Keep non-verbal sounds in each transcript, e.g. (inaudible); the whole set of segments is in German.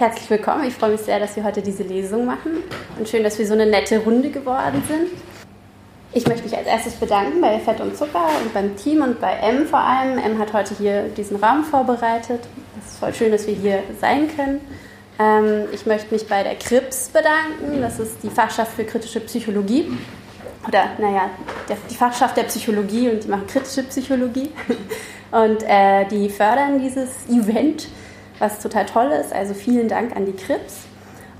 Herzlich willkommen. Ich freue mich sehr, dass wir heute diese Lesung machen und schön, dass wir so eine nette Runde geworden sind. Ich möchte mich als erstes bedanken bei Fett und Zucker und beim Team und bei M vor allem. M hat heute hier diesen Raum vorbereitet. Es ist voll schön, dass wir hier sein können. Ähm, ich möchte mich bei der KRIPS bedanken. Das ist die Fachschaft für kritische Psychologie. Oder, naja, die Fachschaft der Psychologie und die machen kritische Psychologie. (laughs) Und äh, die fördern dieses Event was total toll ist. Also vielen Dank an die Krips.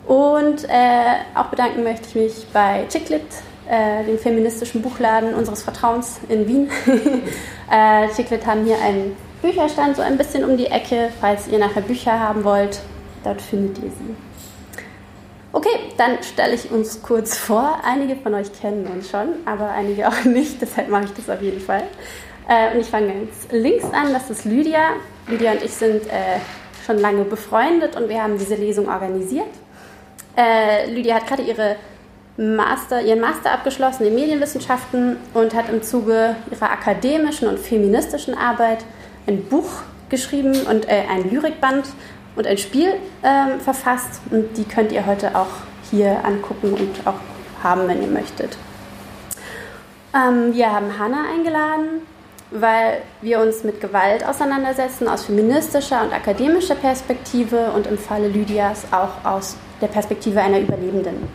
Und äh, auch bedanken möchte ich mich bei Chicklit, äh, dem feministischen Buchladen unseres Vertrauens in Wien. (laughs) äh, Chicklit haben hier einen Bücherstand so ein bisschen um die Ecke. Falls ihr nachher Bücher haben wollt, dort findet ihr sie. Okay, dann stelle ich uns kurz vor. Einige von euch kennen uns schon, aber einige auch (laughs) nicht, deshalb mache ich das auf jeden Fall. Äh, und ich fange ganz links an, das ist Lydia. Lydia und ich sind äh, schon lange befreundet und wir haben diese Lesung organisiert. Äh, Lydia hat gerade ihre Master, ihren Master abgeschlossen in Medienwissenschaften und hat im Zuge ihrer akademischen und feministischen Arbeit ein Buch geschrieben und äh, ein Lyrikband und ein Spiel äh, verfasst. Und die könnt ihr heute auch hier angucken und auch haben, wenn ihr möchtet. Ähm, wir haben Hannah eingeladen weil wir uns mit Gewalt auseinandersetzen aus feministischer und akademischer Perspektive und im Falle Lydias auch aus der Perspektive einer Überlebenden.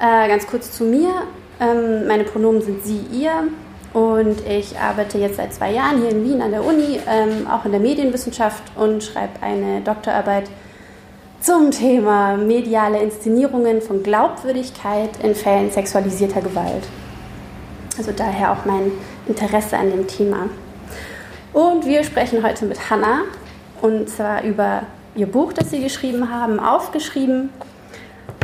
Äh, ganz kurz zu mir. Ähm, meine Pronomen sind sie, ihr und ich arbeite jetzt seit zwei Jahren hier in Wien an der Uni, ähm, auch in der Medienwissenschaft und schreibe eine Doktorarbeit zum Thema mediale Inszenierungen von Glaubwürdigkeit in Fällen sexualisierter Gewalt. Also daher auch mein Interesse an dem Thema. Und wir sprechen heute mit Hannah und zwar über ihr Buch, das sie geschrieben haben, aufgeschrieben.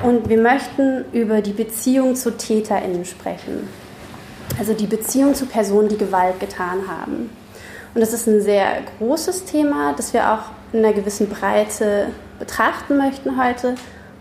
Und wir möchten über die Beziehung zu TäterInnen sprechen. Also die Beziehung zu Personen, die Gewalt getan haben. Und das ist ein sehr großes Thema, das wir auch in einer gewissen Breite betrachten möchten heute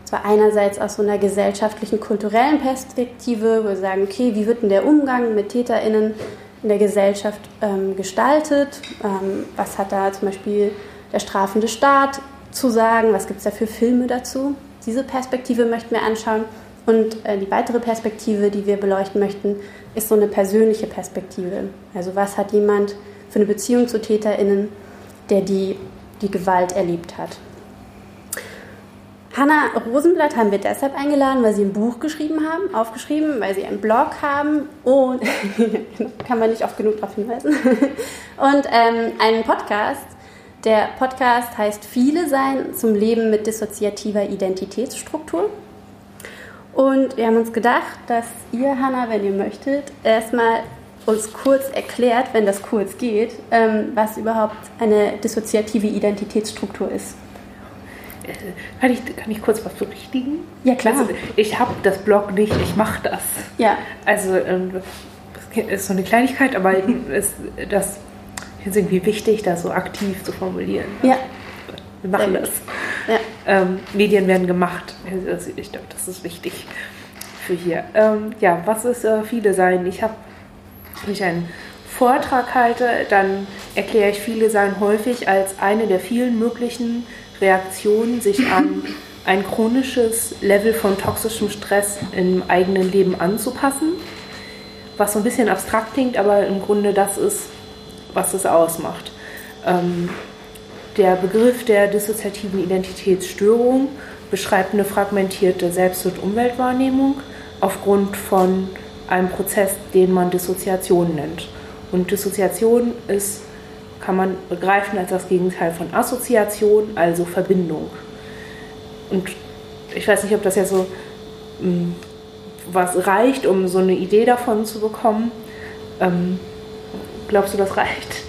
zwar einerseits aus so einer gesellschaftlichen, kulturellen Perspektive, wo wir sagen, okay, wie wird denn der Umgang mit TäterInnen in der Gesellschaft ähm, gestaltet? Ähm, was hat da zum Beispiel der strafende Staat zu sagen? Was gibt es da für Filme dazu? Diese Perspektive möchten wir anschauen. Und äh, die weitere Perspektive, die wir beleuchten möchten, ist so eine persönliche Perspektive. Also was hat jemand für eine Beziehung zu TäterInnen, der die, die Gewalt erlebt hat? Hanna Rosenblatt haben wir deshalb eingeladen, weil sie ein Buch geschrieben haben, aufgeschrieben, weil sie einen Blog haben und (laughs) kann man nicht oft genug darauf hinweisen. (laughs) Und ähm, einen Podcast. Der Podcast heißt Viele sein zum Leben mit dissoziativer Identitätsstruktur. Und wir haben uns gedacht, dass ihr, Hanna, wenn ihr möchtet, erstmal uns kurz erklärt, wenn das kurz geht, ähm, was überhaupt eine dissoziative Identitätsstruktur ist. Kann ich, kann ich kurz was berichtigen? Ja, klar. Also, ich habe das Blog nicht, ich mache das. Ja. Also, ähm, das ist so eine Kleinigkeit, aber (laughs) ist, das ist irgendwie wichtig, das so aktiv zu formulieren. Ja. Wir machen das. Ja. Ähm, Medien werden gemacht. Ich glaube, das ist wichtig für hier. Ähm, ja, was ist äh, viele sein? Ich habe, wenn ich einen Vortrag halte, dann erkläre ich viele sein häufig als eine der vielen möglichen Reaktion, sich an ein chronisches Level von toxischem Stress im eigenen Leben anzupassen, was so ein bisschen abstrakt klingt, aber im Grunde das ist, was es ausmacht. Ähm, der Begriff der dissoziativen Identitätsstörung beschreibt eine fragmentierte Selbst- und Umweltwahrnehmung aufgrund von einem Prozess, den man Dissoziation nennt. Und Dissoziation ist kann man begreifen als das Gegenteil von Assoziation, also Verbindung. Und ich weiß nicht, ob das ja so hm, was reicht, um so eine Idee davon zu bekommen. Ähm, glaubst du, das reicht?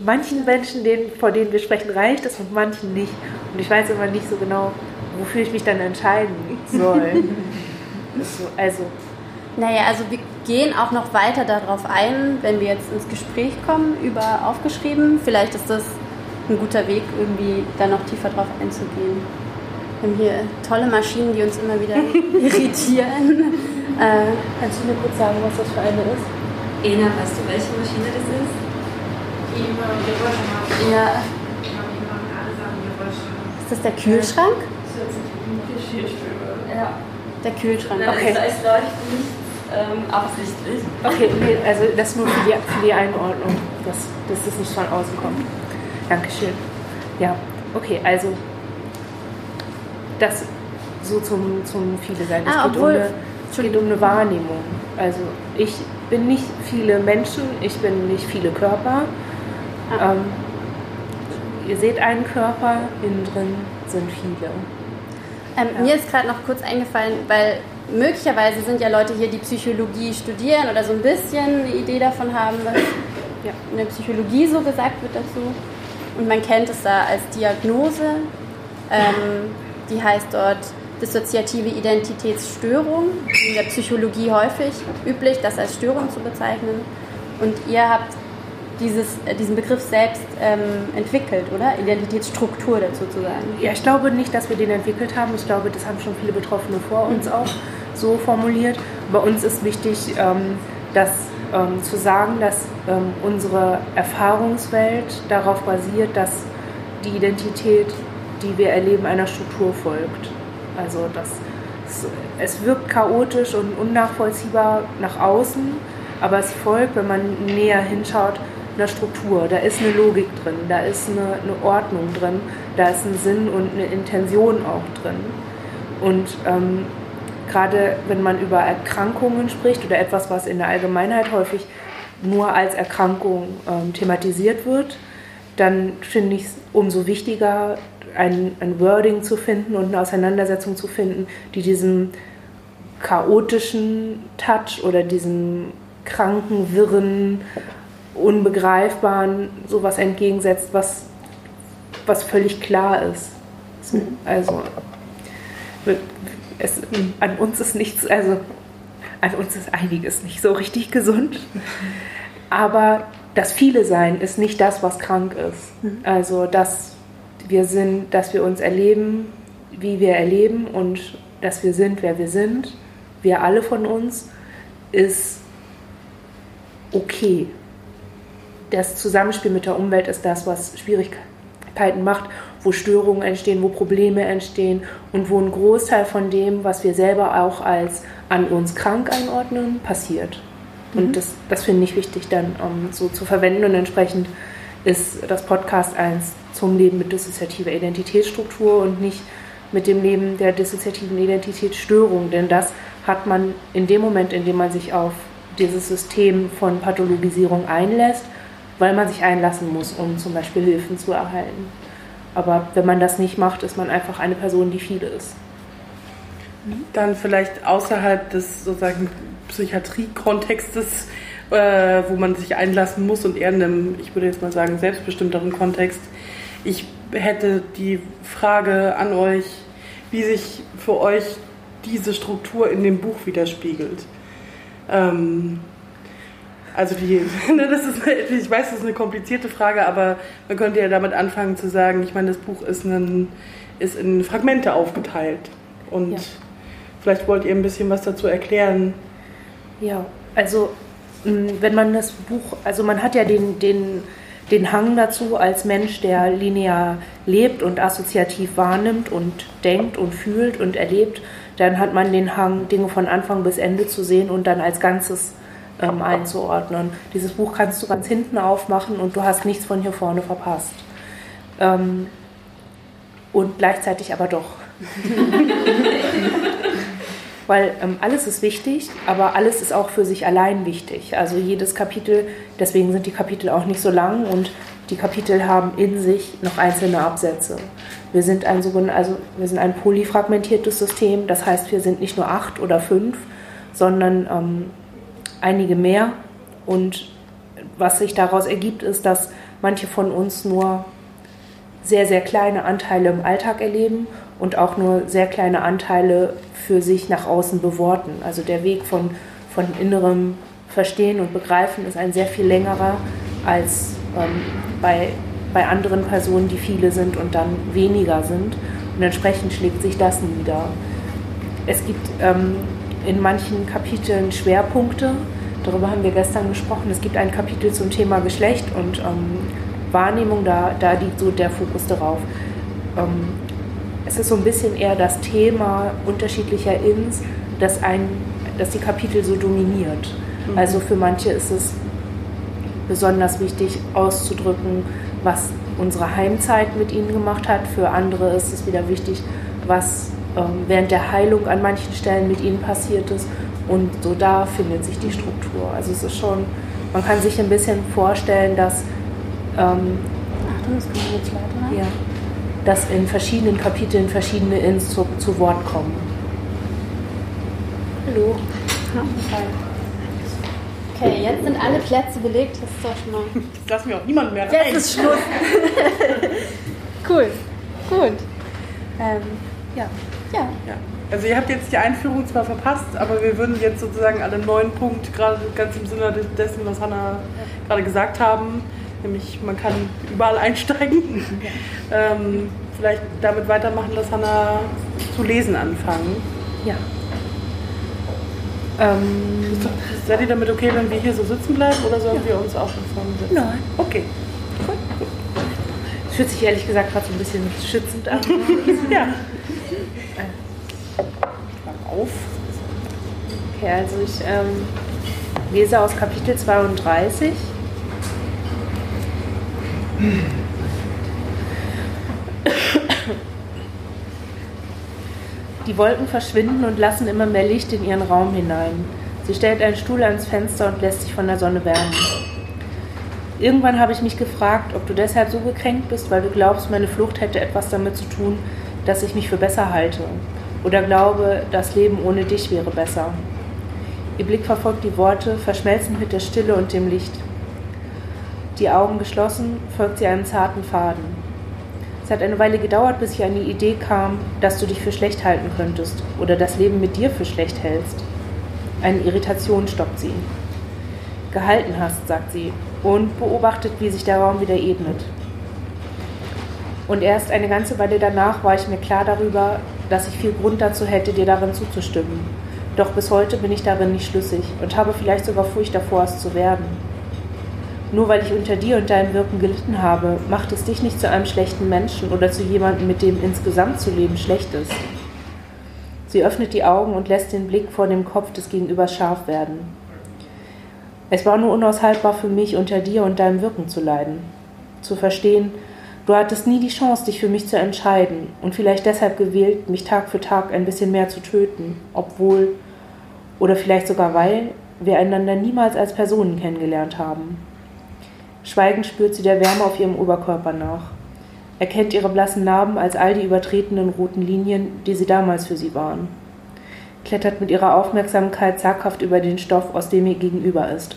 Manchen Menschen, denen, vor denen wir sprechen, reicht es und manchen nicht. Und ich weiß immer nicht so genau, wofür ich mich dann entscheiden soll. (laughs) also naja, also wir gehen auch noch weiter darauf ein, wenn wir jetzt ins Gespräch kommen über aufgeschrieben. Vielleicht ist das ein guter Weg, irgendwie da noch tiefer drauf einzugehen. Wir haben hier tolle Maschinen, die uns immer wieder (laughs) irritieren. äh, kannst du mir kurz sagen, was das für eine ist? Ena, weißt du, welche Maschine das ist? Ja. Ist Ist das der Kühlschrank? Ja. Der Kühlschrank. Okay. Es, es läuft nicht ähm, absichtlich. Okay, nee, also das nur für die, für die Einordnung, dass, dass das nicht von außen kommt. Dankeschön. Ja, okay, also das so zum, zum viele sein. Es Ah, geht, um eine, es geht um eine Wahrnehmung. Also ich bin nicht viele Menschen, ich bin nicht viele Körper. Ah. Ähm, ihr seht einen Körper, innen drin sind viele. Ähm, Mir ist gerade noch kurz eingefallen, weil möglicherweise sind ja Leute hier, die Psychologie studieren oder so ein bisschen eine Idee davon haben, was in der Psychologie so gesagt wird dazu. Und man kennt es da als Diagnose. Ähm, die heißt dort dissoziative Identitätsstörung. In der Psychologie häufig üblich, das als Störung zu bezeichnen. Und ihr habt dieses, äh, diesen Begriff selbst ähm, entwickelt, oder? Identitätsstruktur dazu zu sagen. Ja, ich glaube nicht, dass wir den entwickelt haben. Ich glaube, das haben schon viele Betroffene vor uns auch so formuliert. Bei uns ist wichtig, ähm, dass, ähm, zu sagen, dass ähm, unsere Erfahrungswelt darauf basiert, dass die Identität, die wir erleben, einer Struktur folgt. Also dass es, es wirkt chaotisch und unnachvollziehbar nach außen, aber es folgt, wenn man näher hinschaut, einer Struktur. Da ist eine Logik drin, da ist eine, eine Ordnung drin, da ist ein Sinn und eine Intention auch drin. Und ähm, gerade wenn man über Erkrankungen spricht oder etwas, was in der Allgemeinheit häufig nur als Erkrankung ähm, thematisiert wird, dann finde ich es umso wichtiger, ein, ein Wording zu finden und eine Auseinandersetzung zu finden, die diesem chaotischen Touch oder diesem kranken, wirren, unbegreifbaren sowas entgegensetzt, was, was völlig klar ist. So, also es, an uns ist nichts, also an uns ist einiges nicht so richtig gesund. Aber das viele Sein ist nicht das, was krank ist. Also dass wir sind, dass wir uns erleben, wie wir erleben und dass wir sind, wer wir sind, wir alle von uns, ist okay. Das Zusammenspiel mit der Umwelt ist das, was Schwierigkeiten macht, wo Störungen entstehen, wo Probleme entstehen und wo ein Großteil von dem, was wir selber auch als an uns krank einordnen, passiert. Und das, das finde ich wichtig dann um, so zu verwenden und entsprechend ist das Podcast eins zum Leben mit dissoziativer Identitätsstruktur und nicht mit dem Leben der dissoziativen Identitätsstörung, denn das hat man in dem Moment, in dem man sich auf dieses System von Pathologisierung einlässt, weil man sich einlassen muss, um zum Beispiel Hilfen zu erhalten. Aber wenn man das nicht macht, ist man einfach eine Person, die viele ist. Dann vielleicht außerhalb des sozusagen Psychiatrie-Kontextes, äh, wo man sich einlassen muss und eher in einem, ich würde jetzt mal sagen, selbstbestimmteren Kontext. Ich hätte die Frage an euch, wie sich für euch diese Struktur in dem Buch widerspiegelt. Ähm, also die, (laughs) ne, das ist, eine- ich weiß, das ist eine komplizierte Frage, aber man könnte ja damit anfangen zu sagen, ich meine, das Buch ist, ein, ist in Fragmente aufgeteilt. Und Ja. vielleicht wollt ihr ein bisschen was dazu erklären. Ja, also wenn man das Buch, also man hat ja den, den, den Hang dazu als Mensch, der linear lebt und assoziativ wahrnimmt und denkt und fühlt und erlebt, dann hat man den Hang, Dinge von Anfang bis Ende zu sehen und dann als Ganzes ähm, einzuordnen. Dieses Buch kannst du ganz hinten aufmachen und du hast nichts von hier vorne verpasst. Ähm, und gleichzeitig aber doch. (laughs) Weil ähm, alles ist wichtig, aber alles ist auch für sich allein wichtig. Also jedes Kapitel, deswegen sind die Kapitel auch nicht so lang und die Kapitel haben in sich noch einzelne Absätze. Wir sind ein also wir sind ein polyfragmentiertes System, das heißt, wir sind nicht nur acht oder fünf, sondern ähm, einige mehr. Und was sich daraus ergibt, ist, dass manche von uns nur sehr, sehr kleine Anteile im Alltag erleben und auch nur sehr kleine Anteile für sich nach außen beworten. Also der Weg von, von innerem Verstehen und Begreifen ist ein sehr viel längerer als ähm, bei, bei anderen Personen, die viele sind und dann weniger sind. Und entsprechend schlägt sich das nieder. Es gibt ähm, in manchen Kapiteln Schwerpunkte. Darüber haben wir gestern gesprochen. Es gibt ein Kapitel zum Thema Geschlecht und ähm, Wahrnehmung. Da, da liegt so der Fokus darauf. Ähm, es ist so ein bisschen eher das Thema unterschiedlicher Ins, das, ein, das die Kapitel so dominiert. Mhm. Also für manche ist es besonders wichtig auszudrücken, was unsere Heimzeit mit ihnen gemacht hat. Für andere ist es wieder wichtig, was während der Heilung an manchen Stellen mit ihnen passiert ist. Und so da findet sich die Struktur. Also es ist schon, man kann sich ein bisschen vorstellen, dass ähm, Achtung, es kommt jetzt weiter. Ja, dass in verschiedenen Kapiteln verschiedene Ins zu, zu Wort kommen. Hallo. Okay, jetzt sind alle Plätze belegt. Das ist doch schon mal. Jetzt lassen wir auch niemanden mehr rein. Jetzt ist Schluss. (laughs) cool. Gut. Ähm, ja. Ja. Ja. Also ihr habt jetzt die Einführung zwar verpasst, aber wir würden jetzt sozusagen alle neuen Punkte, gerade ganz im Sinne dessen, was Hanna gerade gesagt haben, nämlich man kann überall (laughs) einsteigen, ähm, vielleicht damit weitermachen, dass Hanna zu lesen anfangen. Ja. Ähm, Seid ihr damit okay, wenn wir hier so sitzen bleiben oder sollen ja. wir uns auch schon vorne setzen? Nein. Okay. Gut. Es fühlt sich ehrlich gesagt gerade so ein bisschen schützend an. (laughs) ja. Auf. Okay, also ich ähm, lese aus Kapitel 32. Die Wolken verschwinden und lassen immer mehr Licht in ihren Raum hinein. Sie stellt einen Stuhl ans Fenster und lässt sich von der Sonne wärmen. Irgendwann habe ich mich gefragt, ob du deshalb so gekränkt bist, weil du glaubst, meine Flucht hätte etwas damit zu tun, dass ich mich für besser halte. Oder glaube, das Leben ohne dich wäre besser. Ihr Blick verfolgt die Worte, verschmelzend mit der Stille und dem Licht. Die Augen geschlossen, folgt sie einem zarten Faden. Es hat eine Weile gedauert, bis ich an die Idee kam, dass du dich für schlecht halten könntest oder das Leben mit dir für schlecht hältst. Eine Irritation stoppt sie. Gehalten hast, sagt sie, und beobachtet, wie sich der Raum wieder ebnet. Und erst eine ganze Weile danach war ich mir klar darüber, dass ich viel Grund dazu hätte, dir darin zuzustimmen. Doch bis heute bin ich darin nicht schlüssig und habe vielleicht sogar Furcht davor, es zu werden. Nur weil ich unter dir und deinem Wirken gelitten habe, macht es dich nicht zu einem schlechten Menschen oder zu jemandem, mit dem insgesamt zu leben schlecht ist. Sie öffnet die Augen und lässt den Blick vor dem Kopf des Gegenübers scharf werden. Es war nur unaushaltbar für mich, unter dir und deinem Wirken zu leiden. Zu verstehen, du hattest nie die Chance, dich für mich zu entscheiden und vielleicht deshalb gewählt, mich Tag für Tag ein bisschen mehr zu töten, obwohl oder vielleicht sogar weil wir einander niemals als Personen kennengelernt haben. Schweigend spürt sie der Wärme auf ihrem Oberkörper nach erkennt ihre blassen Narben als all die übertretenen roten Linien, die sie damals für sie waren. Klettert mit ihrer Aufmerksamkeit zaghaft über den Stoff, aus dem ihr gegenüber ist,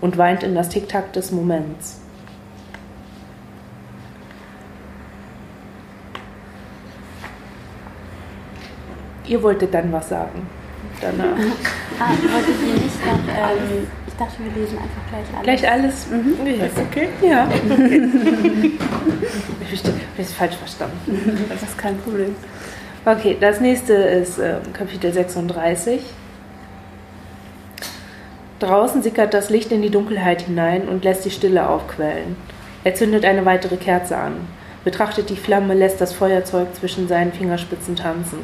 und weint in das Ticktack des Moments. Ihr wolltet dann was sagen. Danach. ah, ich wollte dir nicht noch ähm, ich dachte, wir lesen einfach gleich alles. Gleich alles? Mhm. Ja. Ist okay? Ja. (laughs) Ich habe es falsch verstanden. Das ist kein Problem. Okay, das nächste ist äh, Kapitel 36. Draußen sickert das Licht in die Dunkelheit hinein und lässt die Stille aufquellen. Er zündet eine weitere Kerze an, betrachtet die Flamme, lässt das Feuerzeug zwischen seinen Fingerspitzen tanzen.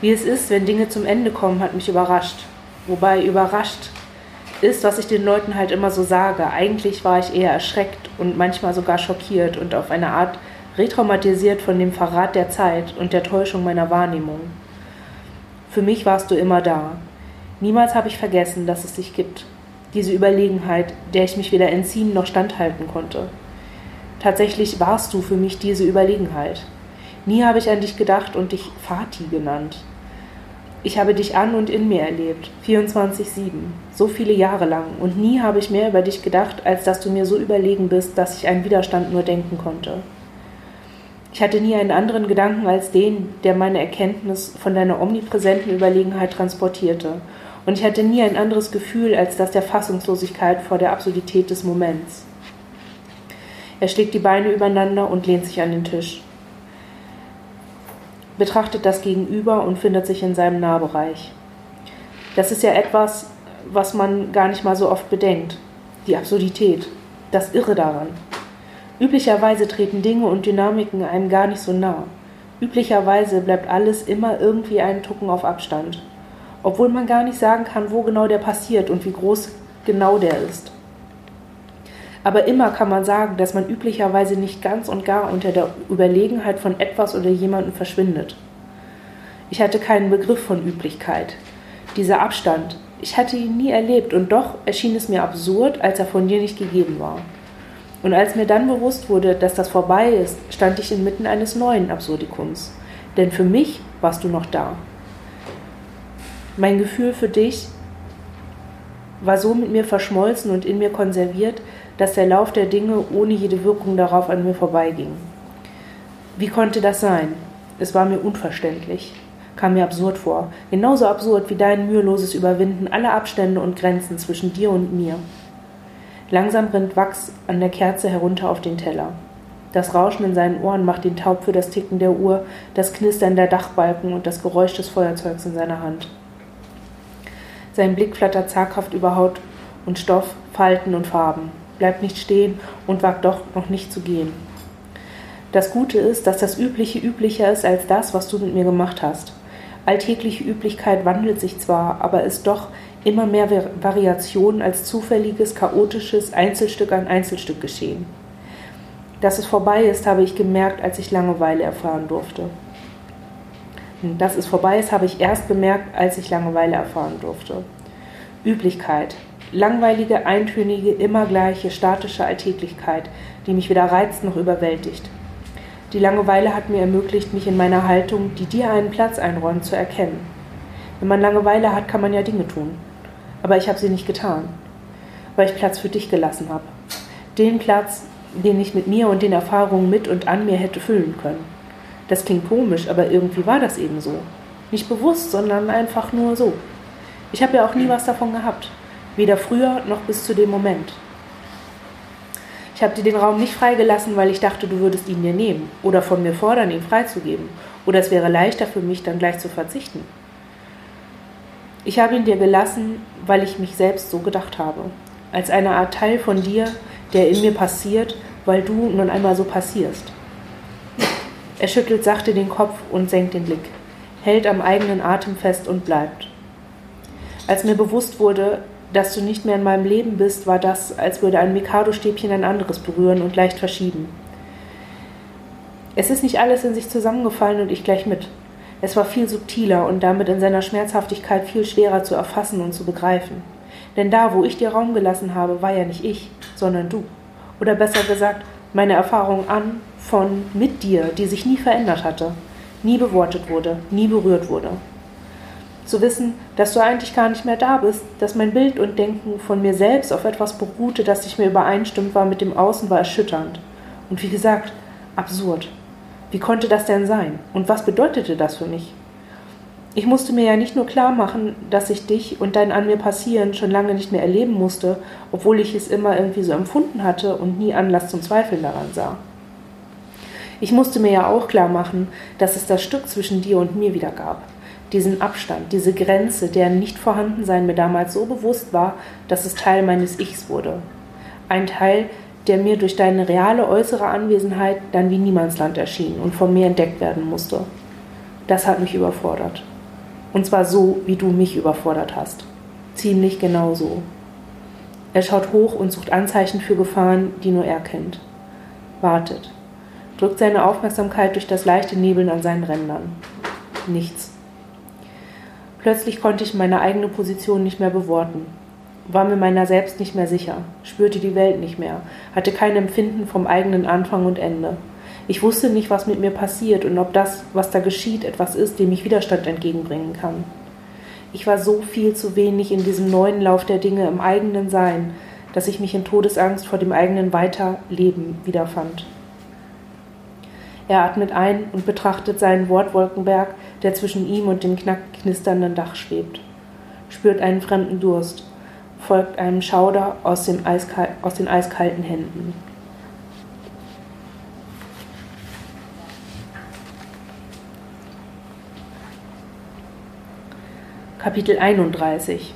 Wie es ist, wenn Dinge zum Ende kommen, hat mich überrascht. Wobei überrascht ist, was ich den Leuten halt immer so sage. Eigentlich war ich eher erschreckt und manchmal sogar schockiert und auf eine Art retraumatisiert von dem Verrat der Zeit und der Täuschung meiner Wahrnehmung. Für mich warst du immer da. Niemals habe ich vergessen, dass es dich gibt. Diese Überlegenheit, der ich mich weder entziehen noch standhalten konnte. Tatsächlich warst du für mich diese Überlegenheit. Nie habe ich an dich gedacht und dich Fati genannt. Ich habe dich an und in mir erlebt, 24-7, so viele Jahre lang, und nie habe ich mehr über dich gedacht, als dass du mir so überlegen bist, dass ich einen Widerstand nur denken konnte. Ich hatte nie einen anderen Gedanken als den, der meine Erkenntnis von deiner omnipräsenten Überlegenheit transportierte, und ich hatte nie ein anderes Gefühl als das der Fassungslosigkeit vor der Absurdität des Moments. Er schlägt die Beine übereinander und lehnt sich an den Tisch betrachtet das Gegenüber und findet sich in seinem Nahbereich. Das ist ja etwas, was man gar nicht mal so oft bedenkt. Die Absurdität, das Irre daran. Üblicherweise treten Dinge und Dynamiken einem gar nicht so nah. Üblicherweise bleibt alles immer irgendwie einen Tucken auf Abstand, obwohl man gar nicht sagen kann, wo genau der passiert und wie groß genau der ist. Aber immer kann man sagen, dass man üblicherweise nicht ganz und gar unter der Überlegenheit von etwas oder jemandem verschwindet. Ich hatte keinen Begriff von Üblichkeit. Dieser Abstand, ich hatte ihn nie erlebt und doch erschien es mir absurd, als er von dir nicht gegeben war. Und als mir dann bewusst wurde, dass das vorbei ist, stand ich inmitten eines neuen Absurdikums. Denn für mich warst du noch da. Mein Gefühl für dich war so mit mir verschmolzen und in mir konserviert, dass der Lauf der Dinge ohne jede Wirkung darauf an mir vorbeiging. Wie konnte das sein? Es war mir unverständlich, kam mir absurd vor, genauso absurd wie dein müheloses Überwinden aller Abstände und Grenzen zwischen dir und mir. Langsam rinnt Wachs an der Kerze herunter auf den Teller. Das Rauschen in seinen Ohren macht ihn taub für das Ticken der Uhr, das Knistern der Dachbalken und das Geräusch des Feuerzeugs in seiner Hand. Sein Blick flattert zaghaft über Haut und Stoff, Falten und Farben bleibt nicht stehen und wagt doch noch nicht zu gehen. Das Gute ist, dass das Übliche üblicher ist als das, was du mit mir gemacht hast. Alltägliche Üblichkeit wandelt sich zwar, aber ist doch immer mehr Variation als zufälliges, chaotisches Einzelstück an Einzelstück geschehen. Dass es vorbei ist, habe ich gemerkt, als ich Langeweile erfahren durfte. Dass es vorbei ist, habe ich erst bemerkt, als ich Langeweile erfahren durfte. Üblichkeit, langweilige, eintönige, immer gleiche, statische Alltäglichkeit, die mich weder reizt noch überwältigt. Die Langeweile hat mir ermöglicht, mich in meiner Haltung, die dir einen Platz einräumt, zu erkennen. Wenn man Langeweile hat, kann man ja Dinge tun. Aber ich habe sie nicht getan, weil ich Platz für dich gelassen habe. Den Platz, den ich mit mir und den Erfahrungen mit und an mir hätte füllen können. Das klingt komisch, aber irgendwie war das eben so. Nicht bewusst, sondern einfach nur so. Ich habe ja auch nie was davon gehabt. Weder früher noch bis zu dem Moment. Ich habe dir den Raum nicht freigelassen, weil ich dachte, du würdest ihn mir nehmen oder von mir fordern, ihn freizugeben. Oder es wäre leichter für mich, dann gleich zu verzichten. Ich habe ihn dir gelassen, weil ich mich selbst so gedacht habe. Als eine Art Teil von dir, der in mir passiert, weil du nun einmal so passierst. Er schüttelt sachte den Kopf und senkt den Blick, hält am eigenen Atem fest und bleibt. Als mir bewusst wurde, dass du nicht mehr in meinem Leben bist, war das, als würde ein Mikado-Stäbchen ein anderes berühren und leicht verschieben. Es ist nicht alles in sich zusammengefallen und ich gleich mit. Es war viel subtiler und damit in seiner Schmerzhaftigkeit viel schwerer zu erfassen und zu begreifen. Denn da, wo ich dir Raum gelassen habe, war ja nicht ich, sondern du. Oder besser gesagt, meine Erfahrung an, von, mit dir, die sich nie verändert hatte, nie bewortet wurde, nie berührt wurde zu wissen, dass du eigentlich gar nicht mehr da bist, dass mein Bild und Denken von mir selbst auf etwas beruhte, das nicht mehr übereinstimmt war mit dem Außen, war erschütternd. Und wie gesagt, absurd. Wie konnte das denn sein? Und was bedeutete das für mich? Ich musste mir ja nicht nur klar machen, dass ich dich und dein an mir passieren schon lange nicht mehr erleben musste, obwohl ich es immer irgendwie so empfunden hatte und nie Anlass zum Zweifeln daran sah. Ich musste mir ja auch klar machen, dass es das Stück zwischen dir und mir wieder gab, diesen Abstand, diese Grenze, deren Nichtvorhandensein mir damals so bewusst war, dass es Teil meines Ichs wurde. Ein Teil, der mir durch deine reale äußere Anwesenheit dann wie Niemandsland erschien und von mir entdeckt werden musste. Das hat mich überfordert. Und zwar so, wie du mich überfordert hast. Ziemlich genau so. Er schaut hoch und sucht Anzeichen für Gefahren, die nur er kennt. Wartet. Drückt seine Aufmerksamkeit durch das leichte Nebeln an seinen Rändern. Nichts. Plötzlich konnte ich meine eigene Position nicht mehr beworten, war mir meiner selbst nicht mehr sicher, spürte die Welt nicht mehr, hatte kein Empfinden vom eigenen Anfang und Ende. Ich wusste nicht, was mit mir passiert und ob das, was da geschieht, etwas ist, dem ich Widerstand entgegenbringen kann. Ich war so viel zu wenig in diesem neuen Lauf der Dinge im eigenen Sein, dass ich mich in Todesangst vor dem eigenen Weiterleben wiederfand. Er atmet ein und betrachtet seinen Wortwolkenberg, der zwischen ihm und dem knackknisternden Dach schwebt. Spürt einen fremden Durst, folgt einem Schauder aus, dem aus den eiskalten Händen. Kapitel 31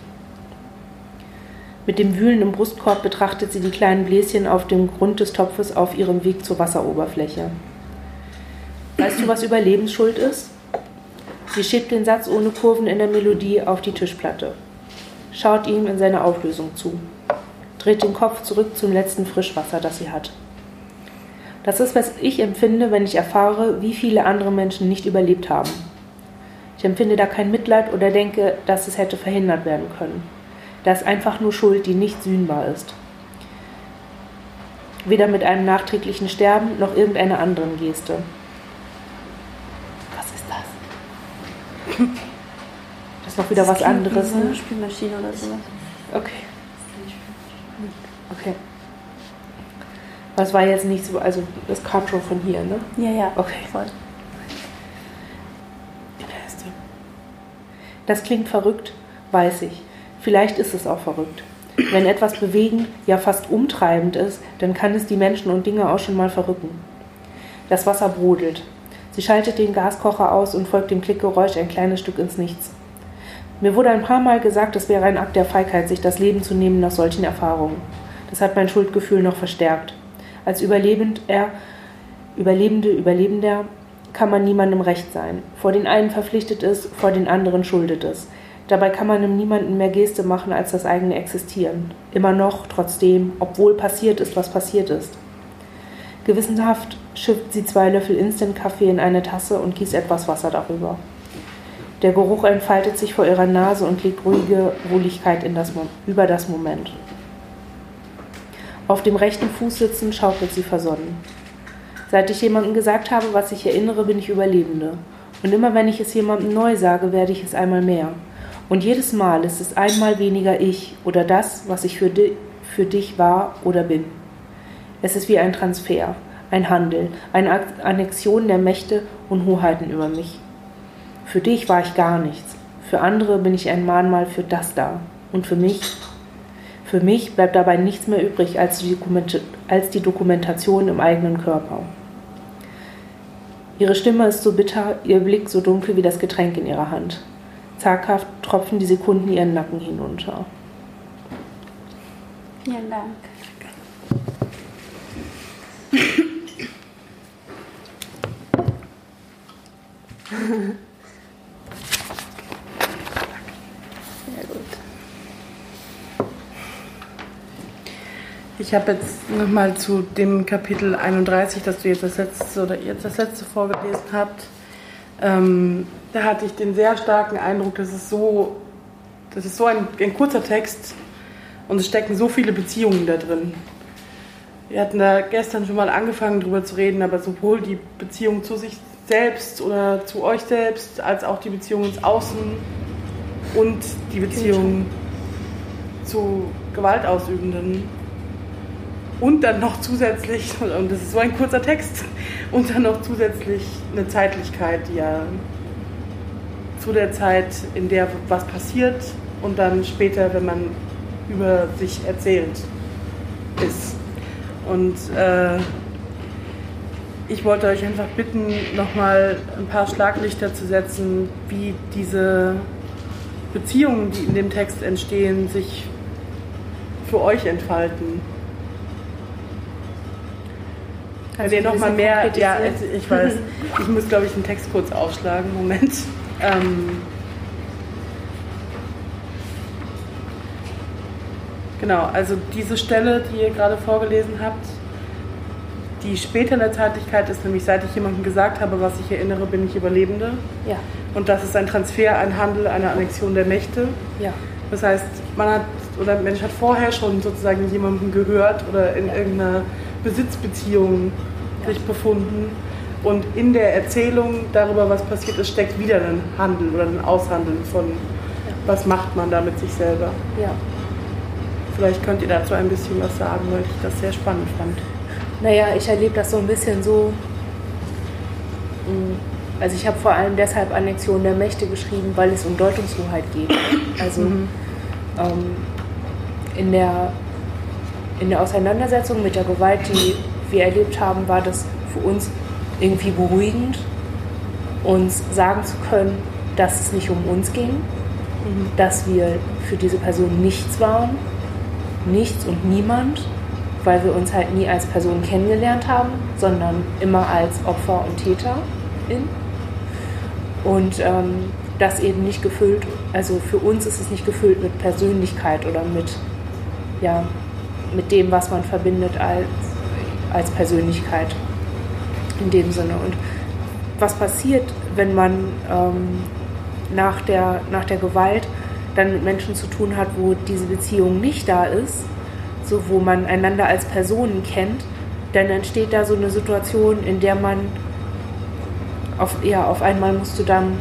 Mit dem Wühlen im Brustkorb betrachtet sie die kleinen Bläschen auf dem Grund des Topfes auf ihrem Weg zur Wasseroberfläche. Du, was Überlebensschuld ist? Sie schiebt den Satz ohne Kurven in der Melodie auf die Tischplatte, schaut ihm in seiner Auflösung zu, dreht den Kopf zurück zum letzten Frischwasser, das sie hat. Das ist, was ich empfinde, wenn ich erfahre, wie viele andere Menschen nicht überlebt haben. Ich empfinde da kein Mitleid oder denke, dass es hätte verhindert werden können. Da ist einfach nur Schuld, die nicht sühnbar ist. Weder mit einem nachträglichen Sterben noch irgendeiner anderen Geste. Was ist das? Das ist noch wieder das was anderes. Eine Spielmaschine oder sowas. Okay. Okay. Das war jetzt nicht so, also das kam schon von hier, ne? Ja, ja. Okay. Voll. Das klingt verrückt, weiß ich. Vielleicht ist es auch verrückt. Wenn etwas bewegend, ja fast umtreibend ist, dann kann es die Menschen und Dinge auch schon mal verrücken. Das Wasser brodelt. Sie schaltet den Gaskocher aus und folgt dem Klickgeräusch ein kleines Stück ins Nichts. Mir wurde ein paar Mal gesagt, es wäre ein Akt der Feigheit, sich das Leben zu nehmen nach solchen Erfahrungen. Das hat mein Schuldgefühl noch verstärkt. Als Überlebend er, Überlebende, Überlebender kann man niemandem recht sein. Vor den einen verpflichtet es, vor den anderen schuldet es. Dabei kann man im niemanden mehr Geste machen als das eigene Existieren. Immer noch, trotzdem, obwohl passiert ist, was passiert ist. Gewissenhaft schifft sie zwei Löffel Instant-Kaffee in eine Tasse und gießt etwas Wasser darüber. Der Geruch entfaltet sich vor ihrer Nase und legt ruhige Wohligkeit das, über das Moment. Auf dem rechten Fuß sitzend schaukelt sie versonnen. Seit ich jemandem gesagt habe, was ich erinnere, bin ich Überlebende. Und immer wenn ich es jemandem neu sage, werde ich es einmal mehr. Und jedes Mal ist es einmal weniger ich oder das, was ich für, di für dich war oder bin. Es ist wie ein Transfer, ein Handel, eine Annexion der Mächte und Hoheiten über mich. Für dich war ich gar nichts. Für andere bin ich ein Mahnmal für das da. Und für mich? Für mich bleibt dabei nichts mehr übrig als die, als die Dokumentation im eigenen Körper. Ihre Stimme ist so bitter, ihr Blick so dunkel wie das Getränk in ihrer Hand. Zaghaft tropfen die Sekunden ihren Nacken hinunter. Vielen Dank. (laughs) Ich habe jetzt nochmal zu dem Kapitel 31, das du jetzt das letzte oder jetzt das letzte vorgelesen habt. Ähm, da hatte ich den sehr starken Eindruck, dass es so, das ist so ein, ein kurzer Text und es stecken so viele Beziehungen da drin. Wir hatten da gestern schon mal angefangen drüber zu reden, aber sowohl die Beziehung zu sich selbst oder zu euch selbst, als auch die Beziehung ins Außen und die Beziehung zu Gewaltausübenden und dann noch zusätzlich, und das ist so ein kurzer Text, und dann noch zusätzlich eine Zeitlichkeit, die ja zu der Zeit, in der was passiert und dann später, wenn man über sich erzählt, ist. Und äh, ich wollte euch einfach bitten, nochmal ein paar Schlaglichter zu setzen, wie diese Beziehungen, die in dem Text entstehen, sich für euch entfalten. Kannst Wenn ihr noch mal mehr, ja, ich weiß, ich muss glaube ich den Text kurz aufschlagen, Moment. Ähm, genau, also diese Stelle, die ihr gerade vorgelesen habt, die später in der Zeitlichkeit ist, nämlich seit ich jemandem gesagt habe, was ich erinnere, bin ich Überlebende. Ja. Und das ist ein Transfer, ein Handel, eine Annexion der Mächte. Ja. Das heißt, man hat, oder ein Mensch hat vorher schon sozusagen jemandem gehört oder in ja. irgendeiner Besitzbeziehungen sich befunden. Und in der Erzählung darüber, was passiert ist, steckt wieder ein Handeln oder ein Aushandeln von, was macht man da mit sich selber. Ja. Vielleicht könnt ihr dazu ein bisschen was sagen, weil ich das sehr spannend fand. Naja, ich erlebe das so ein bisschen so. Mm, also ich habe vor allem deshalb Annexion der Mächte geschrieben, weil es um Deutungshoheit geht. Also mhm. ähm, in, der, in der Auseinandersetzung mit der Gewalt, die wir erlebt haben, war das für uns irgendwie beruhigend, uns sagen zu können, dass es nicht um uns ging, mhm. dass wir für diese Person nichts waren, nichts und niemand, weil wir uns halt nie als Person kennengelernt haben, sondern immer als Opfer und Täter. in. Und ähm, das eben nicht gefüllt, also für uns ist es nicht gefüllt mit Persönlichkeit oder mit, ja, mit dem, was man verbindet als, als Persönlichkeit in dem Sinne. Und was passiert, wenn man ähm, nach, der, nach der Gewalt dann mit Menschen zu tun hat, wo diese Beziehung nicht da ist, so wo man einander als Personen kennt, dann entsteht da so eine Situation, in der man auf, ja, auf einmal musst du dann,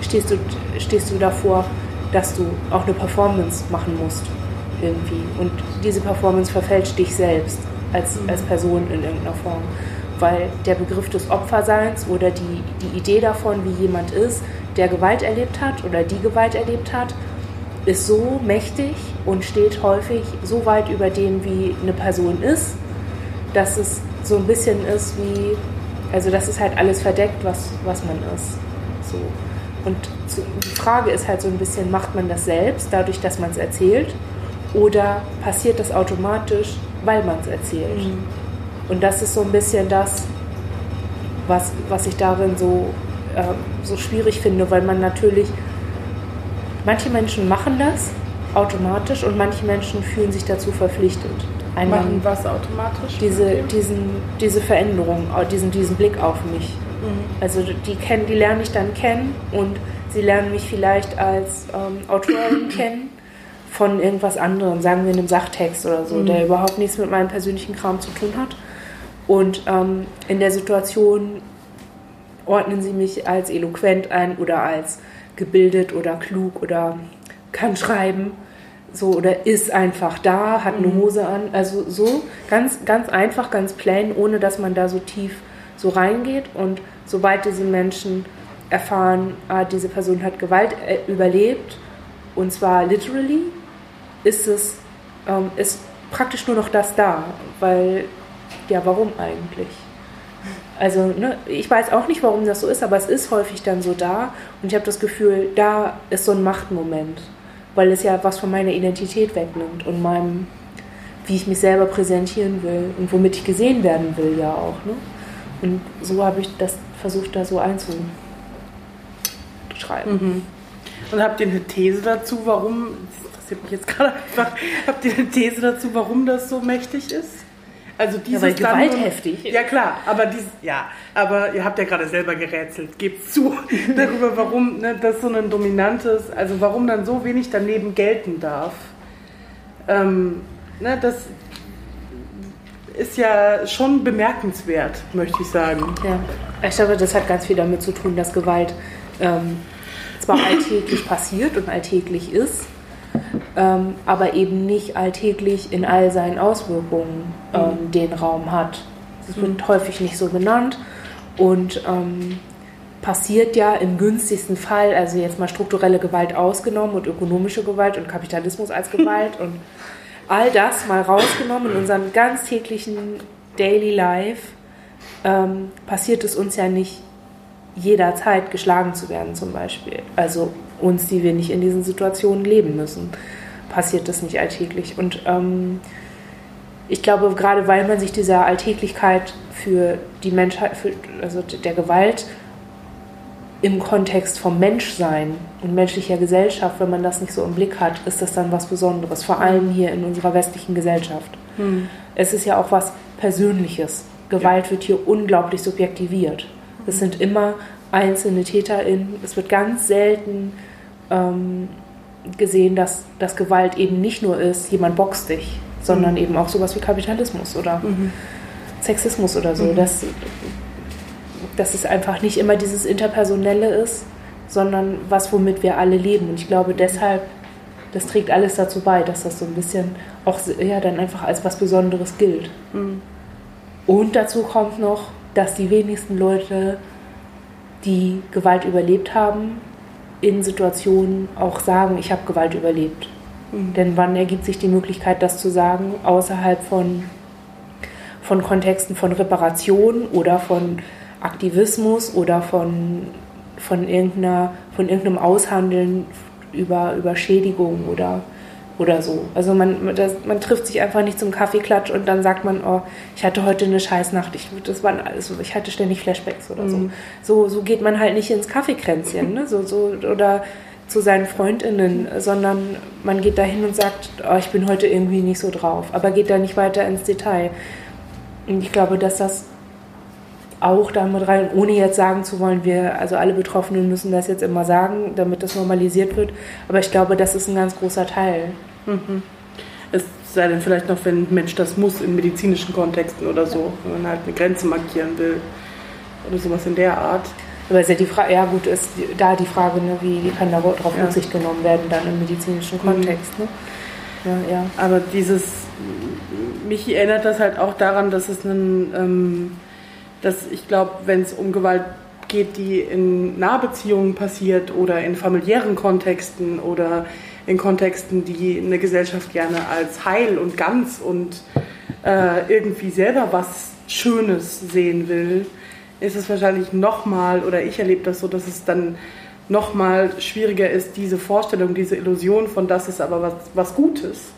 stehst du, stehst du davor, dass du auch eine Performance machen musst irgendwie. Und diese Performance verfälscht dich selbst als, mhm. als Person in irgendeiner Form. Weil der Begriff des Opferseins oder die, die Idee davon, wie jemand ist, der Gewalt erlebt hat oder die Gewalt erlebt hat, ist so mächtig und steht häufig so weit über dem, wie eine Person ist, dass es so ein bisschen ist wie, also das ist halt alles verdeckt, was, was man ist. So. Und die Frage ist halt so ein bisschen, macht man das selbst, dadurch, dass man es erzählt, oder passiert das automatisch, weil man es erzählt? Mhm. Und das ist so ein bisschen das, was, was ich darin so, äh, so schwierig finde, weil man natürlich, manche Menschen machen das automatisch und manche Menschen fühlen sich dazu verpflichtet. Einmal machen was automatisch? Diese, diesen, diese Veränderung, diesen, diesen Blick auf mich. Mhm. Also die, kennen, die lerne ich dann kennen und sie lernen mich vielleicht als ähm, Autorin (clears throat) kennen von irgendwas anderem, sagen wir einem Sachtext oder so, mhm. der überhaupt nichts mit meinem persönlichen Kram zu tun hat. Und ähm, in der Situation ordnen sie mich als eloquent ein oder als gebildet oder klug oder kann schreiben so oder ist einfach da, hat eine mhm. Hose an, also so ganz ganz einfach, ganz plain, ohne dass man da so tief so reingeht und sobald diese Menschen erfahren, ah, diese Person hat Gewalt äh, überlebt und zwar literally, ist es ähm, ist praktisch nur noch das da, weil ja, warum eigentlich? Also, ne, ich weiß auch nicht, warum das so ist, aber es ist häufig dann so da und ich habe das Gefühl, da ist so ein Machtmoment, weil es ja was von meiner Identität wegnimmt und meinem, wie ich mich selber präsentieren will und womit ich gesehen werden will, ja auch. Ne? Und so habe ich das versucht, da so einzuschreiben. Mhm. Und habt ihr eine These dazu, warum, interessiert mich jetzt gerade einfach, habt ihr eine These dazu, warum das so mächtig ist? Also dieses ja, weil Gewalt dann, heftig. Ja klar, aber dies, ja, aber ihr habt ja gerade selber gerätselt, gebt zu (laughs) darüber, warum ne, das so ein dominantes, also warum dann so wenig daneben gelten darf. Ähm, ne, das ist ja schon bemerkenswert, möchte ich sagen. Ja, ich glaube, das hat ganz viel damit zu tun, dass Gewalt ähm, zwar alltäglich passiert und alltäglich ist, ähm, aber eben nicht alltäglich in all seinen Auswirkungen ähm, mhm. den Raum hat. Das wird mhm. häufig nicht so genannt und ähm, passiert ja im günstigsten Fall, also jetzt mal strukturelle Gewalt ausgenommen und ökonomische Gewalt und Kapitalismus als (laughs) Gewalt und all das mal rausgenommen in unserem ganz täglichen Daily Life, ähm, passiert es uns ja nicht jederzeit geschlagen zu werden zum Beispiel. Also uns, die wir nicht in diesen Situationen leben müssen, passiert das nicht alltäglich. Und ähm, ich glaube, gerade weil man sich dieser Alltäglichkeit für die Menschheit, für, also der Gewalt im Kontext vom Menschsein und menschlicher Gesellschaft, wenn man das nicht so im Blick hat, ist das dann was Besonderes, vor allem hier in unserer westlichen Gesellschaft. Hm. Es ist ja auch was Persönliches. Gewalt ja. wird hier unglaublich subjektiviert. Es sind immer einzelne TäterInnen. Es wird ganz selten ähm, gesehen, dass, dass Gewalt eben nicht nur ist, jemand boxt dich, sondern mhm. eben auch sowas wie Kapitalismus oder mhm. Sexismus oder so. Mhm. Dass, dass es einfach nicht immer dieses Interpersonelle ist, sondern was, womit wir alle leben. Und ich glaube deshalb, das trägt alles dazu bei, dass das so ein bisschen auch ja, dann einfach als was Besonderes gilt. Mhm. Und dazu kommt noch, dass die wenigsten Leute, die Gewalt überlebt haben, in Situationen auch sagen, ich habe Gewalt überlebt. Mhm. Denn wann ergibt sich die Möglichkeit, das zu sagen, außerhalb von, von Kontexten von Reparation oder von Aktivismus oder von, von, irgendeiner, von irgendeinem Aushandeln über, über Schädigung oder oder so. Also man, das, man trifft sich einfach nicht zum Kaffeeklatsch und dann sagt man, oh, ich hatte heute eine Scheißnacht, ich, das waren alles, ich hatte ständig Flashbacks oder mhm. so. so. So geht man halt nicht ins Kaffeekränzchen, ne? so, so, oder zu seinen Freundinnen, sondern man geht dahin und sagt, oh, ich bin heute irgendwie nicht so drauf, aber geht da nicht weiter ins Detail. Und ich glaube, dass das auch damit rein, ohne jetzt sagen zu wollen, wir, also alle Betroffenen müssen das jetzt immer sagen, damit das normalisiert wird. Aber ich glaube, das ist ein ganz großer Teil. Mhm. Es sei denn vielleicht noch, wenn ein Mensch das muss in medizinischen Kontexten oder so, wenn man halt eine Grenze markieren will oder sowas in der Art. Aber ist ja die Frage, ja gut, ist da die Frage, ne, wie kann darauf ja. Rücksicht genommen werden dann im medizinischen Kontext. Mhm. Ne? Ja, ja. Aber dieses, mich erinnert das halt auch daran, dass es einen, ähm, dass ich glaube, wenn es um Gewalt geht, die in Nahbeziehungen passiert oder in familiären Kontexten oder in Kontexten, die eine Gesellschaft gerne als heil und ganz und äh, irgendwie selber was Schönes sehen will, ist es wahrscheinlich nochmal, oder ich erlebe das so, dass es dann nochmal schwieriger ist, diese Vorstellung, diese Illusion von das ist aber was, was Gutes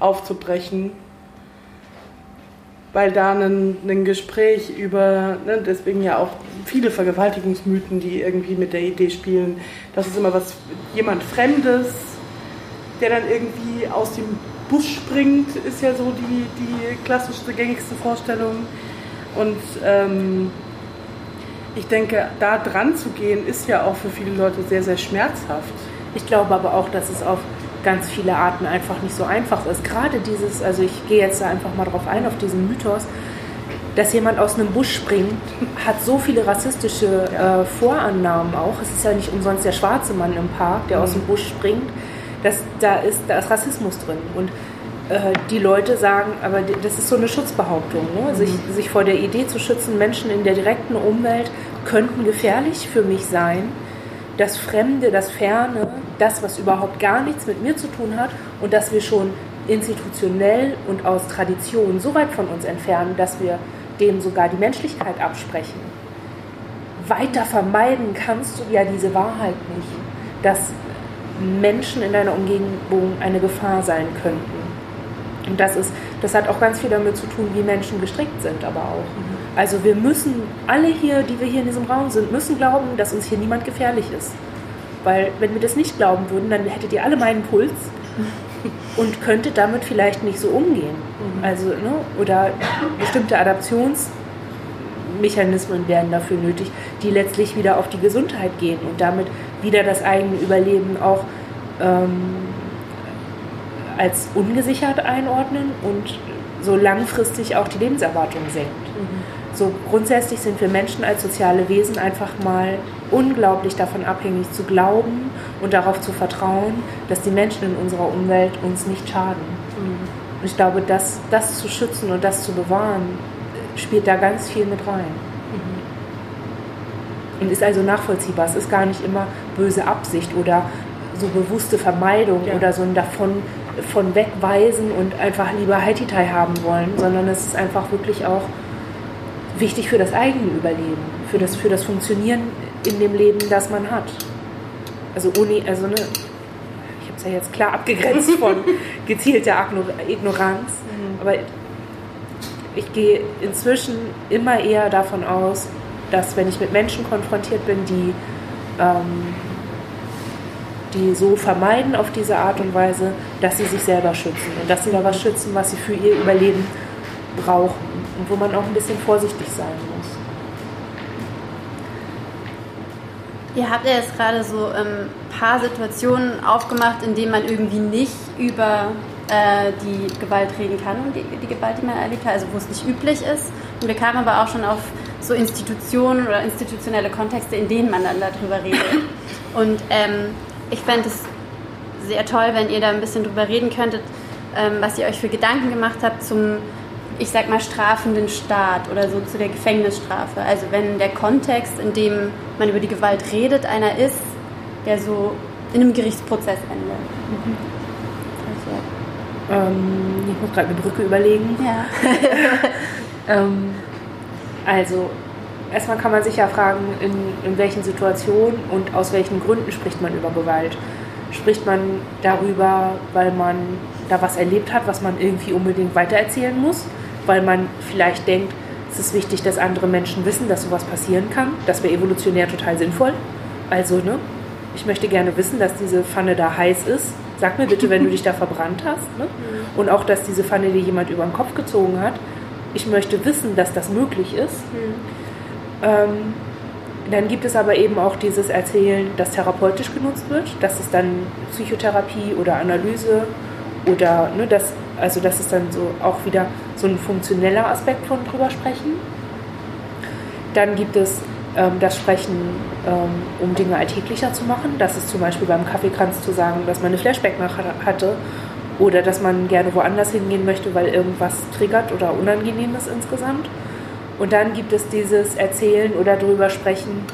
aufzubrechen, weil da ein, Gespräch über, ne, deswegen ja auch viele Vergewaltigungsmythen, die irgendwie mit der Idee spielen, dass es immer was, jemand Fremdes, der dann irgendwie aus dem Busch springt, ist ja so die, die klassischste, gängigste Vorstellung. Und ähm, ich denke, da dran zu gehen, ist ja auch für viele Leute sehr, sehr schmerzhaft. Ich glaube aber auch, dass es auf ganz viele Arten einfach nicht so einfach ist. Gerade dieses, also ich gehe jetzt da einfach mal drauf ein, auf diesen Mythos, dass jemand aus einem Busch springt, hat so viele rassistische äh, Vorannahmen auch. Es ist ja nicht umsonst der schwarze Mann im Park, der mhm. aus dem Busch springt. Das, da, ist, da ist Rassismus drin. Und äh, die Leute sagen, aber das ist so eine Schutzbehauptung, ne? sich, mhm. sich vor der Idee zu schützen, Menschen in der direkten Umwelt könnten gefährlich für mich sein. Das Fremde, das Ferne, das, was überhaupt gar nichts mit mir zu tun hat und dass wir schon institutionell und aus Tradition so weit von uns entfernen, dass wir dem sogar die Menschlichkeit absprechen. Weiter vermeiden kannst du ja diese Wahrheit nicht, dass Menschen in deiner Umgebung eine Gefahr sein könnten. Und das, ist, das hat auch ganz viel damit zu tun, wie Menschen gestrickt sind, aber auch. Also wir müssen, alle hier, die wir hier in diesem Raum sind, müssen glauben, dass uns hier niemand gefährlich ist. Weil wenn wir das nicht glauben würden, dann hättet ihr alle meinen Puls (laughs) und könntet damit vielleicht nicht so umgehen. Mhm. Also, ne, oder bestimmte Adaptionsmechanismen werden dafür nötig, die letztlich wieder auf die Gesundheit gehen und damit wieder das eigene Überleben auch ähm, als ungesichert einordnen und so langfristig auch die Lebenserwartung senkt. So grundsätzlich sind wir Menschen als soziale Wesen einfach mal unglaublich davon abhängig zu glauben und darauf zu vertrauen, dass die Menschen in unserer Umwelt uns nicht schaden. Mhm. Und ich glaube, das, das zu schützen und das zu bewahren, spielt da ganz viel mit rein. Mhm. Und ist also nachvollziehbar. Es ist gar nicht immer böse Absicht oder so bewusste Vermeidung ja. oder so ein davon von wegweisen und einfach lieber Haititai haben wollen, sondern es ist einfach wirklich auch wichtig für das eigene Überleben, für das, für das Funktionieren in dem Leben, das man hat. Also ohne, also ne, ich habe es ja jetzt klar abgegrenzt von (laughs) gezielter Ignoranz, mhm. aber ich gehe inzwischen immer eher davon aus, dass wenn ich mit Menschen konfrontiert bin, die ähm, die so vermeiden auf diese Art und Weise, dass sie sich selber schützen und dass sie da was schützen, was sie für ihr Überleben brauchen und wo man auch ein bisschen vorsichtig sein muss. Ihr habt ja jetzt gerade so ein ähm, paar Situationen aufgemacht, in denen man irgendwie nicht über äh, die Gewalt reden kann und die, die, Gewalt, die man erlebt hat, also wo es nicht üblich ist. Und wir kamen aber auch schon auf so Institutionen oder institutionelle Kontexte, in denen man dann darüber redet. Und ähm, ich fände es sehr toll, wenn ihr da ein bisschen drüber reden könntet, ähm, was ihr euch für Gedanken gemacht habt zum, ich sag mal, strafenden Staat oder so zu der Gefängnisstrafe. Also wenn der Kontext, in dem man über die Gewalt redet, einer ist, der so in einem Gerichtsprozess endet. Mhm. Also. Ähm, ich muss gerade eine Brücke überlegen. Ja. (laughs) ähm, also erstmal kann man sich ja fragen, in, in welchen Situationen und aus welchen Gründen spricht man über Gewalt. Spricht man darüber, weil man da was erlebt hat, was man irgendwie unbedingt weitererzählen muss? Weil man vielleicht denkt, es ist wichtig, dass andere Menschen wissen, dass sowas passieren kann. Das wäre evolutionär total sinnvoll. Also, ne? Ich möchte gerne wissen, dass diese Pfanne da heiß ist. Sag mir bitte, wenn du dich da verbrannt hast. Ne? Mhm. Und auch, dass diese Pfanne dir jemand über den Kopf gezogen hat. Ich möchte wissen, dass das möglich ist. Mhm. Ähm, dann gibt es aber eben auch dieses Erzählen, das therapeutisch genutzt wird. Das ist dann Psychotherapie oder Analyse oder ne, das, also das ist dann so auch wieder so ein funktioneller Aspekt von drüber sprechen. Dann gibt es ähm, das Sprechen, ähm, um Dinge alltäglicher zu machen. Das ist zum Beispiel beim Kaffeekranz zu sagen, dass man eine Flashback nach hatte oder dass man gerne woanders hingehen möchte, weil irgendwas triggert oder unangenehm ist insgesamt. Und dann gibt es dieses Erzählen oder drüber sprechen,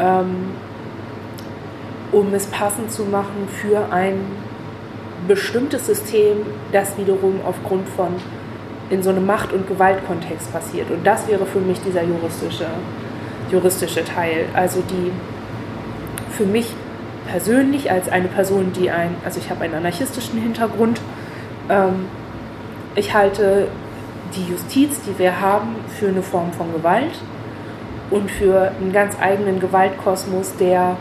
ähm, um es passend zu machen für ein bestimmtes System, das wiederum aufgrund von in so einem Macht- und Gewaltkontext passiert. Und das wäre für mich dieser juristische, juristische Teil. Also die für mich persönlich als eine Person, die ein, also ich habe einen anarchistischen Hintergrund, ähm, ich halte die Justiz, die wir haben, für eine Form von Gewalt und für einen ganz eigenen Gewaltkosmos, der,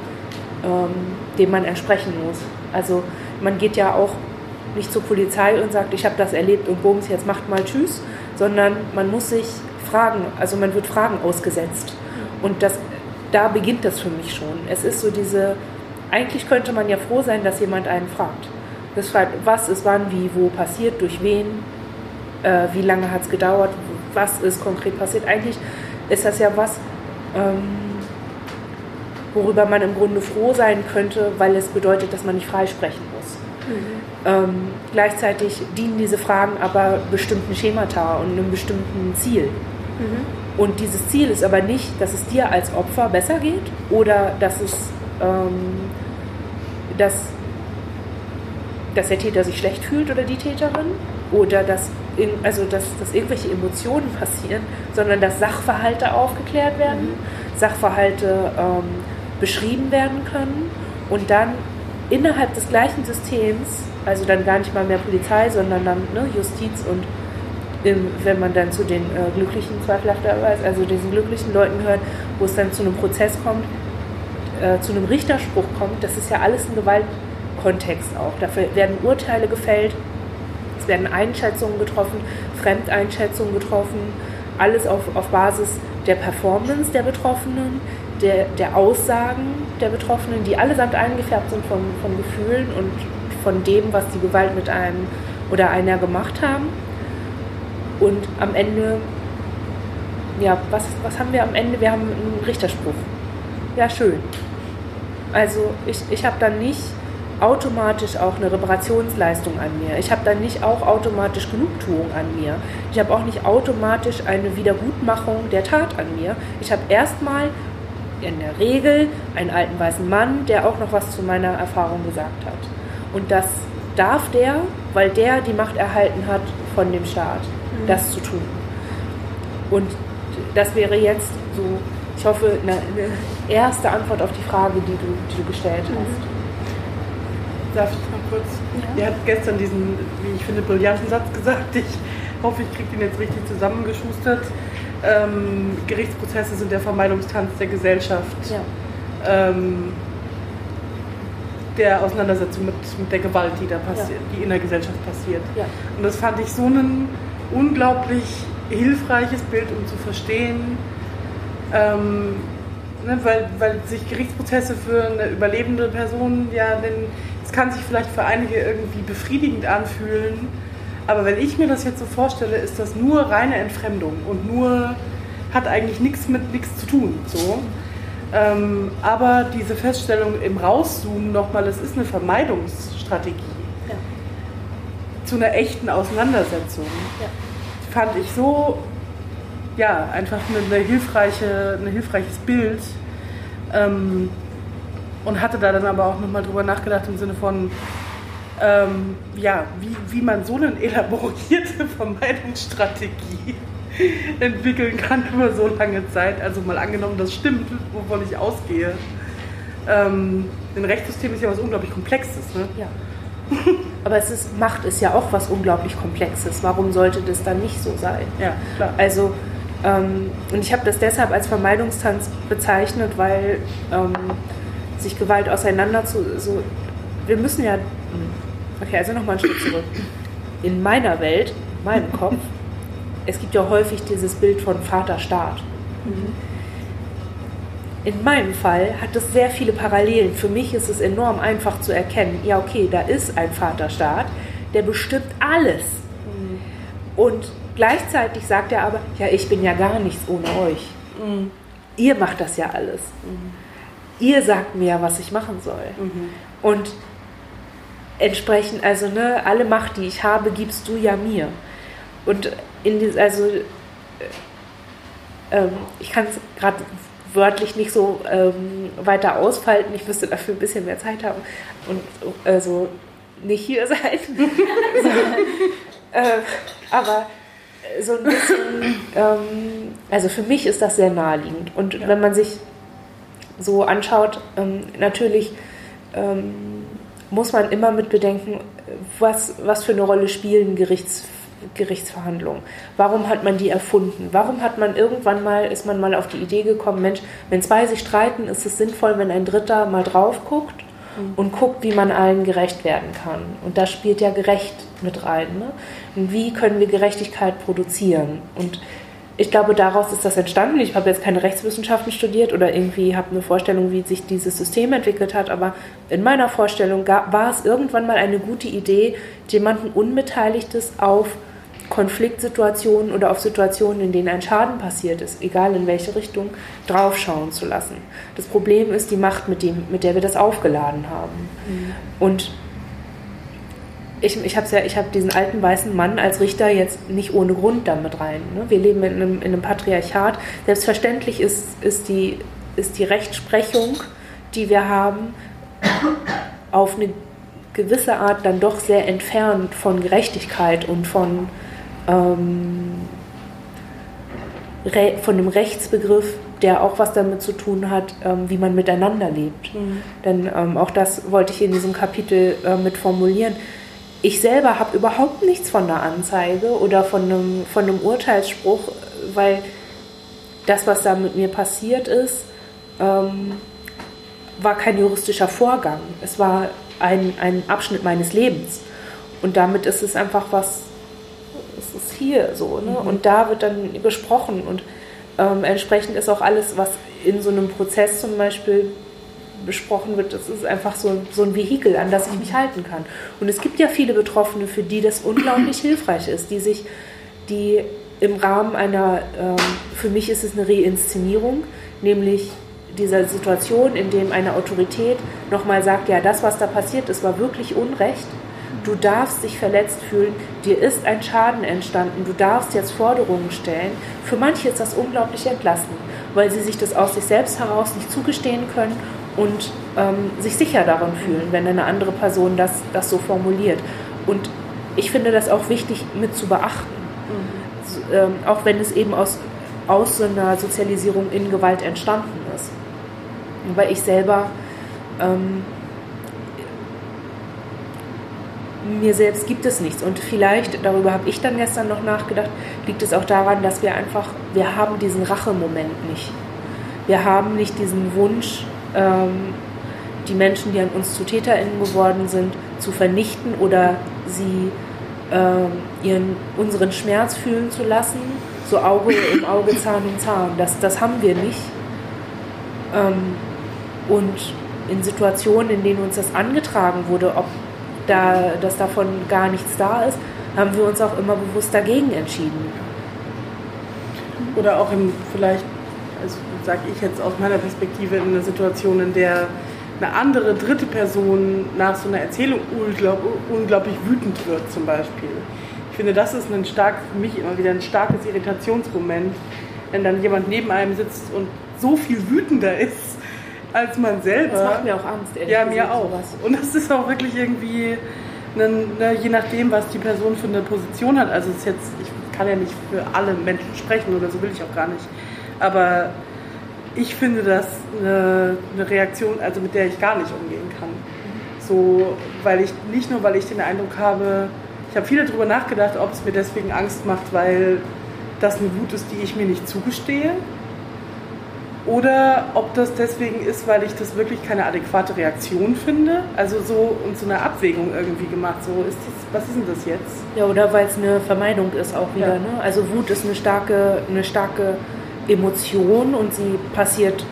ähm, dem man entsprechen muss. Also man geht ja auch nicht zur Polizei und sagt, ich habe das erlebt und bums, jetzt macht mal Tschüss, sondern man muss sich fragen, also man wird Fragen ausgesetzt. Und das, da beginnt das für mich schon. Es ist so diese, eigentlich könnte man ja froh sein, dass jemand einen fragt. Das fragt, was ist wann, wie, wo passiert, durch wen, äh, wie lange hat es gedauert, was ist konkret passiert. Eigentlich ist das ja was, ähm, worüber man im Grunde froh sein könnte, weil es bedeutet, dass man nicht freisprechen muss. Mhm. Ähm, gleichzeitig dienen diese Fragen aber bestimmten Schemata und einem bestimmten Ziel. Mhm. Und dieses Ziel ist aber nicht, dass es dir als Opfer besser geht oder dass es ähm, dass, dass der Täter sich schlecht fühlt oder die Täterin oder dass, in, also dass, dass irgendwelche Emotionen passieren, sondern dass Sachverhalte aufgeklärt werden, mhm. Sachverhalte ähm, beschrieben werden können und dann innerhalb des gleichen Systems, also dann gar nicht mal mehr Polizei, sondern dann ne, Justiz und im, wenn man dann zu den äh, glücklichen zweifelhafterweise, also diesen glücklichen Leuten hört, wo es dann zu einem Prozess kommt, äh, zu einem Richterspruch kommt, das ist ja alles ein Gewaltkontext auch. Dafür werden Urteile gefällt, es werden Einschätzungen getroffen, Fremdeinschätzungen getroffen, alles auf, auf Basis der Performance der Betroffenen, der, der Aussagen der Betroffenen, die allesamt eingefärbt sind von, von Gefühlen und von dem, was die Gewalt mit einem oder einer gemacht haben. Und am Ende, ja, was, was haben wir am Ende? Wir haben einen Richterspruch. Ja, schön. Also ich, ich habe dann nicht automatisch auch eine Reparationsleistung an mir. Ich habe dann nicht auch automatisch Genugtuung an mir. Ich habe auch nicht automatisch eine Wiedergutmachung der Tat an mir. Ich habe erstmal in der Regel einen alten weißen Mann, der auch noch was zu meiner Erfahrung gesagt hat. Und das darf der, weil der die Macht erhalten hat von dem Staat, mhm. das zu tun. Und das wäre jetzt so, ich hoffe, eine, eine erste Antwort auf die Frage, die du, die du gestellt hast. Mhm. Darf ich noch kurz? Ja. Ihr habt gestern diesen, wie ich finde, brillanten Satz gesagt. Ich hoffe, ich kriege den jetzt richtig zusammengeschustert. Ähm, Gerichtsprozesse sind der Vermeidungstanz der Gesellschaft. Ja. Ähm, der Auseinandersetzung mit, mit der Gewalt, die da passiert, ja. die in der Gesellschaft passiert. Ja. Und das fand ich so ein unglaublich hilfreiches Bild, um zu verstehen, ähm, ne, weil, weil sich Gerichtsprozesse für eine überlebende Person, ja, es kann sich vielleicht für einige irgendwie befriedigend anfühlen, aber wenn ich mir das jetzt so vorstelle, ist das nur reine Entfremdung und nur hat eigentlich nichts mit nichts zu tun. So. Ähm, aber diese Feststellung im Rauszoomen nochmal, es ist eine Vermeidungsstrategie ja. zu einer echten Auseinandersetzung. Ja. Fand ich so, ja, einfach eine, eine hilfreiche, ein hilfreiches Bild. Ähm, und hatte da dann aber auch nochmal drüber nachgedacht im Sinne von, ähm, ja, wie, wie man so eine elaborierte (laughs) Vermeidungsstrategie (laughs) entwickeln kann über so lange Zeit. Also mal angenommen, das stimmt, wovon ich ausgehe. ähm, ein Rechtssystem ist ja was unglaublich Komplexes. Ne? Ja. Aber es ist, Macht ist ja auch was unglaublich Komplexes. Warum sollte das dann nicht so sein? Ja, klar. Also, ähm, und ich habe das deshalb als Vermeidungstanz bezeichnet, weil ähm, sich Gewalt auseinander zu. So, wir müssen ja. Okay, also nochmal einen Schritt zurück. In meiner Welt, in meinem Kopf, es gibt ja häufig dieses Bild von Vaterstaat. Mhm in meinem Fall hat es sehr viele Parallelen. Für mich ist es enorm einfach zu erkennen, ja okay, da ist ein Vaterstaat, der bestimmt alles. Mhm. Und gleichzeitig sagt er aber, ja, ich bin ja gar nichts ohne euch. Mhm. Ihr macht das ja alles. Mhm. Ihr sagt mir, was ich machen soll. Mhm. Und entsprechend, also ne, alle Macht, die ich habe, gibst du ja mir. Und in die, also äh, ähm, ich kann es gerade wörtlich nicht so ähm, weiter ausfalten. Ich müsste dafür ein bisschen mehr Zeit haben und also nicht hier (laughs) sein. so, äh, aber so ein bisschen, ähm, also für mich ist das sehr naheliegend. Und ja. wenn man sich so anschaut, ähm, natürlich ähm, muss man immer mit bedenken, was, was für eine Rolle spielen Gerichts Gerichtsverhandlungen. Warum hat man die erfunden? Warum hat man irgendwann mal, ist man mal auf die Idee gekommen, Mensch, wenn zwei sich streiten, ist es sinnvoll, wenn ein Dritter mal drauf guckt mhm. und guckt, wie man allen gerecht werden kann. Und da spielt ja gerecht mit rein. Ne? Und wie können wir Gerechtigkeit produzieren? Und ich glaube, daraus ist das entstanden. Ich habe jetzt keine Rechtswissenschaften studiert oder irgendwie habe eine Vorstellung, wie sich dieses System entwickelt hat, aber in meiner Vorstellung war es irgendwann mal eine gute Idee, jemanden Unbeteiligtes auf Konfliktsituationen oder auf Situationen, in denen ein Schaden passiert ist, egal in welche Richtung, draufschauen zu lassen. Das Problem ist die Macht, mit, dem, mit der wir das aufgeladen haben. Mhm. Und ich, ich habe ja, hab diesen alten weißen Mann als Richter jetzt nicht ohne Grund damit rein. Ne? Wir leben in einem, in einem Patriarchat. Selbstverständlich ist, ist, die, ist die Rechtsprechung, die wir haben, auf eine gewisse Art dann doch sehr entfernt von Gerechtigkeit und von, ähm, von dem Rechtsbegriff, der auch was damit zu tun hat, ähm, wie man miteinander lebt. Mhm. Denn ähm, auch das wollte ich in diesem Kapitel äh, mit formulieren. Ich selber habe überhaupt nichts von einer Anzeige oder von einem, von einem Urteilsspruch, weil das, was da mit mir passiert ist, ähm, war kein juristischer Vorgang. Es war ein, ein Abschnitt meines Lebens. Und damit ist es einfach was, es ist hier so. Ne? Mhm. Und da wird dann gesprochen. Und ähm, entsprechend ist auch alles, was in so einem Prozess zum Beispiel besprochen wird, das ist einfach so, so ein Vehikel, an das ich mich halten kann. Und es gibt ja viele Betroffene, für die das unglaublich hilfreich ist, die sich, die im Rahmen einer, ähm, für mich ist es eine Reinszenierung, nämlich dieser Situation, in dem eine Autorität nochmal sagt, ja, das, was da passiert ist, war wirklich Unrecht. Du darfst dich verletzt fühlen, dir ist ein Schaden entstanden, du darfst jetzt Forderungen stellen. Für manche ist das unglaublich entlastend, weil sie sich das aus sich selbst heraus nicht zugestehen können und ähm, sich sicher darin fühlen, wenn eine andere Person das, das so formuliert. Und ich finde das auch wichtig mit zu beachten, mhm. ähm, auch wenn es eben aus, aus so einer Sozialisierung in Gewalt entstanden ist weil ich selber ähm, mir selbst gibt es nichts. Und vielleicht, darüber habe ich dann gestern noch nachgedacht, liegt es auch daran, dass wir einfach, wir haben diesen Rachemoment nicht. Wir haben nicht diesen Wunsch, ähm, die Menschen, die an uns zu TäterInnen geworden sind, zu vernichten oder sie ähm, ihren, unseren Schmerz fühlen zu lassen, so Auge im (laughs) Auge, Zahn um Zahn. Das, das haben wir nicht. Ähm, und in Situationen, in denen uns das angetragen wurde, ob da, dass davon gar nichts da ist, haben wir uns auch immer bewusst dagegen entschieden. Oder auch im, vielleicht, also sage ich jetzt aus meiner Perspektive, in einer Situation, in der eine andere dritte Person nach so einer Erzählung unglaub, unglaublich wütend wird zum Beispiel. Ich finde, das ist ein stark, für mich immer wieder ein starkes Irritationsmoment, wenn dann jemand neben einem sitzt und so viel wütender ist als man selber. Das macht mir auch Angst, ehrlich Ja, mir auch. Sowas. Und das ist auch wirklich irgendwie, eine, ne, je nachdem, was die Person für eine Position hat. Also es ist jetzt, ich kann ja nicht für alle Menschen sprechen oder so will ich auch gar nicht. Aber ich finde das eine, eine, Reaktion, also mit der ich gar nicht umgehen kann. So, weil ich nicht nur, weil ich den Eindruck habe, ich habe viel darüber nachgedacht, ob es mir deswegen Angst macht, weil das eine Wut ist, die ich mir nicht zugestehe. Oder ob das deswegen ist, weil ich das wirklich keine adäquate Reaktion finde. Also so und so eine Abwägung irgendwie gemacht. So ist das, was ist denn das jetzt? Ja, oder weil es eine Vermeidung ist auch wieder. Ja. Ne? Also Wut ist eine starke, eine starke Emotion und sie passiert,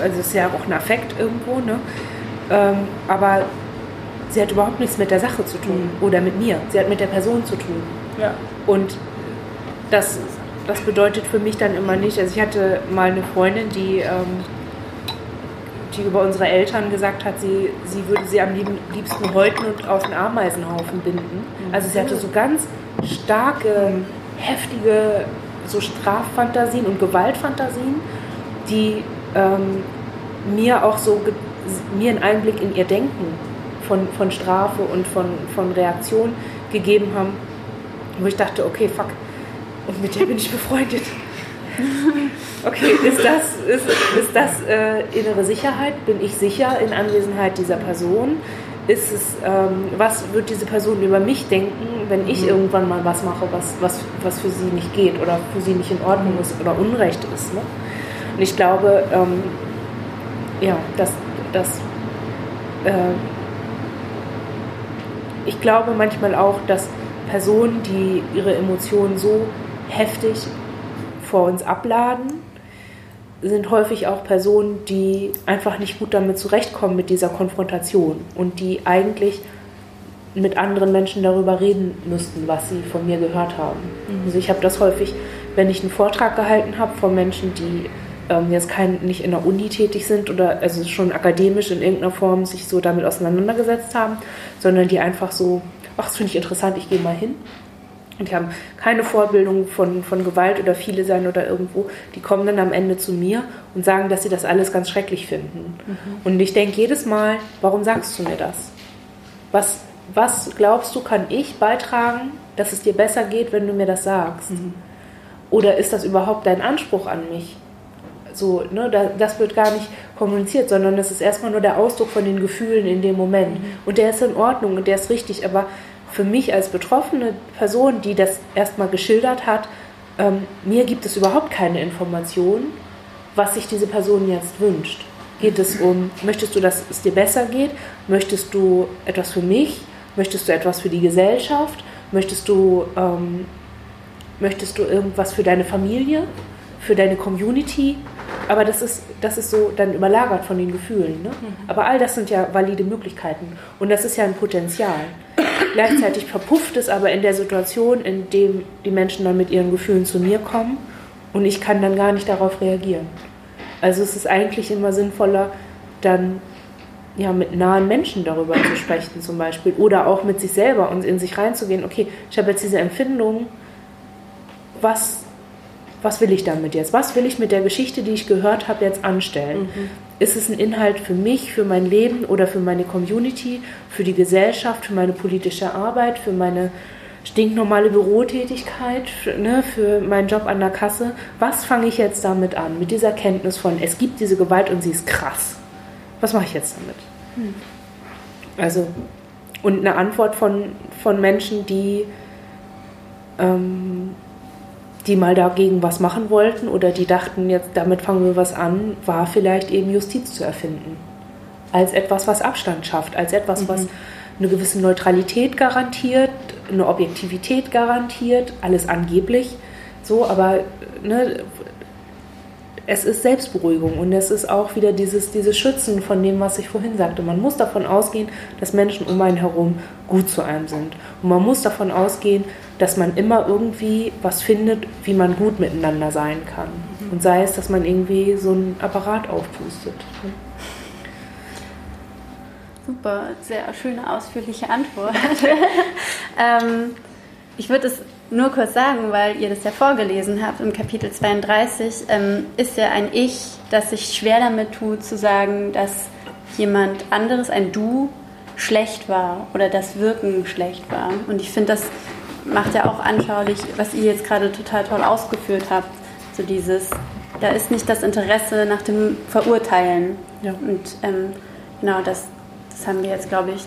also es ist ja auch ein Affekt irgendwo, ne? Ähm, aber sie hat überhaupt nichts mit der Sache zu tun mhm. oder mit mir. Sie hat mit der Person zu tun. Ja. Und das das bedeutet für mich dann immer nicht, also ich hatte mal eine Freundin, die, ähm, die über unsere Eltern gesagt hat, sie, sie würde sie am liebsten häuten und auf einen Ameisenhaufen binden. Also sie hatte so ganz starke, heftige so Straffantasien und Gewaltfantasien, die ähm, mir auch so mir einen Einblick in ihr Denken von, von Strafe und von, von Reaktion gegeben haben, wo ich dachte, okay, fuck, und mit der bin ich befreundet. (laughs) Okay, ist das, ist, ist das äh, innere Sicherheit? Bin ich sicher in Anwesenheit dieser Person? Ist es, ähm, was wird diese Person über mich denken, wenn ich mhm. irgendwann mal was mache, was, was, was für sie nicht geht oder für sie nicht in Ordnung ist oder Unrecht ist? Ne? Und ich glaube, ähm, ja, dass, dass äh, ich glaube manchmal auch, dass Personen, die ihre Emotionen so heftig vor uns abladen, sind häufig auch Personen, die einfach nicht gut damit zurechtkommen mit dieser Konfrontation und die eigentlich mit anderen Menschen darüber reden müssten, was sie von mir gehört haben. Mhm. Also ich habe das häufig, wenn ich einen Vortrag gehalten habe von Menschen, die ähm, jetzt kein, nicht in der Uni tätig sind oder also schon akademisch in irgendeiner Form sich so damit auseinandergesetzt haben, sondern die einfach so, ach, das finde ich interessant, ich gehe mal hin die haben keine Vorbildung von, von Gewalt oder viele sein oder irgendwo. Die kommen dann am Ende zu mir und sagen, dass sie das alles ganz schrecklich finden. Mhm. Und ich denke jedes Mal, warum sagst du mir das? Was, was glaubst du, kann ich beitragen, dass es dir besser geht, wenn du mir das sagst? Mhm. Oder ist das überhaupt dein Anspruch an mich? So, ne, das wird gar nicht kommuniziert, sondern das ist erstmal nur der Ausdruck von den Gefühlen in dem Moment. Mhm. Und der ist in Ordnung und der ist richtig, aber für mich als betroffene Person, die das erstmal geschildert hat, ähm, mir gibt es überhaupt keine Informationen, was sich diese Person jetzt wünscht. Geht es um, möchtest du, dass es dir besser geht? Möchtest du etwas für mich? Möchtest du etwas für die Gesellschaft? Möchtest du, ähm, möchtest du irgendwas für deine Familie? Für deine Community? Aber das ist, das ist so dann überlagert von den Gefühlen. Ne? Mhm. Aber all das sind ja valide Möglichkeiten. Und das ist ja ein Potenzial. Gleichzeitig verpufft es aber in der Situation, in dem die Menschen dann mit ihren Gefühlen zu mir kommen und ich kann dann gar nicht darauf reagieren. Also es ist eigentlich immer sinnvoller, dann ja, mit nahen Menschen darüber zu sprechen zum Beispiel oder auch mit sich selber und in sich reinzugehen, okay, ich habe jetzt diese Empfindung, was was will ich damit jetzt? Was will ich mit der Geschichte, die ich gehört habe, jetzt anstellen? Mhm. Ist es ein Inhalt für mich, für mein Leben oder für meine Community, für die Gesellschaft, für meine politische Arbeit, für meine stinknormale Bürotätigkeit, für, ne, für meinen Job an der Kasse? Was fange ich jetzt damit an? Mit dieser Kenntnis von, es gibt diese Gewalt und sie ist krass. Was mache ich jetzt damit? Mhm. Also, und eine Antwort von, von Menschen, die ähm, die mal dagegen was machen wollten oder die dachten, jetzt damit fangen wir was an, war vielleicht eben Justiz zu erfinden. Als etwas, was Abstand schafft, als etwas, mhm. was eine gewisse Neutralität garantiert, eine Objektivität garantiert, alles angeblich so, aber ne, es ist Selbstberuhigung und es ist auch wieder dieses, dieses Schützen von dem, was ich vorhin sagte. Man muss davon ausgehen, dass Menschen um einen herum gut zu einem sind. Und man muss davon ausgehen, dass man immer irgendwie was findet, wie man gut miteinander sein kann. Mhm. Und sei es, dass man irgendwie so einen Apparat aufpustet. Super, sehr schöne, ausführliche Antwort. (laughs) (laughs) ähm, ich würde es nur kurz sagen, weil ihr das ja vorgelesen habt im Kapitel 32, ähm, ist ja ein Ich, das sich schwer damit tut, zu sagen, dass jemand anderes, ein Du, schlecht war oder das Wirken schlecht war. Und ich finde, das macht ja auch anschaulich, was ihr jetzt gerade total toll ausgeführt habt. So dieses, da ist nicht das Interesse nach dem Verurteilen. Ja. Und ähm, genau, das, das haben wir jetzt, glaube ich.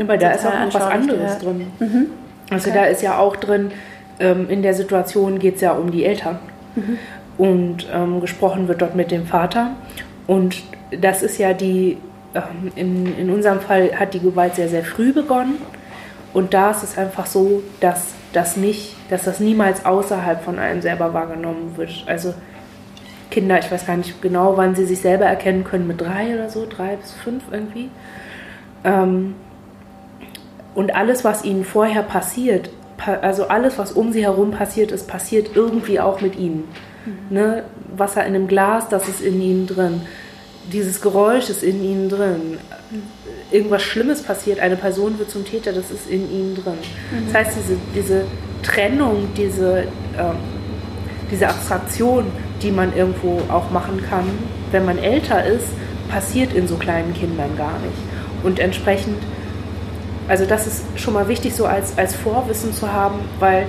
Aber da ist auch noch was anderes gehört. drin. Mhm. Also okay. da ist ja auch drin, ähm, in der Situation geht es ja um die Eltern. Mhm. Und ähm, gesprochen wird dort mit dem Vater. Und das ist ja die, ähm, in, in unserem Fall hat die Gewalt sehr, sehr früh begonnen. Und da ist es einfach so, dass das nicht, dass das niemals außerhalb von einem selber wahrgenommen wird. Also Kinder, ich weiß gar nicht genau, wann sie sich selber erkennen können, mit drei oder so, drei bis fünf irgendwie. Ähm, und alles, was ihnen vorher passiert, also alles, was um sie herum passiert ist, passiert irgendwie auch mit ihnen. Mhm. Ne? Wasser in einem Glas, das ist in ihnen drin. Dieses Geräusch ist in ihnen drin. Mhm. Irgendwas Schlimmes passiert, eine Person wird zum Täter, das ist in ihnen drin. Mhm. Das heißt, diese, diese Trennung, diese, ähm, diese Abstraktion, die man irgendwo auch machen kann, wenn man älter ist, passiert in so kleinen Kindern gar nicht. Und entsprechend, also das ist schon mal wichtig, so als, als Vorwissen zu haben, weil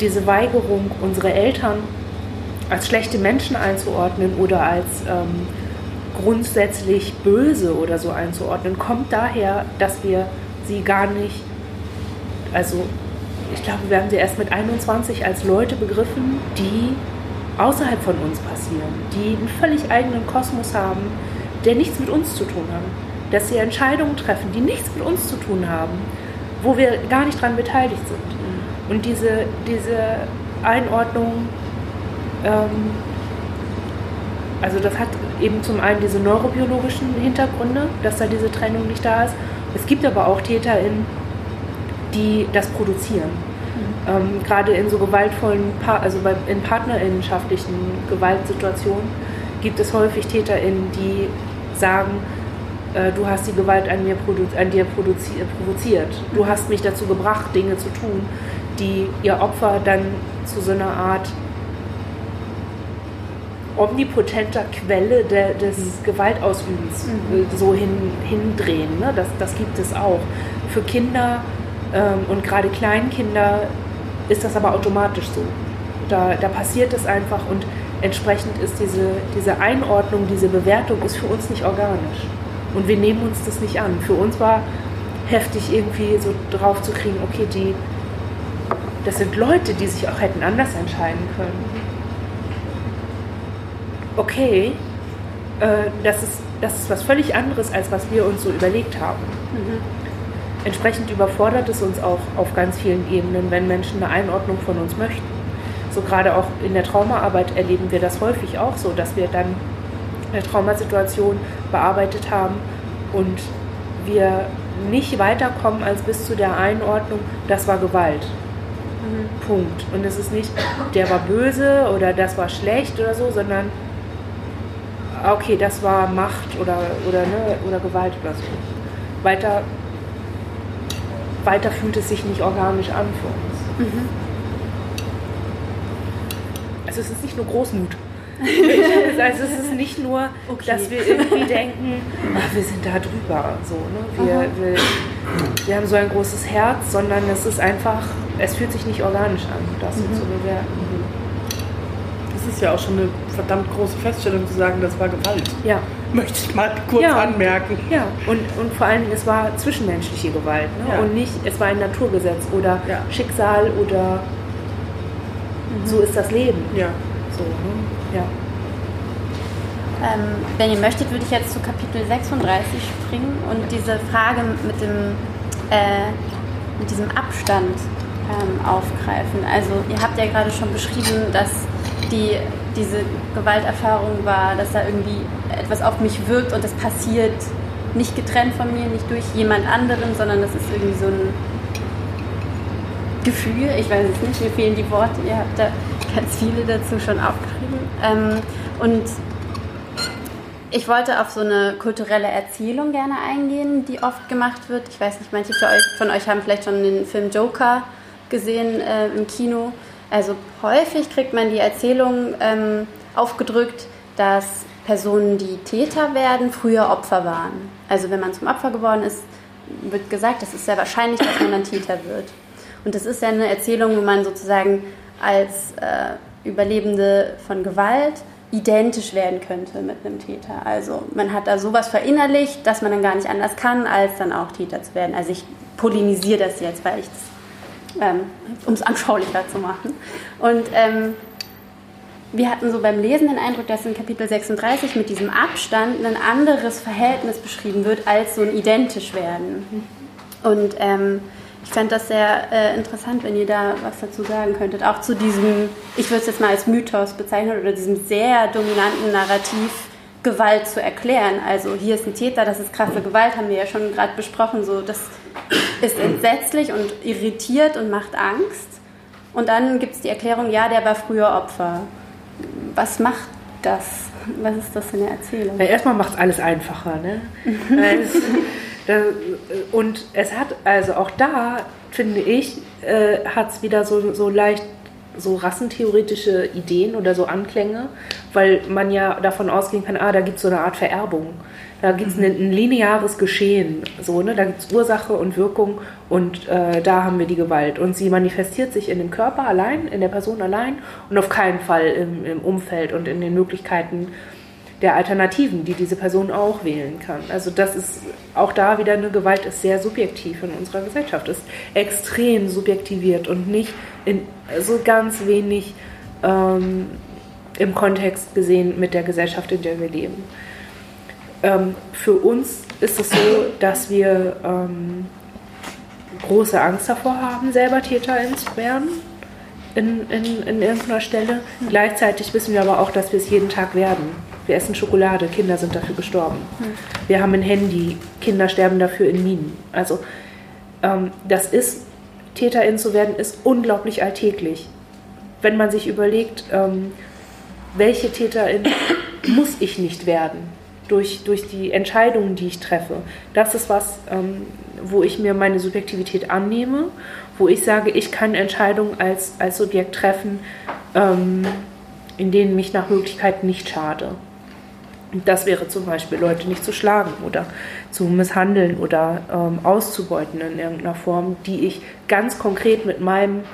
diese Weigerung, unsere Eltern als schlechte Menschen einzuordnen oder als ähm, grundsätzlich böse oder so einzuordnen, kommt daher, dass wir sie gar nicht, also ich glaube, wir haben sie erst mit 21 als Leute begriffen, die außerhalb von uns passieren, die einen völlig eigenen Kosmos haben, der nichts mit uns zu tun hat. Dass sie Entscheidungen treffen, die nichts mit uns zu tun haben, wo wir gar nicht daran beteiligt sind. Und diese, diese Einordnung, ähm, also das hat eben zum einen diese neurobiologischen Hintergründe, dass da diese Trennung nicht da ist. Es gibt aber auch TäterInnen, die das produzieren ähm, gerade in so gewaltvollen, pa also bei, in partnerinnenschaftlichen Gewaltsituationen gibt es häufig TäterInnen, die sagen, äh, du hast die Gewalt an, mir an dir provoziert. Du hast mich dazu gebracht, Dinge zu tun, die ihr Opfer dann zu so einer Art omnipotenter Quelle de, des Gewaltausübens mhm. Äh, so hin, hindrehen. Ne? Das, das gibt es auch. Für Kinder ähm, und gerade Kleinkinder ist das aber automatisch so. Da, da passiert es einfach und entsprechend ist diese, diese Einordnung, diese Bewertung ist für uns nicht organisch. Und wir nehmen uns das nicht an. Für uns war heftig irgendwie so drauf zu kriegen, okay, die, das sind Leute, die sich auch hätten anders entscheiden können. Okay, äh, das, ist, das ist was völlig anderes, als was wir uns so überlegt haben. Mhm. Entsprechend überfordert es uns auch auf ganz vielen Ebenen, wenn Menschen eine Einordnung von uns möchten. So gerade auch in der Traumaarbeit erleben wir das häufig auch so, dass wir dann eine Traumasituation bearbeitet haben und wir nicht weiterkommen als bis zu der Einordnung, das war Gewalt. Mhm. Punkt. Und es ist nicht, der war böse oder das war schlecht oder so, sondern okay, das war Macht oder, oder, ne, oder Gewalt oder so. Weiter weiter fühlt es sich nicht organisch an für uns. Mhm. Also es ist nicht nur Großmut. also es ist nicht nur, okay. dass wir irgendwie denken, ach, wir sind da drüber. So, ne? wir, wir, wir, haben so ein großes Herz, sondern es ist einfach, es fühlt sich nicht organisch an, das mhm. so zu bewerten ist ja auch schon eine verdammt große Feststellung zu sagen, das war Gewalt. Ja. Möchte ich mal kurz ja. anmerken. Ja, und, und vor allen Dingen, es war zwischenmenschliche Gewalt ne? Ja. und nicht, es war ein Naturgesetz oder ja. Schicksal oder mhm. so ist das Leben. Ja. So, ne? ja. Ähm, wenn ihr möchtet, würde ich jetzt zu Kapitel 36 springen und diese Frage mit dem äh, mit diesem Abstand ähm, aufgreifen. Also ihr habt ja gerade schon beschrieben, dass die, diese Gewalterfahrung war, dass da irgendwie etwas auf mich wirkt und das passiert nicht getrennt von mir, nicht durch jemand anderen, sondern das ist irgendwie so ein Gefühl. Ich weiß es nicht, mir fehlen die Worte. Ihr habt da ganz viele dazu schon aufgeschrieben. Ähm, und ich wollte auf so eine kulturelle Erzählung gerne eingehen, die oft gemacht wird. Ich weiß nicht, manche von euch haben vielleicht schon den Film Joker gesehen äh, im Kino. Also häufig kriegt man die Erzählung ähm, aufgedrückt, dass Personen, die Täter werden, früher Opfer waren. Also wenn man zum Opfer geworden ist, wird gesagt, es ist sehr wahrscheinlich, dass man dann Täter wird. Und das ist ja eine Erzählung, wo man sozusagen als äh, Überlebende von Gewalt identisch werden könnte mit einem Täter. Also man hat da sowas verinnerlicht, dass man dann gar nicht anders kann, als dann auch Täter zu werden. Also ich polemisiere das jetzt, weil ich das, ähm, um es anschaulicher zu machen. Und ähm, wir hatten so beim Lesen den Eindruck, dass in Kapitel 36 mit diesem Abstand ein anderes Verhältnis beschrieben wird als so ein identisch werden. Und ähm, ich fände das sehr äh, interessant, wenn ihr da was dazu sagen könntet. Auch zu diesem, ich würde es jetzt mal als Mythos bezeichnen, oder diesem sehr dominanten Narrativ, Gewalt zu erklären. Also hier ist ein Täter, das ist krasse Gewalt, haben wir ja schon gerade besprochen. So, das ist entsetzlich und irritiert und macht Angst. Und dann gibt es die Erklärung, ja, der war früher Opfer. Was macht das? Was ist das für eine Erzählung? Ja, erstmal macht es alles einfacher. Ne? und es hat, also auch da, finde ich, äh, hat es wieder so, so leicht so rassentheoretische Ideen oder so Anklänge, weil man ja davon ausgehen kann, ah, da gibt es so eine Art Vererbung. Da gibt es ein, ein, lineares Geschehen. So, ne? Da gibt es Ursache und Wirkung und äh, da haben wir die Gewalt. Und sie manifestiert sich in dem Körper allein, in der Person allein und auf keinen Fall im, im Umfeld und in den Möglichkeiten der Alternativen, die diese Person auch wählen kann. Also das ist auch da wieder eine Gewalt ist sehr subjektiv in unserer Gesellschaft, ist extrem subjektiviert und nicht in so ganz wenig ähm, im Kontext gesehen mit der Gesellschaft, in der wir leben. Ähm, für uns ist es so, dass wir ähm, große Angst davor haben, selber Täterin zu werden in, in, in irgendeiner Stelle. Gleichzeitig wissen wir aber auch, dass wir es jeden Tag werden. Wir essen Schokolade, Kinder sind dafür gestorben. Wir haben ein Handy, Kinder sterben dafür in Minen. Also ähm, das ist, Täterin zu werden, ist unglaublich alltäglich. Wenn man sich überlegt, ähm, welche Täterin muss ich nicht werden durch, durch die Entscheidungen, die ich treffe. Das ist was, ähm, wo ich mir meine Subjektivität annehme, wo ich sage, ich kann Entscheidungen als, als Subjekt treffen, ähm, in denen mich nach Möglichkeit nicht schade. Das wäre zum Beispiel, Leute nicht zu schlagen oder zu misshandeln oder ähm, auszubeuten in irgendeiner Form, die ich ganz konkret mit meinem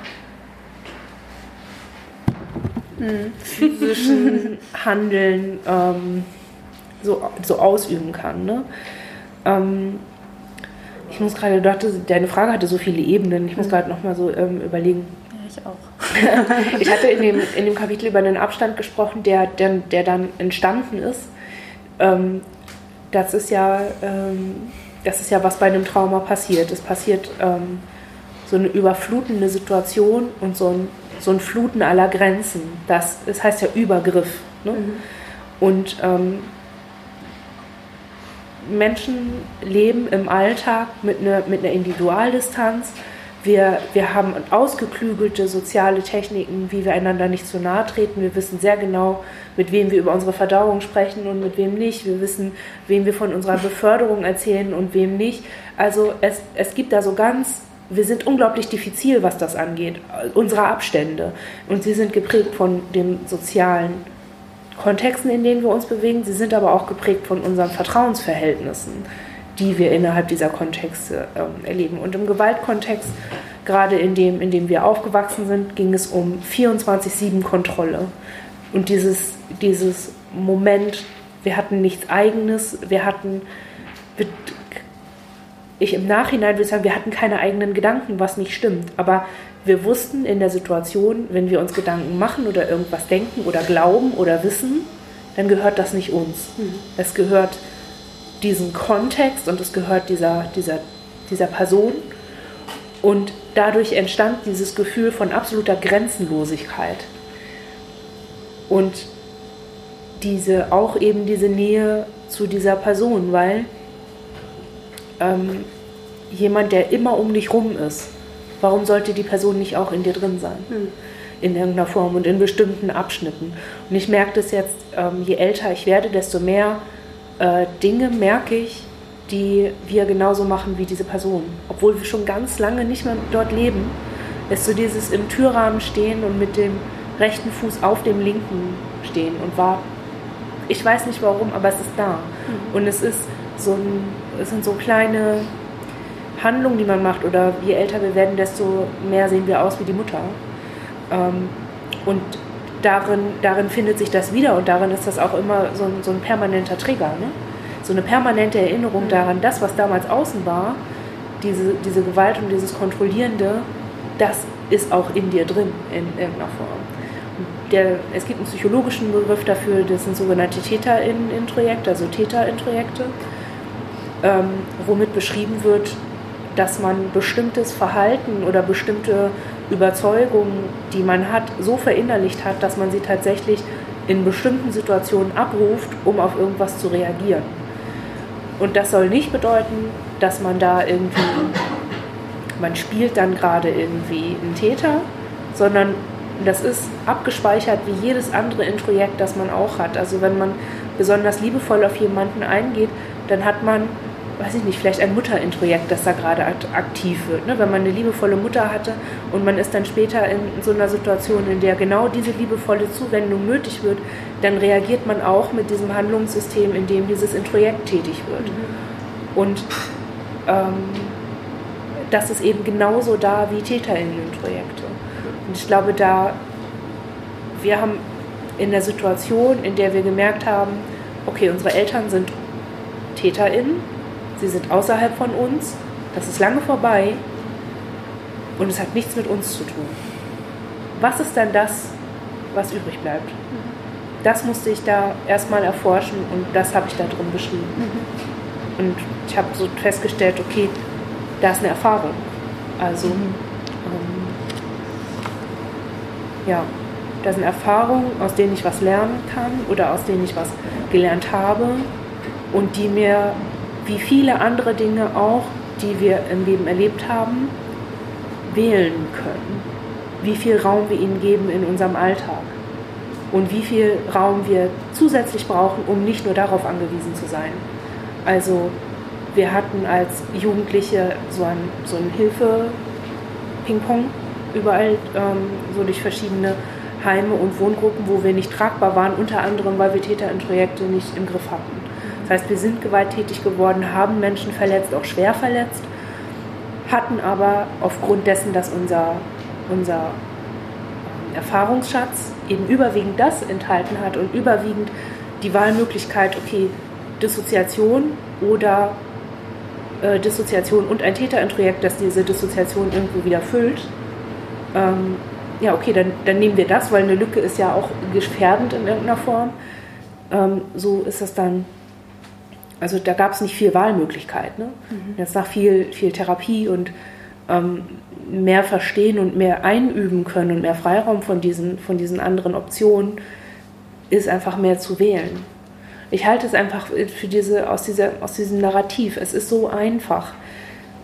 mhm. physischen Handeln ähm, so, so ausüben kann. Ne? Ähm, ich muss gerade, deine Frage hatte so viele Ebenen, ich muss mhm. gerade nochmal so ähm, überlegen. Ja, ich auch. (laughs) ich hatte in dem, in dem Kapitel über einen Abstand gesprochen, der, der, der dann entstanden ist ähm, das ist ja, ähm, das ist ja, was bei einem Trauma passiert. Es passiert ähm, so eine überflutende Situation und so ein, so ein Fluten aller Grenzen. Das, das heißt ja Übergriff. Ne? Mhm. Und ähm, Menschen leben im Alltag mit einer, mit einer Individualdistanz, wir, wir haben ausgeklügelte soziale Techniken, wie wir einander nicht zu nahe treten. Wir wissen sehr genau, mit wem wir über unsere Verdauung sprechen und mit wem nicht. Wir wissen, wem wir von unserer Beförderung erzählen und wem nicht. Also es, es gibt da so ganz, wir sind unglaublich diffizil, was das angeht, unsere Abstände. Und sie sind geprägt von den sozialen Kontexten, in denen wir uns bewegen. Sie sind aber auch geprägt von unseren Vertrauensverhältnissen die wir innerhalb dieser Kontexte ähm, erleben. Und im Gewaltkontext, gerade in dem, in dem wir aufgewachsen sind, ging es um 24-7-Kontrolle. Und dieses, dieses Moment, wir hatten nichts Eigenes, wir hatten, ich im Nachhinein würde sagen, wir hatten keine eigenen Gedanken, was nicht stimmt. Aber wir wussten in der Situation, wenn wir uns Gedanken machen oder irgendwas denken oder glauben oder wissen, dann gehört das nicht uns. Mhm. Es gehört diesen Kontext und es gehört dieser, dieser, dieser Person. Und dadurch entstand dieses Gefühl von absoluter Grenzenlosigkeit. Und diese, auch eben diese Nähe zu dieser Person, weil ähm, jemand, der immer um dich rum ist, warum sollte die Person nicht auch in dir drin sein? Hm. In irgendeiner Form und in bestimmten Abschnitten. Und ich merke das jetzt, ähm, je älter ich werde, desto mehr äh, Dinge merke ich, die wir genauso machen wie diese Person. Obwohl wir schon ganz lange nicht mehr dort leben, ist so dieses im Türrahmen stehen und mit dem rechten Fuß auf dem linken stehen und warten. Ich weiß nicht warum, aber es ist da. Mhm. Und es ist so ein, es sind so kleine Handlungen, die man macht. Oder je älter wir werden, desto mehr sehen wir aus wie die Mutter. Ähm, und darin, darin findet sich das wieder und darin ist das auch immer so ein, so ein permanenter Trigger. Ne? So eine permanente Erinnerung daran, das, was damals außen war, diese, diese Gewalt und dieses Kontrollierende, das ist auch in dir drin in irgendeiner Form. Der, es gibt einen psychologischen Begriff dafür, das sind sogenannte Täter-Introjekte, also Täter-Introjekte, ähm, womit beschrieben wird, dass man bestimmtes Verhalten oder bestimmte Überzeugungen, die man hat, so verinnerlicht hat, dass man sie tatsächlich in bestimmten Situationen abruft, um auf irgendwas zu reagieren. Und das soll nicht bedeuten, dass man da irgendwie, man spielt dann gerade irgendwie einen Täter, sondern das ist abgespeichert wie jedes andere Introjekt, das man auch hat. Also wenn man besonders liebevoll auf jemanden eingeht, dann hat man weiß ich nicht, vielleicht ein Mutterintrojekt, das da gerade aktiv wird. Ne? Wenn man eine liebevolle Mutter hatte und man ist dann später in so einer Situation, in der genau diese liebevolle Zuwendung nötig wird, dann reagiert man auch mit diesem Handlungssystem, in dem dieses Introjekt tätig wird. Mhm. Und ähm, das ist eben genauso da wie TäterInnen-Introjekte. Und ich glaube, da wir haben in der Situation, in der wir gemerkt haben, okay, unsere Eltern sind TäterInnen, sie sind außerhalb von uns, das ist lange vorbei und es hat nichts mit uns zu tun. Was ist dann das, was übrig bleibt? Das musste ich da erstmal erforschen und das habe ich da drin beschrieben. Mhm. Und ich habe so festgestellt, okay, da ist eine Erfahrung. Also, ähm, ja, da sind Erfahrungen, aus denen ich was lernen kann oder aus denen ich was gelernt habe und die mir wie viele andere Dinge auch, die wir im Leben erlebt haben, wählen können. Wie viel Raum wir ihnen geben in unserem Alltag und wie viel Raum wir zusätzlich brauchen, um nicht nur darauf angewiesen zu sein. Also wir hatten als Jugendliche so ein, so ein Hilfe-Ping-Pong überall, ähm, so durch verschiedene Heime und Wohngruppen, wo wir nicht tragbar waren, unter anderem, weil wir Täter in Projekte nicht im Griff hatten. Das heißt, wir sind gewalttätig geworden, haben Menschen verletzt, auch schwer verletzt, hatten aber aufgrund dessen, dass unser, unser ähm, Erfahrungsschatz eben überwiegend das enthalten hat und überwiegend die Wahlmöglichkeit, okay, Dissoziation oder äh, Dissoziation und ein Täterintrojekt, das diese Dissoziation irgendwo wieder füllt. Ähm, ja, okay, dann, dann nehmen wir das, weil eine Lücke ist ja auch gefährdend in irgendeiner Form. Ähm, so ist das dann also da gab es nicht viel Wahlmöglichkeit. Ne? Mhm. Jetzt nach viel, viel Therapie und ähm, mehr verstehen und mehr einüben können und mehr Freiraum von diesen, von diesen anderen Optionen ist einfach mehr zu wählen. Ich halte es einfach für diese, aus, dieser, aus diesem Narrativ. Es ist so einfach.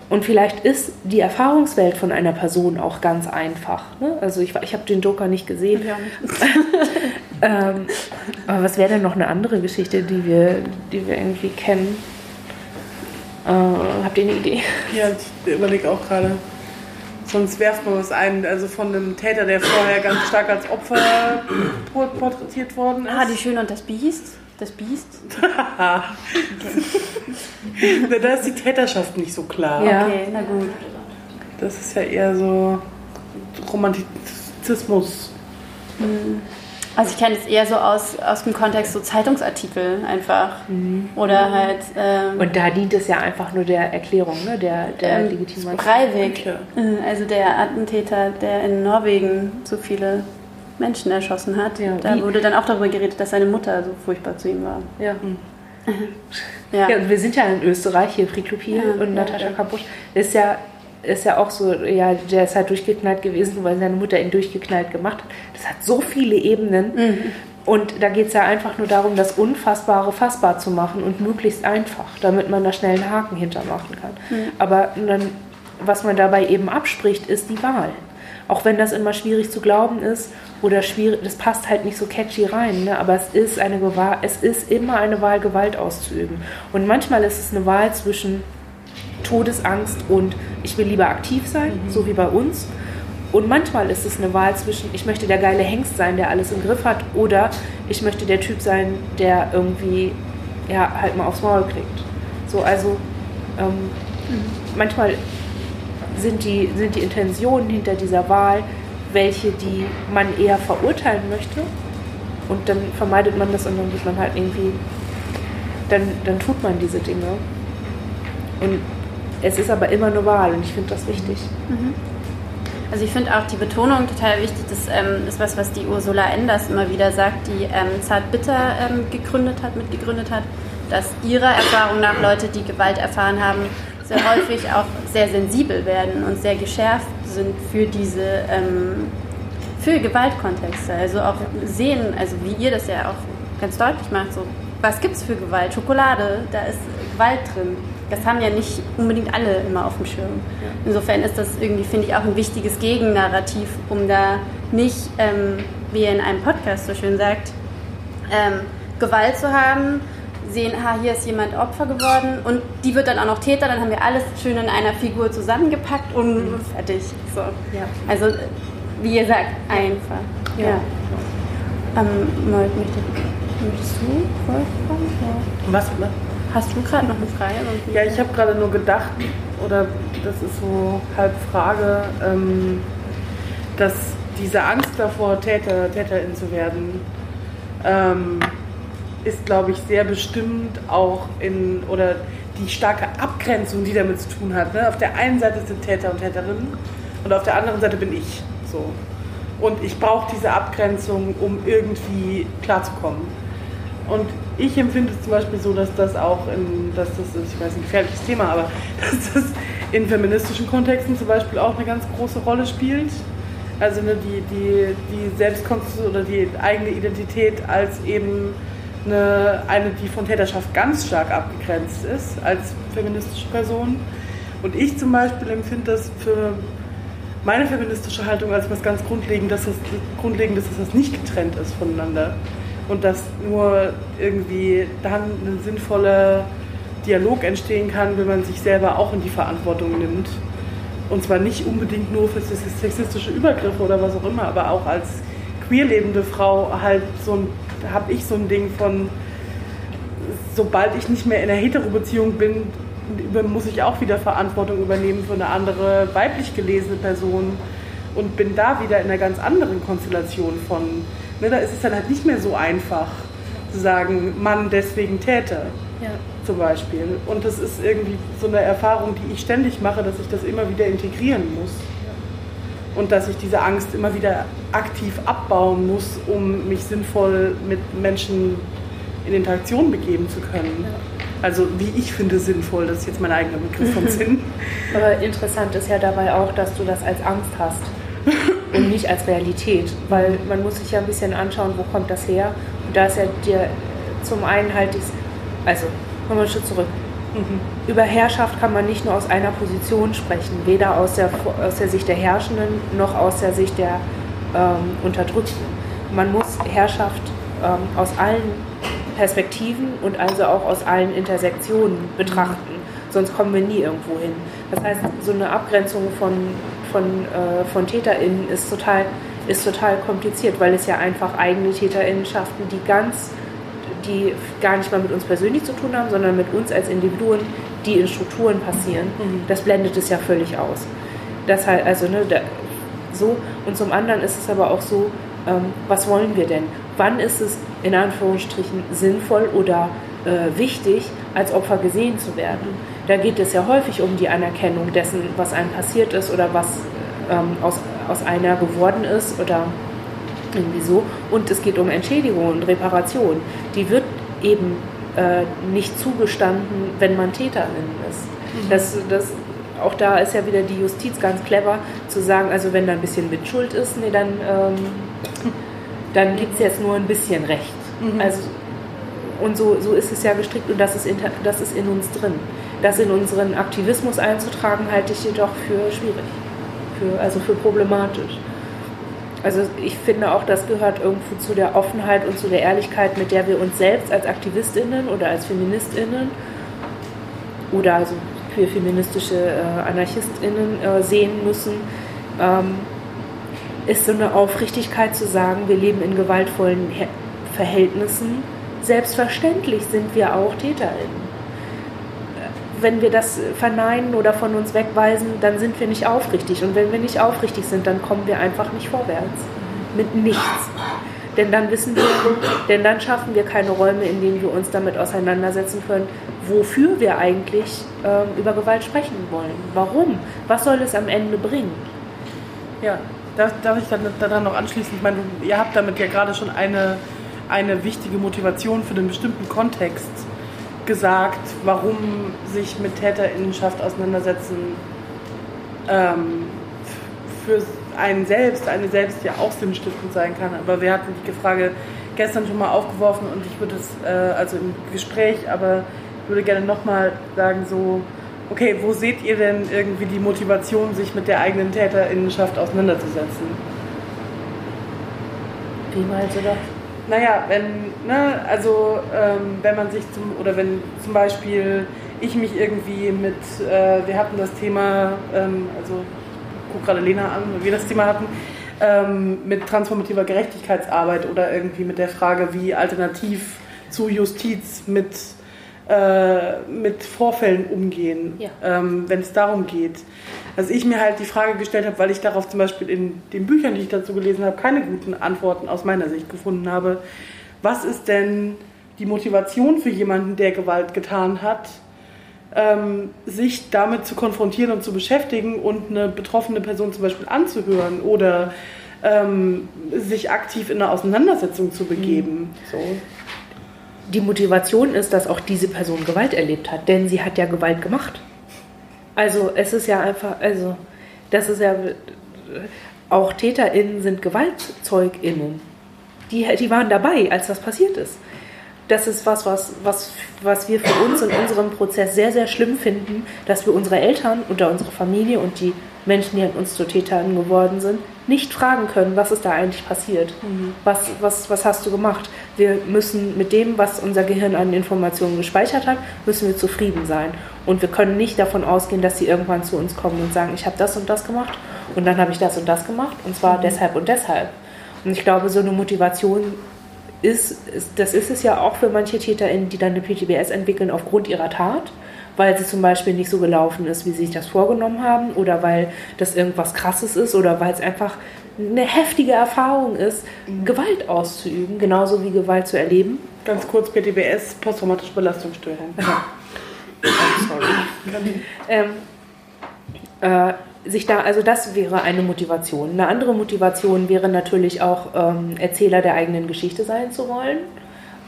Und vielleicht ist die Erfahrungswelt von einer Person auch ganz einfach. Ne? Also ich, ich habe den Joker nicht gesehen. Ja. (laughs) ähm, aber was wäre denn noch eine andere Geschichte, die wir, die wir irgendwie kennen? Äh, habt ihr eine Idee? Ja, ich überlege auch gerade. Sonst werft man was ein, also von einem Täter, der vorher ganz stark als Opfer porträtiert worden ist. Ah, die Schöne und das Biest das Biest? (laughs) okay. da ist die Täterschaft nicht so klar. Ja. Okay, na gut. Das ist ja eher so Romantizismus. Hm. Also ich kenne es eher so aus, aus dem Kontext so Zeitungsartikel einfach. Mhm. Oder halt. Ähm, Und da dient es ja einfach nur der Erklärung, ne? der, der ähm, Legitimation. Breivik, äh, also der Attentäter, der in Norwegen so viele Menschen erschossen hat. Ja, da wie? wurde dann auch darüber geredet, dass seine Mutter so furchtbar zu ihm war. Ja. Mhm. (laughs) ja. ja. und wir sind ja in Österreich, hier Friklupil ja, und Natascha ja. Kampusch. Ist ja, ist ja auch so, ja, der ist halt durchgeknallt gewesen, weil seine Mutter ihn durchgeknallt gemacht hat. Das hat so viele Ebenen. Mhm. Und da geht es ja einfach nur darum, das Unfassbare fassbar zu machen und möglichst einfach, damit man da schnell einen Haken hintermachen kann. Mhm. Aber dann, was man dabei eben abspricht, ist die Wahl. Auch wenn das immer schwierig zu glauben ist oder schwierig, das passt halt nicht so catchy rein, ne? aber es ist, eine Gewahr, es ist immer eine Wahl, Gewalt auszuüben. Und manchmal ist es eine Wahl zwischen Todesangst und ich will lieber aktiv sein, mhm. so wie bei uns. Und manchmal ist es eine Wahl zwischen, ich möchte der geile Hengst sein, der alles im Griff hat, oder ich möchte der Typ sein, der irgendwie ja, halt mal aufs Maul kriegt. So, also ähm, mhm. manchmal sind die, sind die Intentionen hinter dieser Wahl welche, die man eher verurteilen möchte. Und dann vermeidet man das und dann wird man halt irgendwie, dann, dann tut man diese Dinge. Und es ist aber immer Wahl und ich finde das wichtig. Mhm. Also ich finde auch die Betonung total wichtig. Das ähm, ist was, was die Ursula Enders immer wieder sagt, die ähm, Zartbitter ähm, gegründet hat, mitgegründet hat, dass ihrer Erfahrung nach Leute, die Gewalt erfahren haben, sehr häufig auch sehr sensibel werden und sehr geschärft sind für diese ähm, für Gewaltkontexte. Also auch sehen, also wie ihr das ja auch ganz deutlich macht, so was gibt es für Gewalt? Schokolade, da ist Gewalt drin das haben ja nicht unbedingt alle immer auf dem Schirm. Insofern ist das irgendwie, finde ich, auch ein wichtiges Gegennarrativ, um da nicht, ähm, wie ihr in einem Podcast so schön sagt, ähm, Gewalt zu haben, sehen, aha, hier ist jemand Opfer geworden und die wird dann auch noch Täter, dann haben wir alles schön in einer Figur zusammengepackt und mhm. fertig. So. Ja. Also, wie ihr sagt, einfach. Ja. ja. Ähm, möchtest du vorkommen? Was? Hast du gerade noch eine Frage? Ja, ich habe gerade nur gedacht, oder das ist so halb Frage, ähm, dass diese Angst davor, Täter, Täterin zu werden, ähm, ist, glaube ich, sehr bestimmt auch in, oder die starke Abgrenzung, die damit zu tun hat. Ne? Auf der einen Seite sind Täter und Täterinnen und auf der anderen Seite bin ich. So. Und ich brauche diese Abgrenzung, um irgendwie klarzukommen. Und ich empfinde es zum Beispiel so, dass das auch in, dass das ist, ich weiß ein gefährliches Thema, aber (laughs) dass das in feministischen Kontexten zum Beispiel auch eine ganz große Rolle spielt. Also ne, die, die, die Selbstkonstruktion oder die eigene Identität als eben eine, eine, die von Täterschaft ganz stark abgegrenzt ist, als feministische Person. Und ich zum Beispiel empfinde das für meine feministische Haltung als was ganz Grundlegendes, dass das, Grundlegendes, dass das nicht getrennt ist voneinander und dass nur irgendwie dann ein sinnvoller Dialog entstehen kann, wenn man sich selber auch in die Verantwortung nimmt. Und zwar nicht unbedingt nur für sexistische Übergriffe oder was auch immer, aber auch als queer lebende Frau halt so ein, habe ich so ein Ding von, sobald ich nicht mehr in einer Hetero-Beziehung bin, muss ich auch wieder Verantwortung übernehmen für eine andere weiblich gelesene Person und bin da wieder in einer ganz anderen Konstellation von Ne, da ist es dann halt nicht mehr so einfach zu sagen, Mann deswegen Täter. Ja. Zum Beispiel. Und das ist irgendwie so eine Erfahrung, die ich ständig mache, dass ich das immer wieder integrieren muss. Und dass ich diese Angst immer wieder aktiv abbauen muss, um mich sinnvoll mit Menschen in Interaktion begeben zu können. Ja. Also wie ich finde sinnvoll, das ist jetzt mein eigener Begriff von (laughs) Sinn. Aber interessant ist ja dabei auch, dass du das als Angst hast und nicht als Realität, weil man muss sich ja ein bisschen anschauen, wo kommt das her. Und da ist ja dir zum einen halt dies, also kommen wir einen Schritt zurück. Mhm. Über Herrschaft kann man nicht nur aus einer Position sprechen, weder aus der, aus der Sicht der Herrschenden noch aus der Sicht der ähm, Unterdrückten. Man muss Herrschaft ähm, aus allen Perspektiven und also auch aus allen Intersektionen betrachten, sonst kommen wir nie irgendwo hin. Das heißt, so eine Abgrenzung von von, äh, von TäterInnen ist total, ist total kompliziert, weil es ja einfach eigene TäterInnen schaffen, die ganz, die gar nicht mal mit uns persönlich zu tun haben, sondern mit uns als Individuen, die in Strukturen passieren. Mhm. Das blendet es ja völlig aus. Das halt, also, ne, da, so. Und zum anderen ist es aber auch so, ähm, was wollen wir denn? Wann ist es in Anführungsstrichen sinnvoll oder äh, wichtig, als Opfer gesehen zu werden? Da geht es ja häufig um die Anerkennung dessen, was einem passiert ist oder was ähm, aus, aus einer geworden ist oder irgendwie so. Und es geht um Entschädigung und Reparation. Die wird eben äh, nicht zugestanden, wenn man Täterin ist. Mhm. Das, das, auch da ist ja wieder die Justiz ganz clever zu sagen, also wenn da ein bisschen Mitschuld ist, nee, dann, ähm, dann gibt es jetzt nur ein bisschen Recht. Mhm. Also, und so, so ist es ja gestrickt und das ist, in, das ist in uns drin. Das in unseren Aktivismus einzutragen, halte ich jedoch für schwierig, für, also für problematisch. Also ich finde auch, das gehört irgendwo zu der Offenheit und zu der Ehrlichkeit, mit der wir uns selbst als Aktivistinnen oder als Feministinnen oder also für feministische äh, Anarchistinnen äh, sehen müssen, ähm, ist so eine Aufrichtigkeit zu sagen, wir leben in gewaltvollen Verhältnissen. Selbstverständlich sind wir auch Täterinnen wenn wir das verneinen oder von uns wegweisen, dann sind wir nicht aufrichtig. Und wenn wir nicht aufrichtig sind, dann kommen wir einfach nicht vorwärts. Mit nichts. Denn dann wissen wir, denn dann schaffen wir keine Räume, in denen wir uns damit auseinandersetzen können, wofür wir eigentlich ähm, über Gewalt sprechen wollen. Warum? Was soll es am Ende bringen? Ja, darf, darf ich dann daran noch anschließen? Ich meine, ihr habt damit ja gerade schon eine, eine wichtige Motivation für den bestimmten Kontext gesagt, warum sich mit Täterinnenschaft auseinandersetzen ähm, für einen selbst, eine selbst ja auch sinnstiftend sein kann. Aber wir hatten die Frage gestern schon mal aufgeworfen und ich würde es, äh, also im Gespräch, aber ich würde gerne nochmal sagen, so, okay, wo seht ihr denn irgendwie die Motivation, sich mit der eigenen Täterinnenschaft auseinanderzusetzen? Wie meinst du das? Naja, wenn, ne, also ähm, wenn man sich zum, oder wenn zum Beispiel ich mich irgendwie mit, äh, wir hatten das Thema, ähm, also ich gucke gerade Lena an, wir das Thema hatten, ähm, mit transformativer Gerechtigkeitsarbeit oder irgendwie mit der Frage, wie alternativ zu Justiz mit äh, mit Vorfällen umgehen, ja. ähm, wenn es darum geht. Dass ich mir halt die Frage gestellt habe, weil ich darauf zum Beispiel in den Büchern, die ich dazu gelesen habe, keine guten Antworten aus meiner Sicht gefunden habe. Was ist denn die Motivation für jemanden, der Gewalt getan hat, ähm, sich damit zu konfrontieren und zu beschäftigen und eine betroffene Person zum Beispiel anzuhören oder ähm, sich aktiv in eine Auseinandersetzung zu begeben. Mhm. So die Motivation ist, dass auch diese Person Gewalt erlebt hat, denn sie hat ja Gewalt gemacht. Also es ist ja einfach, also das ist ja, auch TäterInnen sind GewaltzeugInnen. Die, die waren dabei, als das passiert ist. Das ist was, was, was, was wir für uns in unserem Prozess sehr, sehr schlimm finden, dass wir unsere Eltern oder unsere Familie und die Menschen, die an uns zu Tätern geworden sind, nicht fragen können, was ist da eigentlich passiert? Mhm. Was, was, was hast du gemacht? Wir müssen mit dem, was unser Gehirn an Informationen gespeichert hat, müssen wir zufrieden sein. Und wir können nicht davon ausgehen, dass sie irgendwann zu uns kommen und sagen, ich habe das und das gemacht und dann habe ich das und das gemacht und zwar mhm. deshalb und deshalb. Und ich glaube, so eine Motivation ist, ist, das ist es ja auch für manche TäterInnen, die dann eine PTBS entwickeln aufgrund ihrer Tat weil sie zum Beispiel nicht so gelaufen ist, wie sie sich das vorgenommen haben oder weil das irgendwas Krasses ist oder weil es einfach eine heftige Erfahrung ist, mhm. Gewalt auszuüben, genauso wie Gewalt zu erleben. Ganz kurz, PTBS, posttraumatische Belastungsstörung. Ähm, äh, sich da, also das wäre eine Motivation. Eine andere Motivation wäre natürlich auch, ähm, Erzähler der eigenen Geschichte sein zu wollen.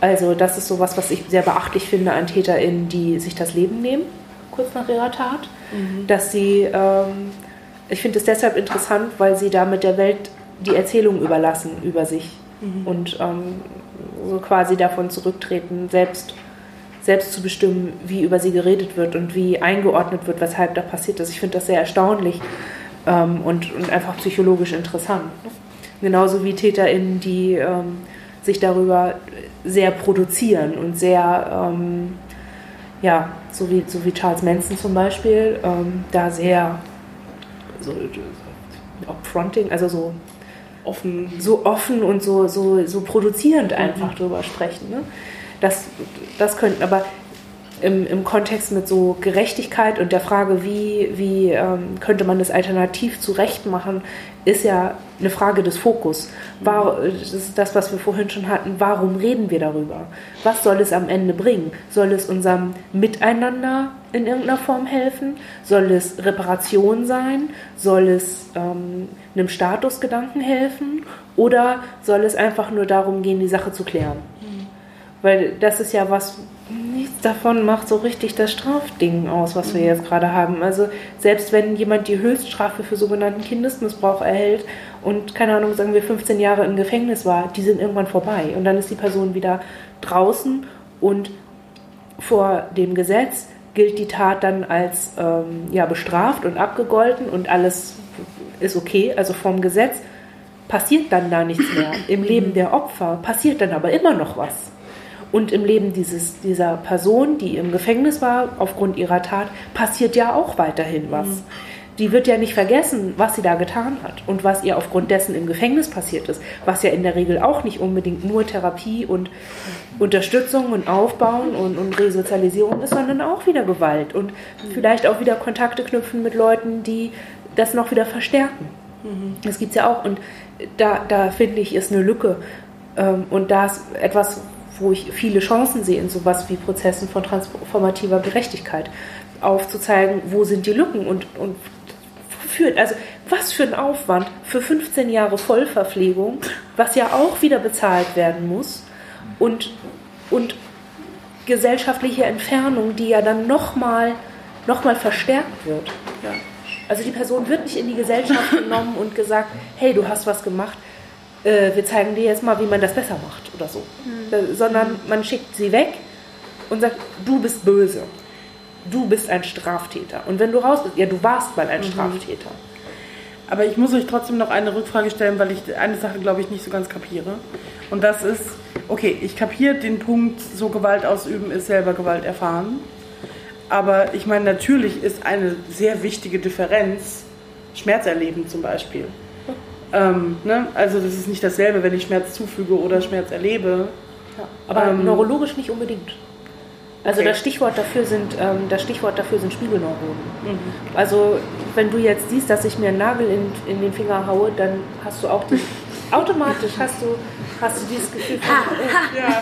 Also das ist sowas, was ich sehr beachtlich finde an TäterInnen, die sich das Leben nehmen, kurz nach ihrer Tat. Mhm. Dass sie, ähm, ich finde es deshalb interessant, weil sie damit der Welt die Erzählung überlassen über sich mhm. und ähm, so quasi davon zurücktreten, selbst, selbst zu bestimmen, wie über sie geredet wird und wie eingeordnet wird, weshalb da passiert ist. Ich finde das sehr erstaunlich ähm, und, und einfach psychologisch interessant. Ne? Genauso wie TäterInnen, die ähm, sich darüber sehr produzieren und sehr, ähm, ja, so wie, so wie Charles Manson zum Beispiel, ähm, da sehr so, upfronting, also so offen, so offen und so, so, so produzierend mhm. einfach mhm. drüber sprechen. Ne? Das, das könnten, aber im, im Kontext mit so Gerechtigkeit und der Frage, wie, wie ähm, könnte man das alternativ zurecht machen, ist ja eine Frage des Fokus. War, das ist das, was wir vorhin schon hatten. Warum reden wir darüber? Was soll es am Ende bringen? Soll es unserem Miteinander in irgendeiner Form helfen? Soll es Reparation sein? Soll es ähm, einem Statusgedanken helfen? Oder soll es einfach nur darum gehen, die Sache zu klären? Mhm. Weil das ist ja was, davon macht so richtig das Strafding aus, was wir jetzt gerade haben. Also selbst wenn jemand die Höchststrafe für sogenannten Kindesmissbrauch erhält und keine Ahnung, sagen wir 15 Jahre im Gefängnis war, die sind irgendwann vorbei und dann ist die Person wieder draußen und vor dem Gesetz gilt die Tat dann als ähm, ja, bestraft und abgegolten und alles ist okay, also vom Gesetz passiert dann da nichts mehr. Im Leben der Opfer passiert dann aber immer noch was. Und im Leben dieses, dieser Person, die im Gefängnis war, aufgrund ihrer Tat, passiert ja auch weiterhin was. Mhm. die wird ja nicht vergessen, was sie da getan hat und was ihr aufgrund dessen im Gefängnis passiert ist, was ja in der Regel auch nicht unbedingt nur Therapie und Unterstützung und Aufbauen und, und Resozialisierung ist, sondern auch wieder Gewalt und vielleicht auch wieder Kontakte knüpfen mit Leuten, die das noch wieder verstärken. Mhm. Das gibt es ja auch und da, da finde ich, ist eine Lücke ähm, und da ist etwas, wo ich viele Chancen sehe in sowas wie Prozessen von transformativer Gerechtigkeit aufzuzeigen, wo sind die Lücken und, und führt. Also was für ein Aufwand für 15 Jahre Vollverpflegung, was ja auch wieder bezahlt werden muss und, und gesellschaftliche Entfernung, die ja dann nochmal noch mal verstärkt wird. Ja. Also die Person wird nicht in die Gesellschaft genommen und gesagt, hey, du hast was gemacht, äh, wir zeigen dir jetzt mal, wie man das besser macht oder so. Mhm. Äh, sondern man schickt sie weg und sagt, du bist böse du bist ein Straftäter. Und wenn du raus bist, ja, du warst mal ein mhm. Straftäter. Aber ich muss euch trotzdem noch eine Rückfrage stellen, weil ich eine Sache, glaube ich, nicht so ganz kapiere. Und das ist, okay, ich kapiere den Punkt, so Gewalt ausüben ist selber Gewalt erfahren. Aber ich meine, natürlich ist eine sehr wichtige Differenz Schmerz erleben zum Beispiel. Ähm, ne? Also das ist nicht dasselbe, wenn ich Schmerz zufüge oder Schmerz erlebe. Ja, aber ähm, neurologisch nicht unbedingt. Also okay. das Stichwort dafür sind ähm, das Stichwort dafür sind Spiegelneuronen. Mhm. Also wenn du jetzt siehst, dass ich mir einen Nagel in, in den Finger haue, dann hast du auch die, (laughs) automatisch hast du hast du dieses Gefühl von, oh, ja.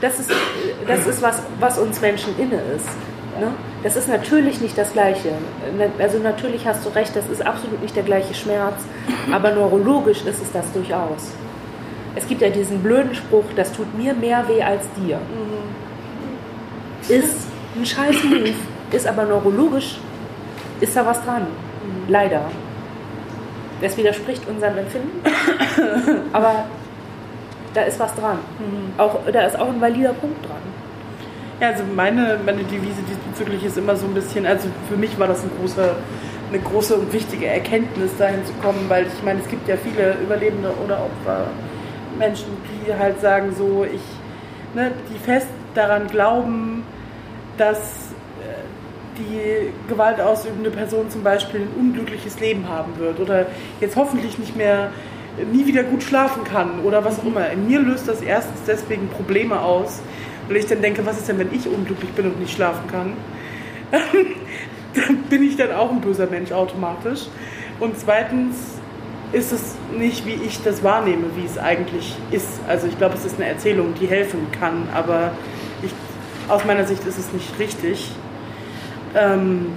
das ist das ist was was uns Menschen inne ist. Ne? Das ist natürlich nicht das Gleiche. Also natürlich hast du recht, das ist absolut nicht der gleiche Schmerz, aber neurologisch ist es das durchaus es gibt ja diesen blöden Spruch, das tut mir mehr weh als dir. Mhm. Ist ein scheiß Move, ist aber neurologisch, ist da was dran. Mhm. Leider. Das widerspricht unserem Empfinden. aber da ist was dran. Mhm. Auch, da ist auch ein valider Punkt dran. Ja, also meine, meine Devise diesbezüglich ist immer so ein bisschen, also für mich war das ein großer, eine große und wichtige Erkenntnis, dahin zu kommen, weil ich meine, es gibt ja viele Überlebende oder Opfer Menschen, die halt sagen so, ich, ne, die fest daran glauben, dass äh, die gewaltausübende Person zum Beispiel ein unglückliches Leben haben wird oder jetzt hoffentlich nicht mehr nie wieder gut schlafen kann oder was auch immer. In mir löst das erstens deswegen Probleme aus, weil ich dann denke, was ist denn, wenn ich unglücklich bin und nicht schlafen kann? (laughs) dann bin ich dann auch ein böser Mensch automatisch. Und zweitens ist es nicht, wie ich das wahrnehme, wie es eigentlich ist. Also ich glaube, es ist eine Erzählung, die helfen kann, aber ich, aus meiner Sicht ist es nicht richtig. Ähm,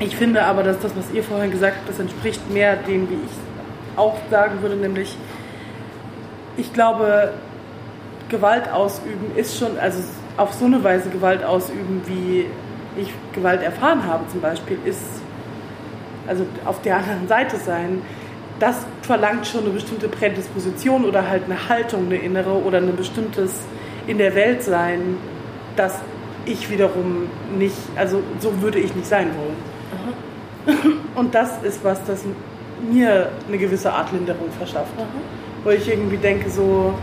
ich finde aber, dass das, was ihr vorhin gesagt habt, das entspricht mehr dem, wie ich auch sagen würde, nämlich ich glaube, Gewalt ausüben ist schon, also auf so eine Weise Gewalt ausüben, wie ich Gewalt erfahren habe zum Beispiel, ist also auf der anderen Seite sein, das verlangt schon eine bestimmte Prädisposition oder halt eine Haltung, eine innere oder ein bestimmtes in der Welt sein, das ich wiederum nicht, also so würde ich nicht sein wollen. Aha. Und das ist was, das mir eine gewisse Art Linderung verschafft. Aha. Wo ich irgendwie denke so,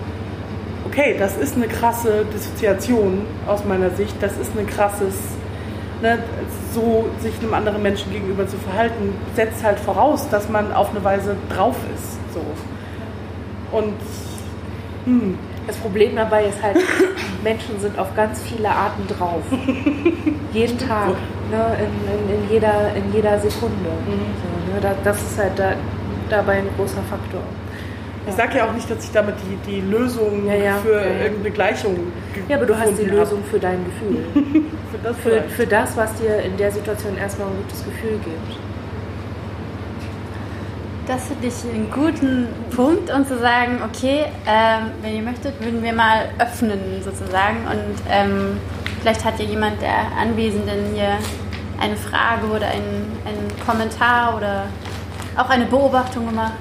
okay, das ist eine krasse Dissoziation aus meiner Sicht, das ist ein krasses ne, so sich einem anderen Menschen gegenüber zu verhalten, setzt halt voraus, dass man auf eine Weise drauf ist. So. Und hm. das Problem dabei ist halt, (coughs) Menschen sind auf ganz viele Arten drauf. (laughs) Jeden Tag, ne, in, in, in, jeder, in jeder Sekunde. Mhm. So, ne, das ist halt da, dabei ein großer Faktor. Ich sage ja auch nicht, dass ich damit die, die Lösung ja, ja, für ja, irgendeine Gleichung Ja, aber du hast die Lösung für dein Gefühl. (laughs) für, das für, für das, was dir in der Situation erstmal ein gutes Gefühl gibt. Das finde ich einen guten Punkt, um zu sagen, okay, ähm, wenn ihr möchtet, würden wir mal öffnen sozusagen. Und ähm, vielleicht hat ja jemand der Anwesenden hier eine Frage oder einen, einen Kommentar oder auch eine Beobachtung gemacht.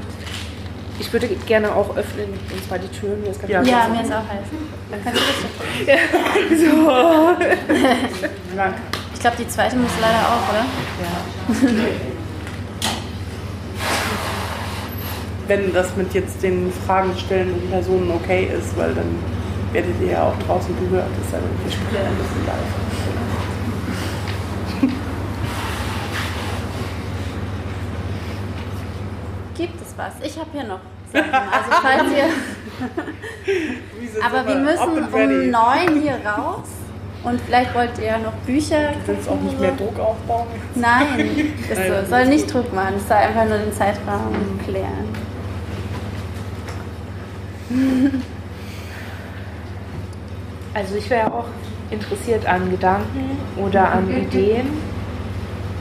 Ich würde gerne auch öffnen, und zwar die Türen. Mir ist ja, ja mir ist auch heiß. Dann kannst du das (laughs) so. ich glaube, die zweite muss leider auch, oder? Ja. Wenn das mit jetzt den Fragen stellenden Personen okay ist, weil dann werdet ihr ja auch draußen gehört. Das ist ja, wir sprechen ein bisschen live. Was. Ich habe hier noch Sachen. Also falls ihr. (laughs) Aber wir müssen um neun hier raus. Und vielleicht wollt ihr noch Bücher. Du willst auch nicht mehr Druck aufbauen? Nein, (laughs) ist so. soll nicht Druck machen. Es soll einfach nur den Zeitraum klären. (laughs) Also ich wäre auch interessiert an Gedanken oder an Ideen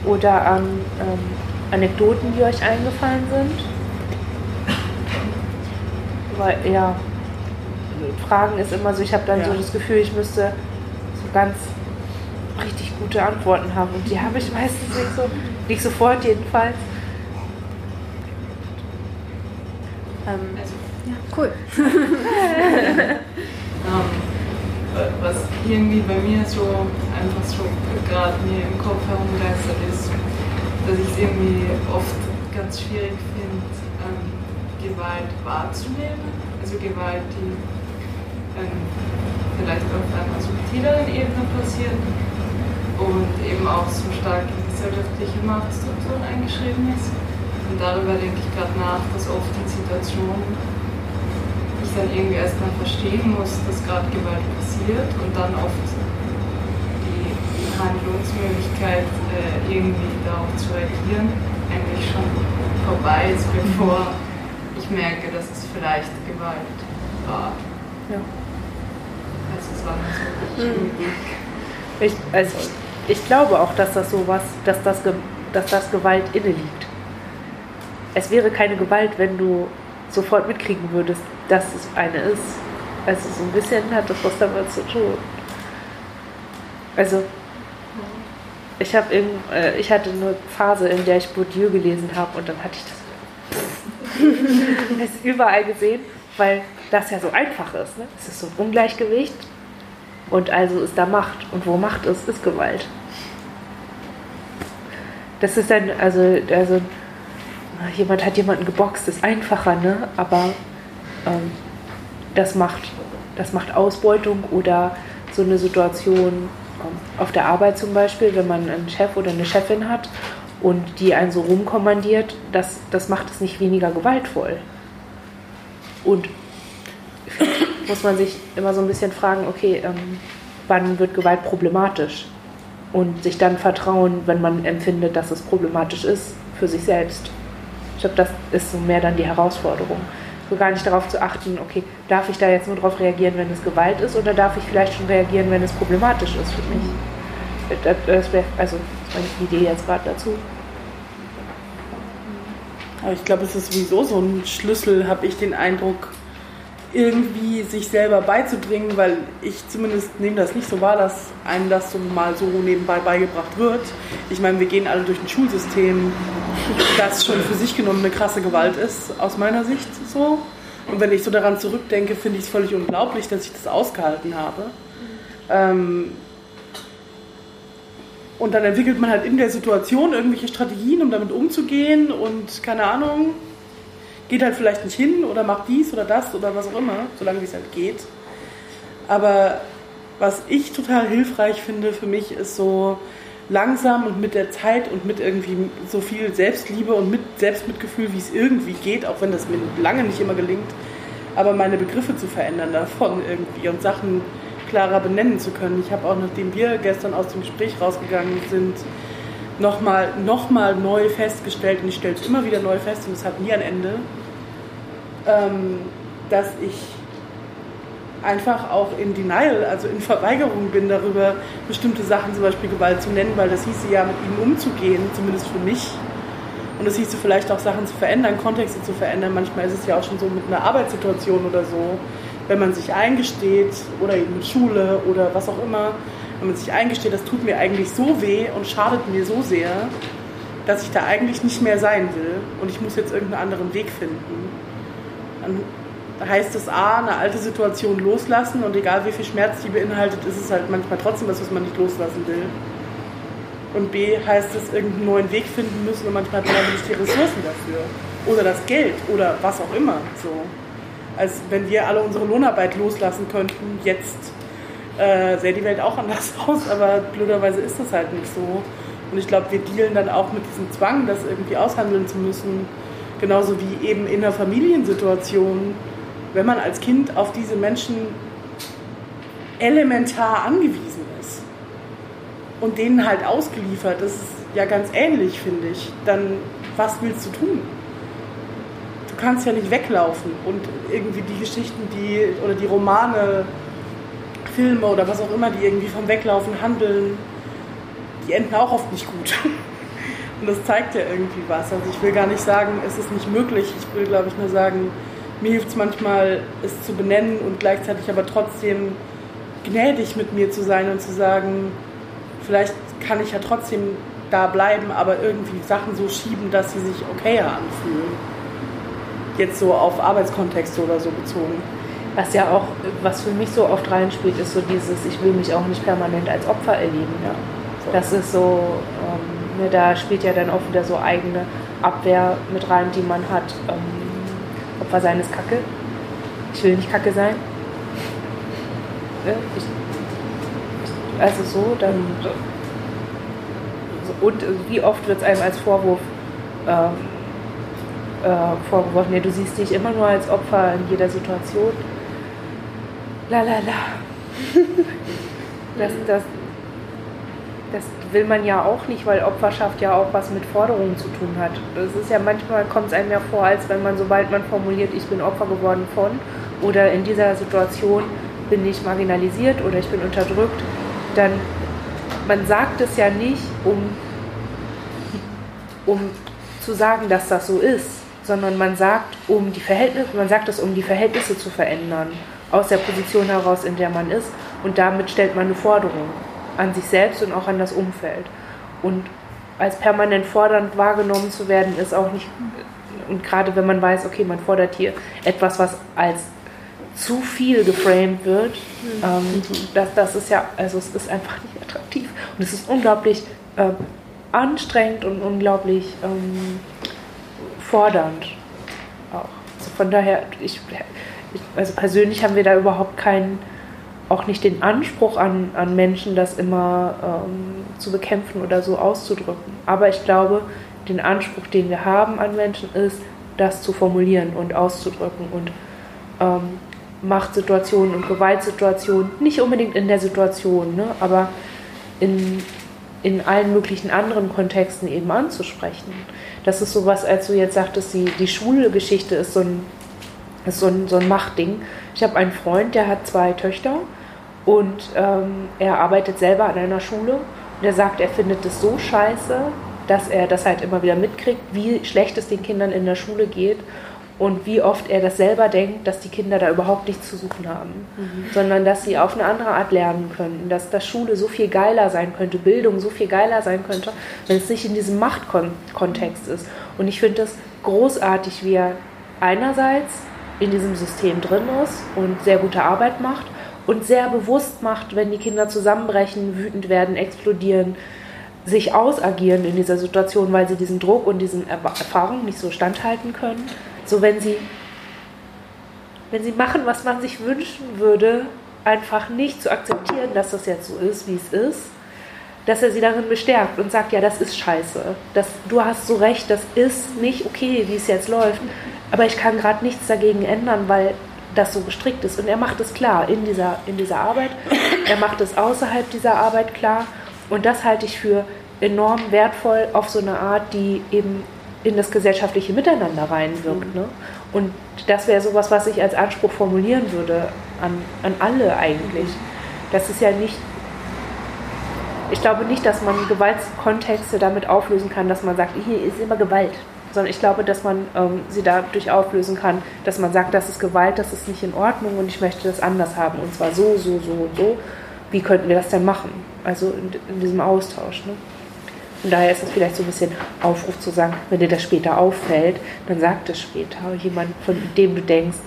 oder an ähm, Anekdoten, die euch eingefallen sind. Weil ja, Fragen ist immer so, ich habe dann ja. so das Gefühl, ich müsste so ganz richtig gute Antworten haben und die habe ich meistens nicht so, nicht sofort jedenfalls. Ähm, ja, cool. um. (laughs) was irgendwie bei mir so einfach so gerade mir im Kopf herumgeistert ist, dass ich es irgendwie oft ganz schwierig finde, ähm, Gewalt wahrzunehmen. Also Gewalt, die ähm, vielleicht auf einer subtileren Ebene passiert und eben auch so stark in gesellschaftliche Machtstrukturen eingeschrieben ist. Und darüber denke ich gerade nach, dass oft in Situationen ich dann irgendwie erstmal verstehen muss, dass gerade Gewalt passiert und dann oft die Handlungsmöglichkeit, äh, irgendwie darauf zu reagieren, eigentlich schon vorbei ist, bevor ich merke, dass es vielleicht Gewalt war. Ja. Also es war nicht so mhm. ich, also ich glaube auch, dass das sowas, dass das, dass das Gewalt inne liegt. Es wäre keine Gewalt, wenn du sofort mitkriegen würdest, dass es eine ist. Also so ein bisschen hat das was damit zu tun. Also ich habe äh, ich hatte eine Phase, in der ich Bourdieu gelesen habe und dann hatte ich das, (laughs) das überall gesehen, weil das ja so einfach ist. Ne? Es ist so ein Ungleichgewicht und also ist da Macht und wo Macht ist, ist Gewalt. Das ist dann also also jemand hat jemanden geboxt, ist einfacher, ne? aber ähm, das, macht, das macht Ausbeutung oder so eine Situation ähm, auf der Arbeit zum Beispiel, wenn man einen Chef oder eine Chefin hat und die einen so rumkommandiert, das, das macht es nicht weniger gewaltvoll. Und muss man sich immer so ein bisschen fragen, okay, ähm, wann wird Gewalt problematisch? Und sich dann vertrauen, wenn man empfindet, dass es problematisch ist, für sich selbst. Ich glaube, das ist so mehr dann die Herausforderung. So gar nicht darauf zu achten, okay, darf ich da jetzt nur darauf reagieren, wenn es Gewalt ist, oder darf ich vielleicht schon reagieren, wenn es problematisch ist für mich? Das, das wäre also meine Idee jetzt gerade dazu. Aber ich glaube, es ist sowieso so ein Schlüssel, habe ich den Eindruck, irgendwie sich selber beizubringen, weil ich zumindest nehme das nicht so wahr, dass einem das so mal so nebenbei beigebracht wird. Ich meine, wir gehen alle durch ein Schulsystem, das schon für sich genommen eine krasse Gewalt ist, aus meiner Sicht so. Und wenn ich so daran zurückdenke, finde ich es völlig unglaublich, dass ich das ausgehalten habe. Ähm und dann entwickelt man halt in der Situation irgendwelche Strategien, um damit umzugehen und keine Ahnung, geht halt vielleicht nicht hin oder macht dies oder das oder was auch immer, solange es halt geht. Aber was ich total hilfreich finde für mich, ist so langsam und mit der Zeit und mit irgendwie so viel Selbstliebe und mit Selbstmitgefühl, wie es irgendwie geht, auch wenn das mir lange nicht immer gelingt, aber meine Begriffe zu verändern davon irgendwie und Sachen klarer benennen zu können. Ich habe auch, nachdem wir gestern aus dem Gespräch rausgegangen sind, nochmal noch mal neu festgestellt, und ich stelle es immer wieder neu fest und es hat nie ein Ende, ähm, dass ich einfach auch in Denial, also in Verweigerung bin darüber, bestimmte Sachen, zum Beispiel Gewalt zu nennen, weil das hieße ja, mit ihnen umzugehen, zumindest für mich. Und es hieße vielleicht auch Sachen zu verändern, Kontexte zu verändern. Manchmal ist es ja auch schon so mit einer Arbeitssituation oder so, wenn man sich eingesteht oder eben Schule oder was auch immer, wenn man sich eingesteht, das tut mir eigentlich so weh und schadet mir so sehr, dass ich da eigentlich nicht mehr sein will und ich muss jetzt irgendeinen anderen Weg finden. Dann heißt es A, eine alte Situation loslassen und egal wie viel Schmerz die beinhaltet, ist es halt manchmal trotzdem was, was man nicht loslassen will. Und B heißt es irgendeinen neuen Weg finden müssen und manchmal hat man nicht die Ressourcen dafür. Oder das Geld oder was auch immer. So. Als wenn wir alle unsere Lohnarbeit loslassen könnten, jetzt äh, sähe die Welt auch anders (laughs) aus, aber blöderweise ist das halt nicht so. Und ich glaube, wir dealen dann auch mit diesem Zwang, das irgendwie aushandeln zu müssen, Genauso wie eben in einer Familiensituation, wenn man als Kind auf diese Menschen elementar angewiesen ist und denen halt ausgeliefert, das ist ja ganz ähnlich, finde ich. Dann was willst du tun? Kannst ja nicht weglaufen und irgendwie die Geschichten, die oder die Romane, Filme oder was auch immer, die irgendwie vom Weglaufen handeln, die enden auch oft nicht gut. (laughs) Und das zeigt ja irgendwie was. Also ich will gar nicht sagen, es ist nicht möglich. Ich will, glaube ich, nur sagen, mir hilft es manchmal, es zu benennen und gleichzeitig aber trotzdem gnädig mit mir zu sein und zu sagen, vielleicht kann ich ja trotzdem da bleiben, aber irgendwie Sachen so schieben, dass sie sich okayer anfühlen. Jetzt so auf Arbeitskontexte oder so bezogen. Was ja auch, was für mich so oft reinspielt, ist so dieses, ich will mich auch nicht permanent als Opfer erleben. Ja. Das ist so, ähm, ne, da spielt ja dann auch wieder so eigene Abwehr mit rein, die man hat. Ähm, Opfer sein ist Kacke. Ich will nicht Kacke sein. Ne? Ich, also so, dann. So, und wie oft wird es einem als Vorwurf ähm, äh, vorgeworfen, ja, du siehst dich immer nur als Opfer in jeder Situation. La la la. das, das, das will man ja auch nicht, weil Opferschaft ja auch was mit Forderungen zu tun hat. Das ist ja manchmal kommt es einem ja vor, als wenn man, sobald man formuliert, ich bin Opfer geworden von oder in dieser Situation bin ich marginalisiert oder ich bin unterdrückt, dann man sagt es ja nicht, um, um zu sagen, dass das so ist, sondern man sagt, um die Verhältnisse, man sagt es, um die Verhältnisse zu verändern, aus der Position heraus, in der man ist, und damit stellt man eine Forderung an sich selbst und auch an das Umfeld. Und als permanent fordernd wahrgenommen zu werden, ist auch nicht, und gerade wenn man weiß, okay, man fordert hier etwas, was als zu viel geframed wird, mhm. ähm, das, das ist ja, also es ist einfach nicht attraktiv. Und es ist unglaublich äh, anstrengend und unglaublich ähm, fordernd auch. Also von daher, ich, ich, also persönlich haben wir da überhaupt keinen auch nicht den Anspruch an, an Menschen, das immer ähm, zu bekämpfen oder so auszudrücken. Aber ich glaube, den Anspruch, den wir haben an Menschen, ist, das zu formulieren und auszudrücken und ähm, Machtsituationen und Gewaltsituationen, nicht unbedingt in der Situation, ne, aber in, in allen möglichen anderen Kontexten eben anzusprechen. Das ist sowas, als du jetzt sagtest, die, die Schulgeschichte ist so ein, ist so ein, so ein Machtding. Ich habe einen Freund, der hat zwei Töchter und ähm, er arbeitet selber an einer Schule und er sagt, er findet es so scheiße, dass er das halt immer wieder mitkriegt, wie schlecht es den Kindern in der Schule geht und wie oft er das selber denkt, dass die Kinder da überhaupt nichts zu suchen haben, mhm. sondern dass sie auf eine andere Art lernen können, dass das Schule so viel geiler sein könnte, Bildung so viel geiler sein könnte, wenn es nicht in diesem Machtkontext ist. Und ich finde es großartig, wie er einerseits in diesem System drin ist und sehr gute Arbeit macht und sehr bewusst macht, wenn die Kinder zusammenbrechen, wütend werden, explodieren, sich ausagieren in dieser Situation, weil sie diesen Druck und diesen Erfahrungen nicht so standhalten können. So wenn sie, wenn sie machen, was man sich wünschen würde, einfach nicht zu akzeptieren, dass das jetzt so ist, wie es ist, dass er sie darin bestärkt und sagt, ja, das ist scheiße. Das, du hast so recht, das ist nicht okay, wie es jetzt läuft. Aber ich kann gerade nichts dagegen ändern, weil das so gestrickt ist. Und er macht es klar in dieser, in dieser Arbeit. Er macht es außerhalb dieser Arbeit klar. Und das halte ich für enorm wertvoll auf so eine Art, die eben in das gesellschaftliche Miteinander reinwirkt. Ne? Und das wäre sowas, was ich als Anspruch formulieren würde an, an alle eigentlich. Das ist ja nicht, ich glaube nicht, dass man Gewaltkontexte damit auflösen kann, dass man sagt, hier ist immer Gewalt sondern ich glaube, dass man ähm, sie dadurch auflösen kann, dass man sagt, das ist Gewalt, das ist nicht in Ordnung und ich möchte das anders haben und zwar so, so, so und so. Wie könnten wir das denn machen? Also in, in diesem Austausch. Ne? Und daher ist es vielleicht so ein bisschen Aufruf zu sagen, wenn dir das später auffällt, dann sag das später. Jemand, von dem du denkst,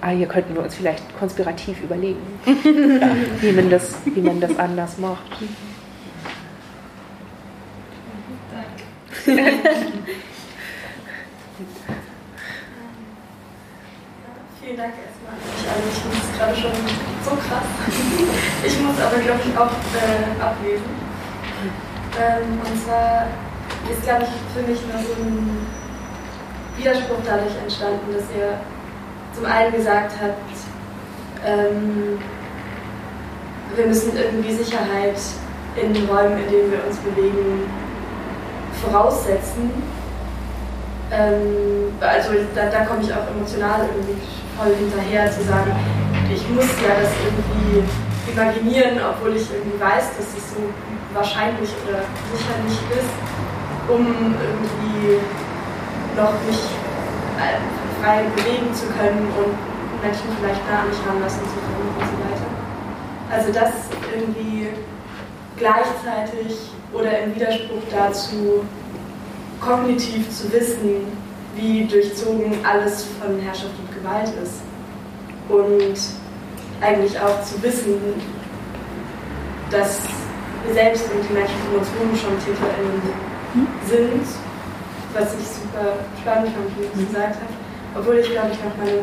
ah, hier könnten wir uns vielleicht konspirativ überlegen, (laughs) wie, man das, wie man das anders macht. Danke. Vielen Dank erstmal an Ich finde es gerade schon so krass. Ich muss aber, glaube ich, auch äh, ablesen. Ähm, und zwar ist, glaube ich, für mich nur so ein Widerspruch dadurch entstanden, dass er zum einen gesagt hat, ähm, wir müssen irgendwie Sicherheit in den Räumen, in denen wir uns bewegen, voraussetzen. Ähm, also da, da komme ich auch emotional irgendwie voll hinterher zu sagen, ich muss ja das irgendwie imaginieren, obwohl ich irgendwie weiß, dass es so wahrscheinlich oder sicher nicht ist, um irgendwie noch mich äh, frei bewegen zu können und Menschen vielleicht nah an mich ranlassen zu können und so weiter. Also das irgendwie gleichzeitig oder im Widerspruch dazu, kognitiv zu wissen, wie durchzogen alles von Herrschaft und Gewalt ist. Und eigentlich auch zu wissen, dass wir selbst und die Menschen um uns herum schon TäterInnen sind, was ich super spannend fand, wie du es gesagt hast. Obwohl ich, glaube ich, nochmal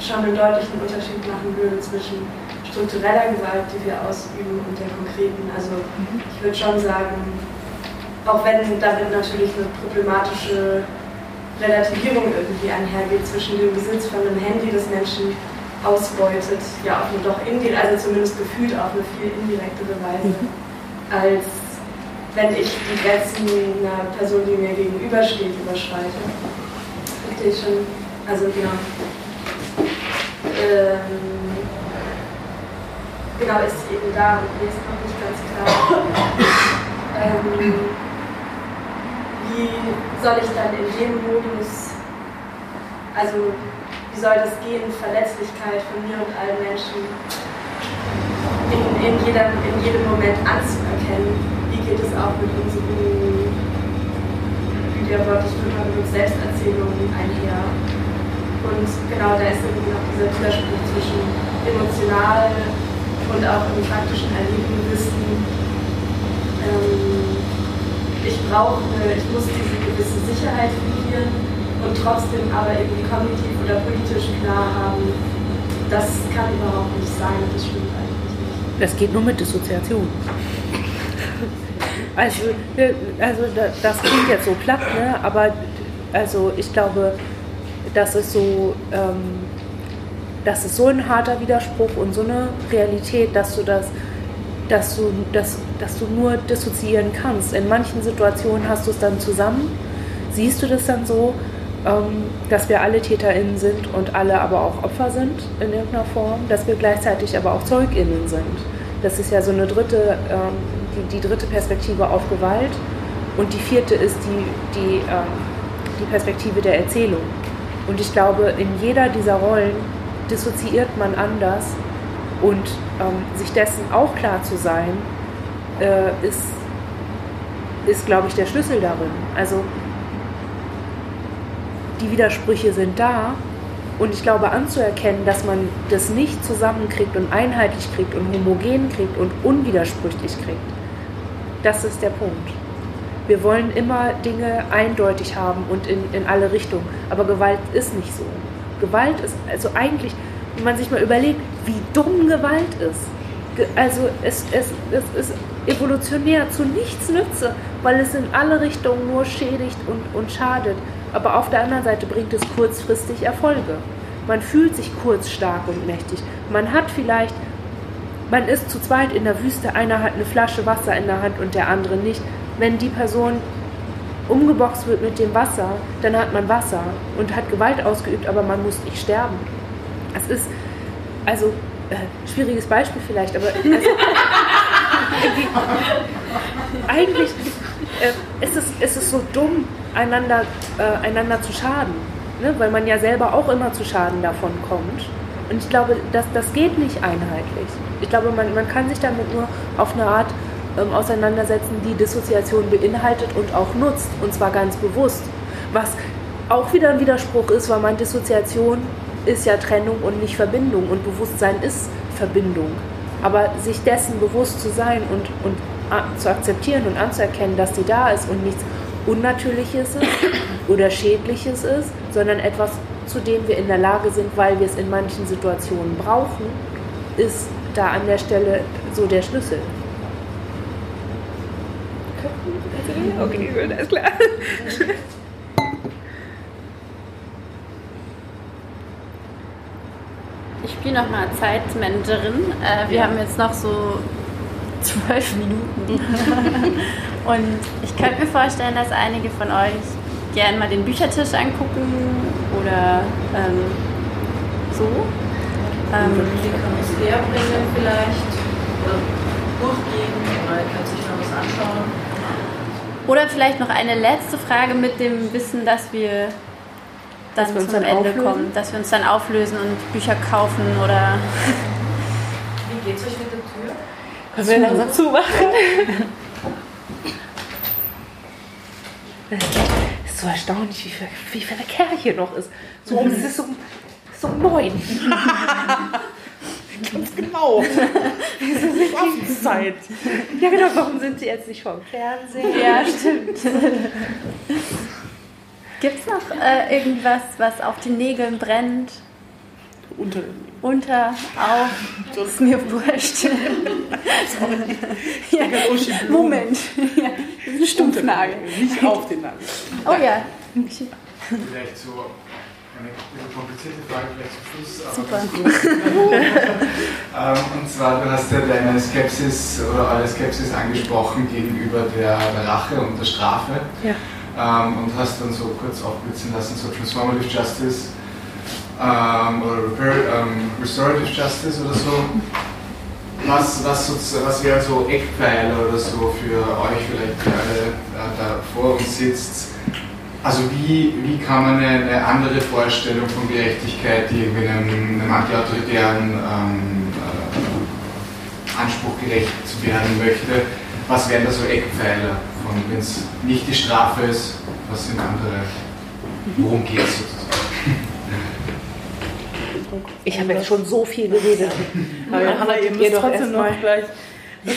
schon einen deutlichen Unterschied machen würde zwischen struktureller Gewalt, die wir ausüben, und der konkreten. Also ich würde schon sagen, auch wenn damit natürlich eine problematische Relativierung irgendwie einhergeht zwischen dem Besitz von einem Handy, das Menschen ausbeutet, ja auf eine doch indirekt, also zumindest gefühlt auf eine viel indirektere Weise, mhm. Als wenn ich die Grenzen einer Person, die mir gegenübersteht, überschreite. Verstehe ich schon. Also genau. Ähm, genau ist eben da mir ist noch nicht ganz klar, ähm, wie soll ich dann in dem Modus, also wie soll das gehen, Verletzlichkeit von mir und allen Menschen in, in, jedem, in jedem Moment anzuerkennen, wie geht es auch mit unseren, wie der Wort ich benutzt, Selbsterzählungen einher. Und genau da ist irgendwie noch dieser Widerspruch zwischen emotional und auch im praktischen Erleben wissen, ähm, ich brauche, ich muss diese gewisse Sicherheit verlieren und trotzdem aber irgendwie kognitiv oder politisch klar haben, das kann überhaupt nicht sein, das stimmt. Das geht nur mit Dissoziation. Also, also das klingt jetzt so platt, ne? aber also ich glaube, das ist so, ähm, das ist so ein harter Widerspruch und so eine Realität, dass du das, dass du, dass, dass du nur dissoziieren kannst. In manchen Situationen hast du es dann zusammen, siehst du das dann so, dass wir alle TäterInnen sind und alle aber auch Opfer sind in irgendeiner Form, dass wir gleichzeitig aber auch ZeugInnen sind. Das ist ja so eine dritte, ähm, die, die dritte Perspektive auf Gewalt und die vierte ist die, die, ähm, die Perspektive der Erzählung. Und ich glaube, in jeder dieser Rollen dissoziiert man anders und ähm, sich dessen auch klar zu sein, äh, ist, ist, glaube ich, der Schlüssel darin. Also die Widersprüche sind da und ich glaube anzuerkennen, dass man das nicht zusammenkriegt und einheitlich kriegt und homogen kriegt und unwidersprüchlich kriegt, das ist der Punkt. Wir wollen immer Dinge eindeutig haben und in, in alle Richtungen. Aber Gewalt ist nicht so. Gewalt ist, also eigentlich, wenn man sich mal überlegt, wie dumm Gewalt ist. Also es, es, es ist evolutionär zu nichts nütze, weil es in alle Richtungen nur schädigt und, und schadet. Aber auf der anderen Seite bringt es kurzfristig Erfolge. Man fühlt sich kurz stark und mächtig. Man hat vielleicht, man ist zu zweit in der Wüste, einer hat eine Flasche Wasser in der Hand und der andere nicht wenn die Person umgeboxt wird mit dem Wasser, dann hat man Wasser und hat Gewalt ausgeübt, aber man muss nicht sterben. Es ist, also, äh, schwieriges Beispiel vielleicht, aber also, (laughs) eigentlich äh, ist, es, ist es so dumm, einander, äh, einander zu schaden, ne? weil man ja selber auch immer zu Schaden davon kommt. Und ich glaube, das, das geht nicht einheitlich. Ich glaube, man, man kann sich damit nur auf eine Art ähm, auseinandersetzen, die Dissoziation beinhaltet und auch nutzt, und zwar ganz bewusst. Was auch wieder ein Widerspruch ist, weil man Dissoziation ist ja Trennung und nicht Verbindung und Bewusstsein ist Verbindung. Aber sich dessen bewusst zu sein und, und zu akzeptieren und anzuerkennen, dass die da ist und nichts Unnatürliches ist (coughs) oder Schädliches ist, sondern etwas, zu dem wir in der Lage sind, weil wir es in manchen Situationen brauchen, ist da an der Stelle so der Schlüssel. Okay, gut, alles klar. Ich spiele nochmal Zeitmanagerin. Äh, wir ja. haben jetzt noch so zwölf Minuten. Und ich könnte mir vorstellen, dass einige von euch gerne mal den Büchertisch angucken oder ähm, so. Ähm, Familie kann uns leer bringen vielleicht, oder durchgehen, oder kann sich mal was anschauen. Oder vielleicht noch eine letzte Frage mit dem Wissen, dass wir dann dass wir zum dann Ende auflösen? kommen, dass wir uns dann auflösen und Bücher kaufen oder. Wie geht's euch mit Können wir langsam zumachen? Es ist so erstaunlich, wie viel, wie viel Verkehr hier noch ist. So, um, es ist um, so um neun. (laughs) Ganz genau. Es ist nicht Abendzeit. Ja, genau. Warum sind Sie jetzt nicht vom Fernsehen? Ja, stimmt. (laughs) Gibt es noch äh, irgendwas, was auf den Nägeln brennt? Unter. Unter, auf. Das ist mir wurscht. (laughs) ja. (laughs) Moment. (laughs) Ja. Das ist ein Stumpfnagel. Nicht auf den Nagel. Oh ja. Vielleicht so eine komplizierte Frage, vielleicht zum Schluss. Super. ähm, und zwar, du hast ja deine Skepsis oder eure Skepsis angesprochen gegenüber der, der Rache und der Strafe. Ja. Ähm, und hast dann so kurz aufblitzen lassen, so Transformative Justice ähm, oder Repair, ähm, Restorative Justice oder so. Was, was, was wären so Eckpfeiler oder so für euch vielleicht, die alle äh, da vor uns sitzt? Also wie, wie kann man eine, eine andere Vorstellung von Gerechtigkeit, die irgendwie einem, einem antiautoritären ähm, äh, Anspruch gerecht zu werden möchte, was wären da so Eckpfeiler? Wenn es nicht die Strafe ist, was sind andere? Worum geht es sozusagen? Ich habe jetzt schon so viel geredet. Aber ja, Hanna, ihr müsst trotzdem noch gleich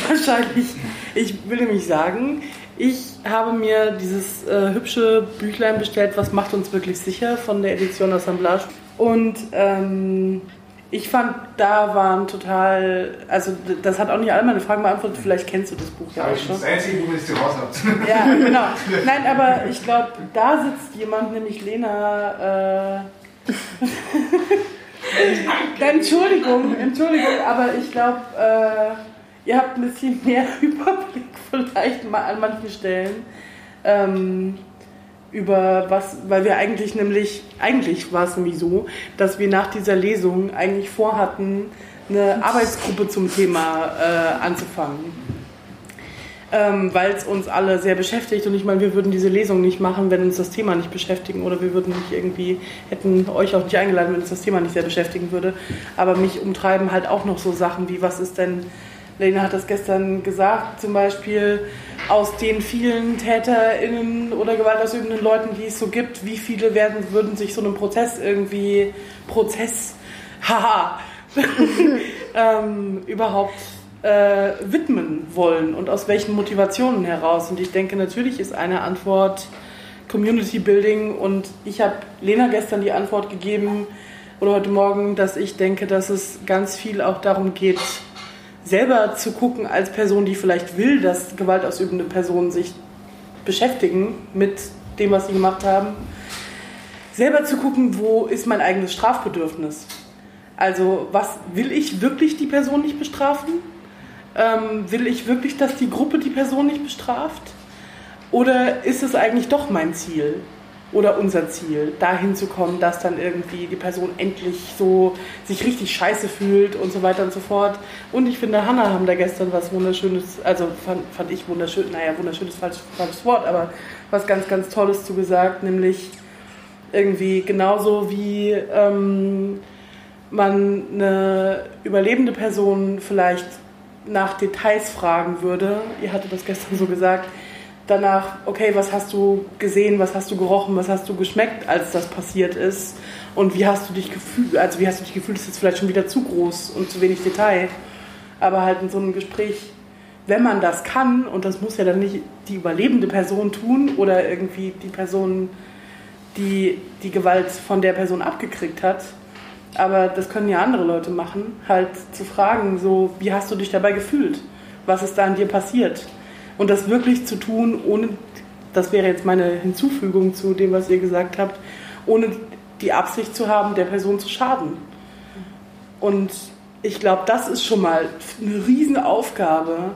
wahrscheinlich. Ich will nämlich sagen, ich habe mir dieses äh, hübsche Büchlein bestellt, was macht uns wirklich sicher von der Edition Assemblage. Und ähm, ich fand, da waren total, also das hat auch nicht alle meine Fragen beantwortet, vielleicht kennst du das Buch ja auch schon. Das einzige Buch, das ihr raus habt. Ja, genau. Nein, aber ich glaube, da sitzt jemand, nämlich Lena. Äh, (laughs) (laughs) Entschuldigung, Entschuldigung, aber ich glaube, äh, ihr habt ein bisschen mehr (laughs) Überblick vielleicht mal an manchen Stellen. Ähm, über was, weil wir eigentlich nämlich, eigentlich war es nämlich so, dass wir nach dieser Lesung eigentlich vorhatten, eine Arbeitsgruppe zum Thema äh, anzufangen. Ähm, weil es uns alle sehr beschäftigt und ich meine, wir würden diese Lesung nicht machen, wenn uns das Thema nicht beschäftigen oder wir würden nicht irgendwie, hätten euch auch nicht eingeladen, wenn uns das Thema nicht sehr beschäftigen würde. Aber mich umtreiben halt auch noch so Sachen wie, was ist denn, Lena hat das gestern gesagt, zum Beispiel, aus den vielen TäterInnen oder gewaltausübenden Leuten, die es so gibt, wie viele werden, würden sich so einem Prozess irgendwie, Prozess, (laughs) haha, (laughs) ähm, überhaupt äh, widmen wollen und aus welchen Motivationen heraus. Und ich denke, natürlich ist eine Antwort Community Building und ich habe Lena gestern die Antwort gegeben oder heute Morgen, dass ich denke, dass es ganz viel auch darum geht, selber zu gucken als Person, die vielleicht will, dass gewaltausübende Personen sich beschäftigen mit dem, was sie gemacht haben, selber zu gucken, wo ist mein eigenes Strafbedürfnis. Also was will ich wirklich die Person nicht bestrafen? Ähm, will ich wirklich, dass die Gruppe die Person nicht bestraft? Oder ist es eigentlich doch mein Ziel? oder unser Ziel, dahin zu kommen, dass dann irgendwie die Person endlich so sich richtig scheiße fühlt und so weiter und so fort. Und ich finde, Hannah haben da gestern was Wunderschönes, also fand, fand ich wunderschön, naja, wunderschönes falsches, falsches Wort, aber was ganz, ganz Tolles zu gesagt, nämlich irgendwie genauso wie ähm, man eine überlebende Person vielleicht nach Details fragen würde, ihr hattet das gestern so gesagt, danach, okay, was hast du gesehen, was hast du gerochen, was hast du geschmeckt, als das passiert ist? Und wie hast du dich gefühlt, also wie hast du dich gefühlt, ist jetzt vielleicht schon wieder zu groß und zu wenig Detail, aber halt in so einem Gespräch, wenn man das kann, und das muss ja dann nicht die überlebende Person tun oder irgendwie die Person, die die Gewalt von der Person abgekriegt hat, aber das können ja andere Leute machen, halt zu fragen, so, wie hast du dich dabei gefühlt? Was ist da an dir passiert? Und das wirklich zu tun, ohne, das wäre jetzt meine Hinzufügung zu dem, was ihr gesagt habt, ohne die Absicht zu haben, der Person zu schaden. Und ich glaube, das ist schon mal eine Riesenaufgabe,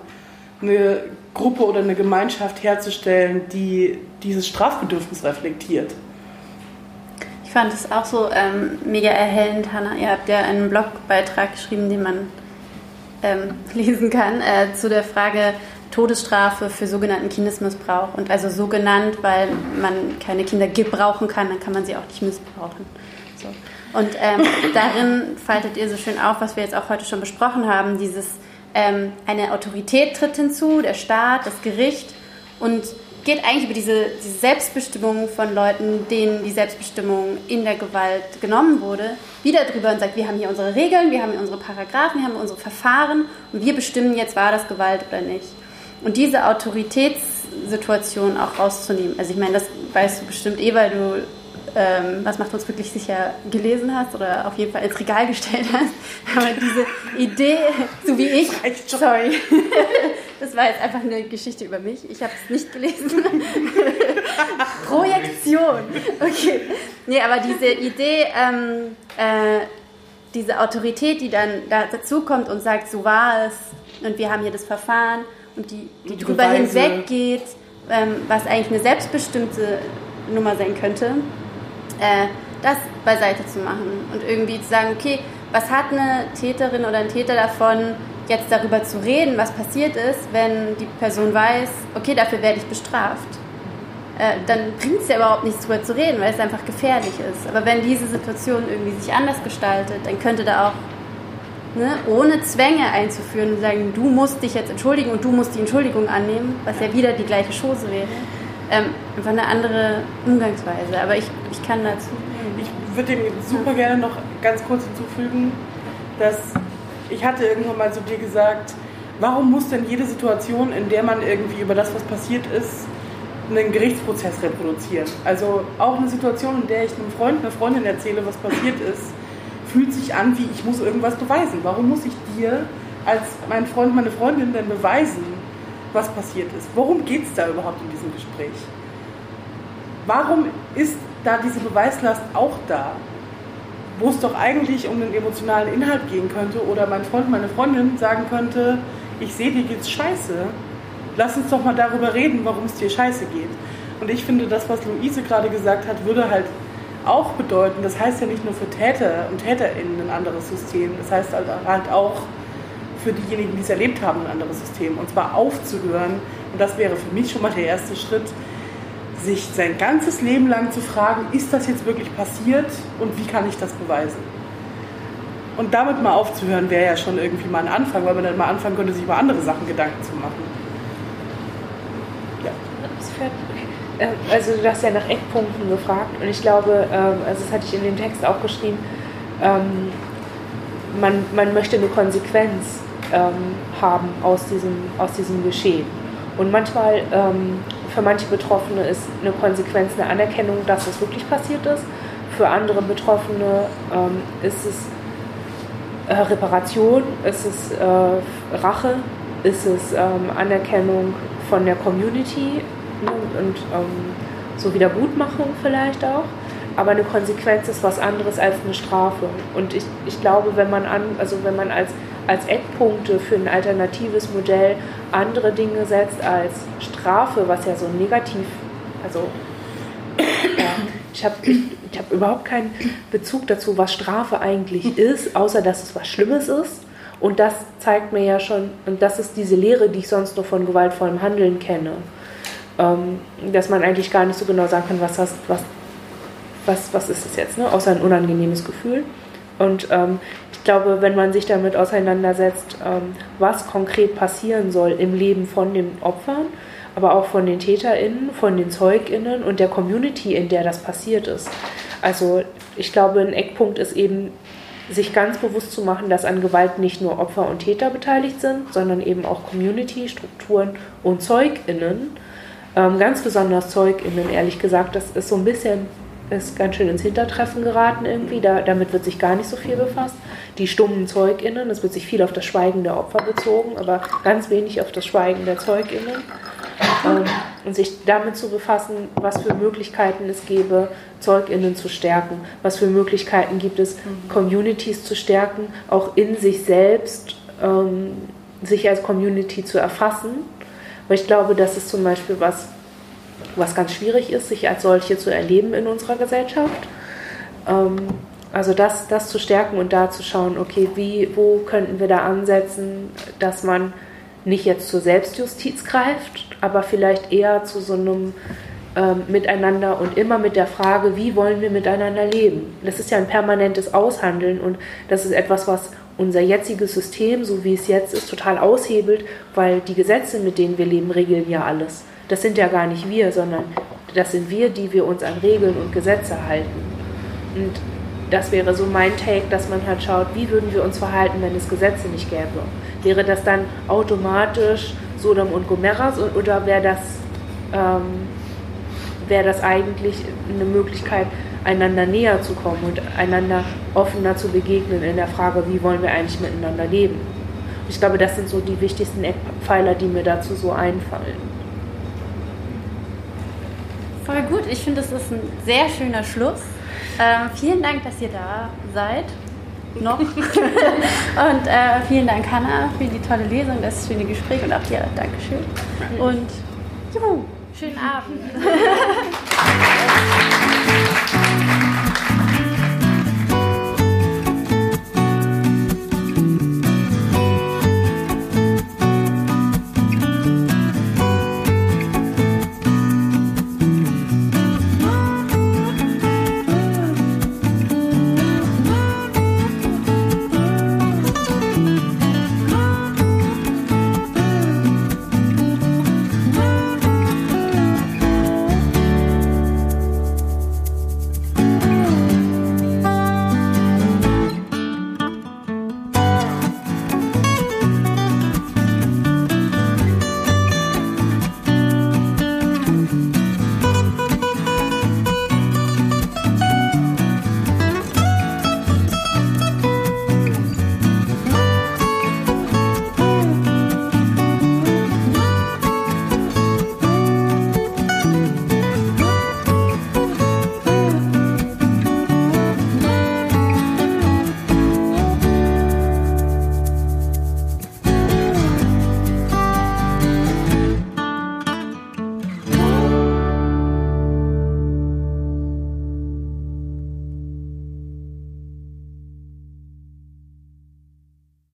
eine Gruppe oder eine Gemeinschaft herzustellen, die dieses Strafbedürfnis reflektiert. Ich fand es auch so ähm, mega erhellend, Hanna. Ihr habt ja einen Blogbeitrag geschrieben, den man ähm, (laughs) lesen kann, äh, zu der Frage Todesstrafe für sogenannten Kindesmissbrauch. Und also so genannt, weil man keine Kinder gebrauchen kann, dann kann man sie auch nicht missbrauchen. So. Und ähm, (laughs) darin faltet ihr so schön auf, was wir jetzt auch heute schon besprochen haben, dieses ähm, eine Autorität tritt hinzu, der Staat, das Gericht und geht eigentlich über diese, diese Selbstbestimmung von Leuten, denen die Selbstbestimmung in der Gewalt genommen wurde, wieder drüber und sagt, wir haben hier unsere Regeln, wir haben hier unsere Paragraphen, wir haben unsere Verfahren und wir bestimmen jetzt, war das Gewalt oder nicht. Und diese Autoritätssituation auch rauszunehmen. Also ich meine, das weißt du bestimmt eh, weil du ähm, was macht uns wirklich sicher gelesen hast oder auf jeden Fall ins Regal gestellt hast. (laughs) Aber diese Idee, so wie ich, sorry, (laughs) das war jetzt einfach eine Geschichte über mich. Ich habe es nicht gelesen. (laughs) Projektion. Okay. Nee, aber diese Idee, ähm, äh, diese Autorität, die dann da dazukommt und sagt, so war es und wir haben hier das Verfahren und die, die, die drüber hinweggeht, ähm, was eigentlich eine selbstbestimmte Nummer sein könnte, äh, das beiseite zu machen und irgendwie zu sagen, okay, was hat eine Täterin oder ein Täter davon, jetzt darüber zu reden, was passiert ist, wenn die Person weiß, okay, dafür werde ich bestraft. Äh, dann bringt es ja überhaupt nichts darüber zu reden, weil es einfach gefährlich ist. Aber wenn diese Situation irgendwie sich anders gestaltet, dann könnte da auch ne, ohne Zwänge einzuführen und sagen, du musst dich jetzt entschuldigen und du musst die Entschuldigung annehmen, was ja wieder die gleiche Chose wäre ähm, einfach eine andere Umgangsweise. Aber ich, ich kann dazu. Ich würde dem super gerne noch ganz kurz hinzufügen, dass ich hatte irgendwann mal zu dir gesagt, warum muss denn jede Situation, in der man irgendwie über das, was passiert ist, einen Gerichtsprozess reproduzieren? Also auch eine Situation, in der ich einem Freund, einer Freundin erzähle, was passiert ist, fühlt sich an, wie ich muss irgendwas beweisen. Warum muss ich dir als mein Freund, meine Freundin denn beweisen, was passiert ist. Worum geht es da überhaupt in diesem Gespräch? Warum ist da diese Beweislast auch da? Wo es doch eigentlich um den emotionalen Inhalt gehen könnte oder mein Freund, meine Freundin sagen könnte, ich sehe, dir geht's scheiße. Lass uns doch mal darüber reden, warum es dir scheiße geht. Und ich finde, das, was Luise gerade gesagt hat, würde halt auch bedeuten, das heißt ja nicht nur für Täter und TäterInnen ein anderes System, das heißt halt, halt auch für diejenigen, die es erlebt haben, ein anderes System. Und zwar aufzuhören, und das wäre für mich schon mal der erste Schritt, sich sein ganzes Leben lang zu fragen, ist das jetzt wirklich passiert und wie kann ich das beweisen? Und damit mal aufzuhören, wäre ja schon irgendwie mal ein Anfang, weil man dann mal anfangen könnte, sich über andere Sachen Gedanken zu machen. Ja. Äh, also du hast ja nach Eckpunkten gefragt und ich glaube, ähm, also das hatte ich in dem Text auch geschrieben, ähm, man, man möchte eine Konsequenz ähm, haben aus diesem, aus diesem Geschehen. Und manchmal, ähm, für manche Betroffene ist eine Konsequenz eine Anerkennung, dass es wirklich passiert ist. Für andere Betroffene ähm, ist es äh, Reparation, ist es äh, Rache, ist es ähm, Anerkennung von der Community ne, und ähm, so Wiedergutmachung vielleicht auch aber eine Konsequenz ist was anderes als eine Strafe. Und ich, ich glaube, wenn man an, also wenn man als als Eckpunkte für ein alternatives Modell andere Dinge setzt als Strafe, was ja so negativ, also ja, ich habe ich hab überhaupt keinen Bezug dazu, was Strafe eigentlich ist, außer dass es was Schlimmes ist. Und das zeigt mir ja schon, und das ist diese Lehre, die ich sonst nur von gewaltvollem Handeln kenne, ähm, dass man eigentlich gar nicht so genau sagen kann, was, was, was, was ist das jetzt, ne? außer ein unangenehmes Gefühl. Und ähm, glaube, wenn man sich damit auseinandersetzt, ähm, was konkret passieren soll im Leben von den Opfern, aber auch von den TäterInnen, von den ZeugInnen und der Community, in der das passiert ist. Also ich glaube, ein Eckpunkt ist eben, sich ganz bewusst zu machen, dass an Gewalt nicht nur Opfer und Täter beteiligt sind, sondern eben auch Community, Strukturen und ZeugInnen. Ähm, ganz besonders ZeugInnen, ehrlich gesagt, das ist so ein bisschen ist ganz schön ins Hintertreffen geraten irgendwie. Da, damit wird sich gar nicht so viel befasst. Die stummen ZeugInnen, es wird sich viel auf das Schweigen der Opfer bezogen, aber ganz wenig auf das Schweigen der ZeugInnen. ähm, und sich damit zu befassen, was für Möglichkeiten es gäbe, ZeugInnen zu stärken, was für Möglichkeiten gibt es. Communities zu stärken, auch in sich selbst ähm, sich als Community zu erfassen. Weil ich glaube, das ist zum Beispiel was, was ganz schwierig ist, sich als solche zu erleben in unserer Gesellschaft. Ähm, also das, das zu stärken und da zu schauen, okay, wie, wo könnten wir da ansetzen, dass man nicht jetzt zur Selbstjustiz greift, aber vielleicht eher zu so einem ähm, Miteinander und immer mit der Frage, wie wollen wir miteinander leben. Das ist ja ein permanentes Aushandeln und das ist etwas, was unser jetziges System, so wie es jetzt ist, total aushebelt, weil die Gesetze, mit denen wir leben, regeln ja alles. Das sind ja gar nicht wir, sondern das sind wir, die wir uns an Regeln und Gesetze halten. Und das wäre so mein Take, dass man halt schaut, wie würden wir uns verhalten, wenn es Gesetze nicht gäbe. Wäre das dann automatisch Sodom und Gomorra oder wäre das, ähm, wär das eigentlich eine Möglichkeit, einander näher zu kommen und einander offener zu begegnen in der Frage, wie wollen wir eigentlich miteinander leben. Ich glaube, das sind so die wichtigsten Eckpfeiler, die mir dazu so einfallen. Voll gut. Ich finde, das ist ein sehr schöner Schluss. Ähm, vielen Dank, dass ihr da seid. Noch. (laughs) und äh, vielen Dank, Hanna, für die tolle Lesung, das schöne Gespräch und auch dir Dankeschön. Und juhu, schönen Abend. (laughs)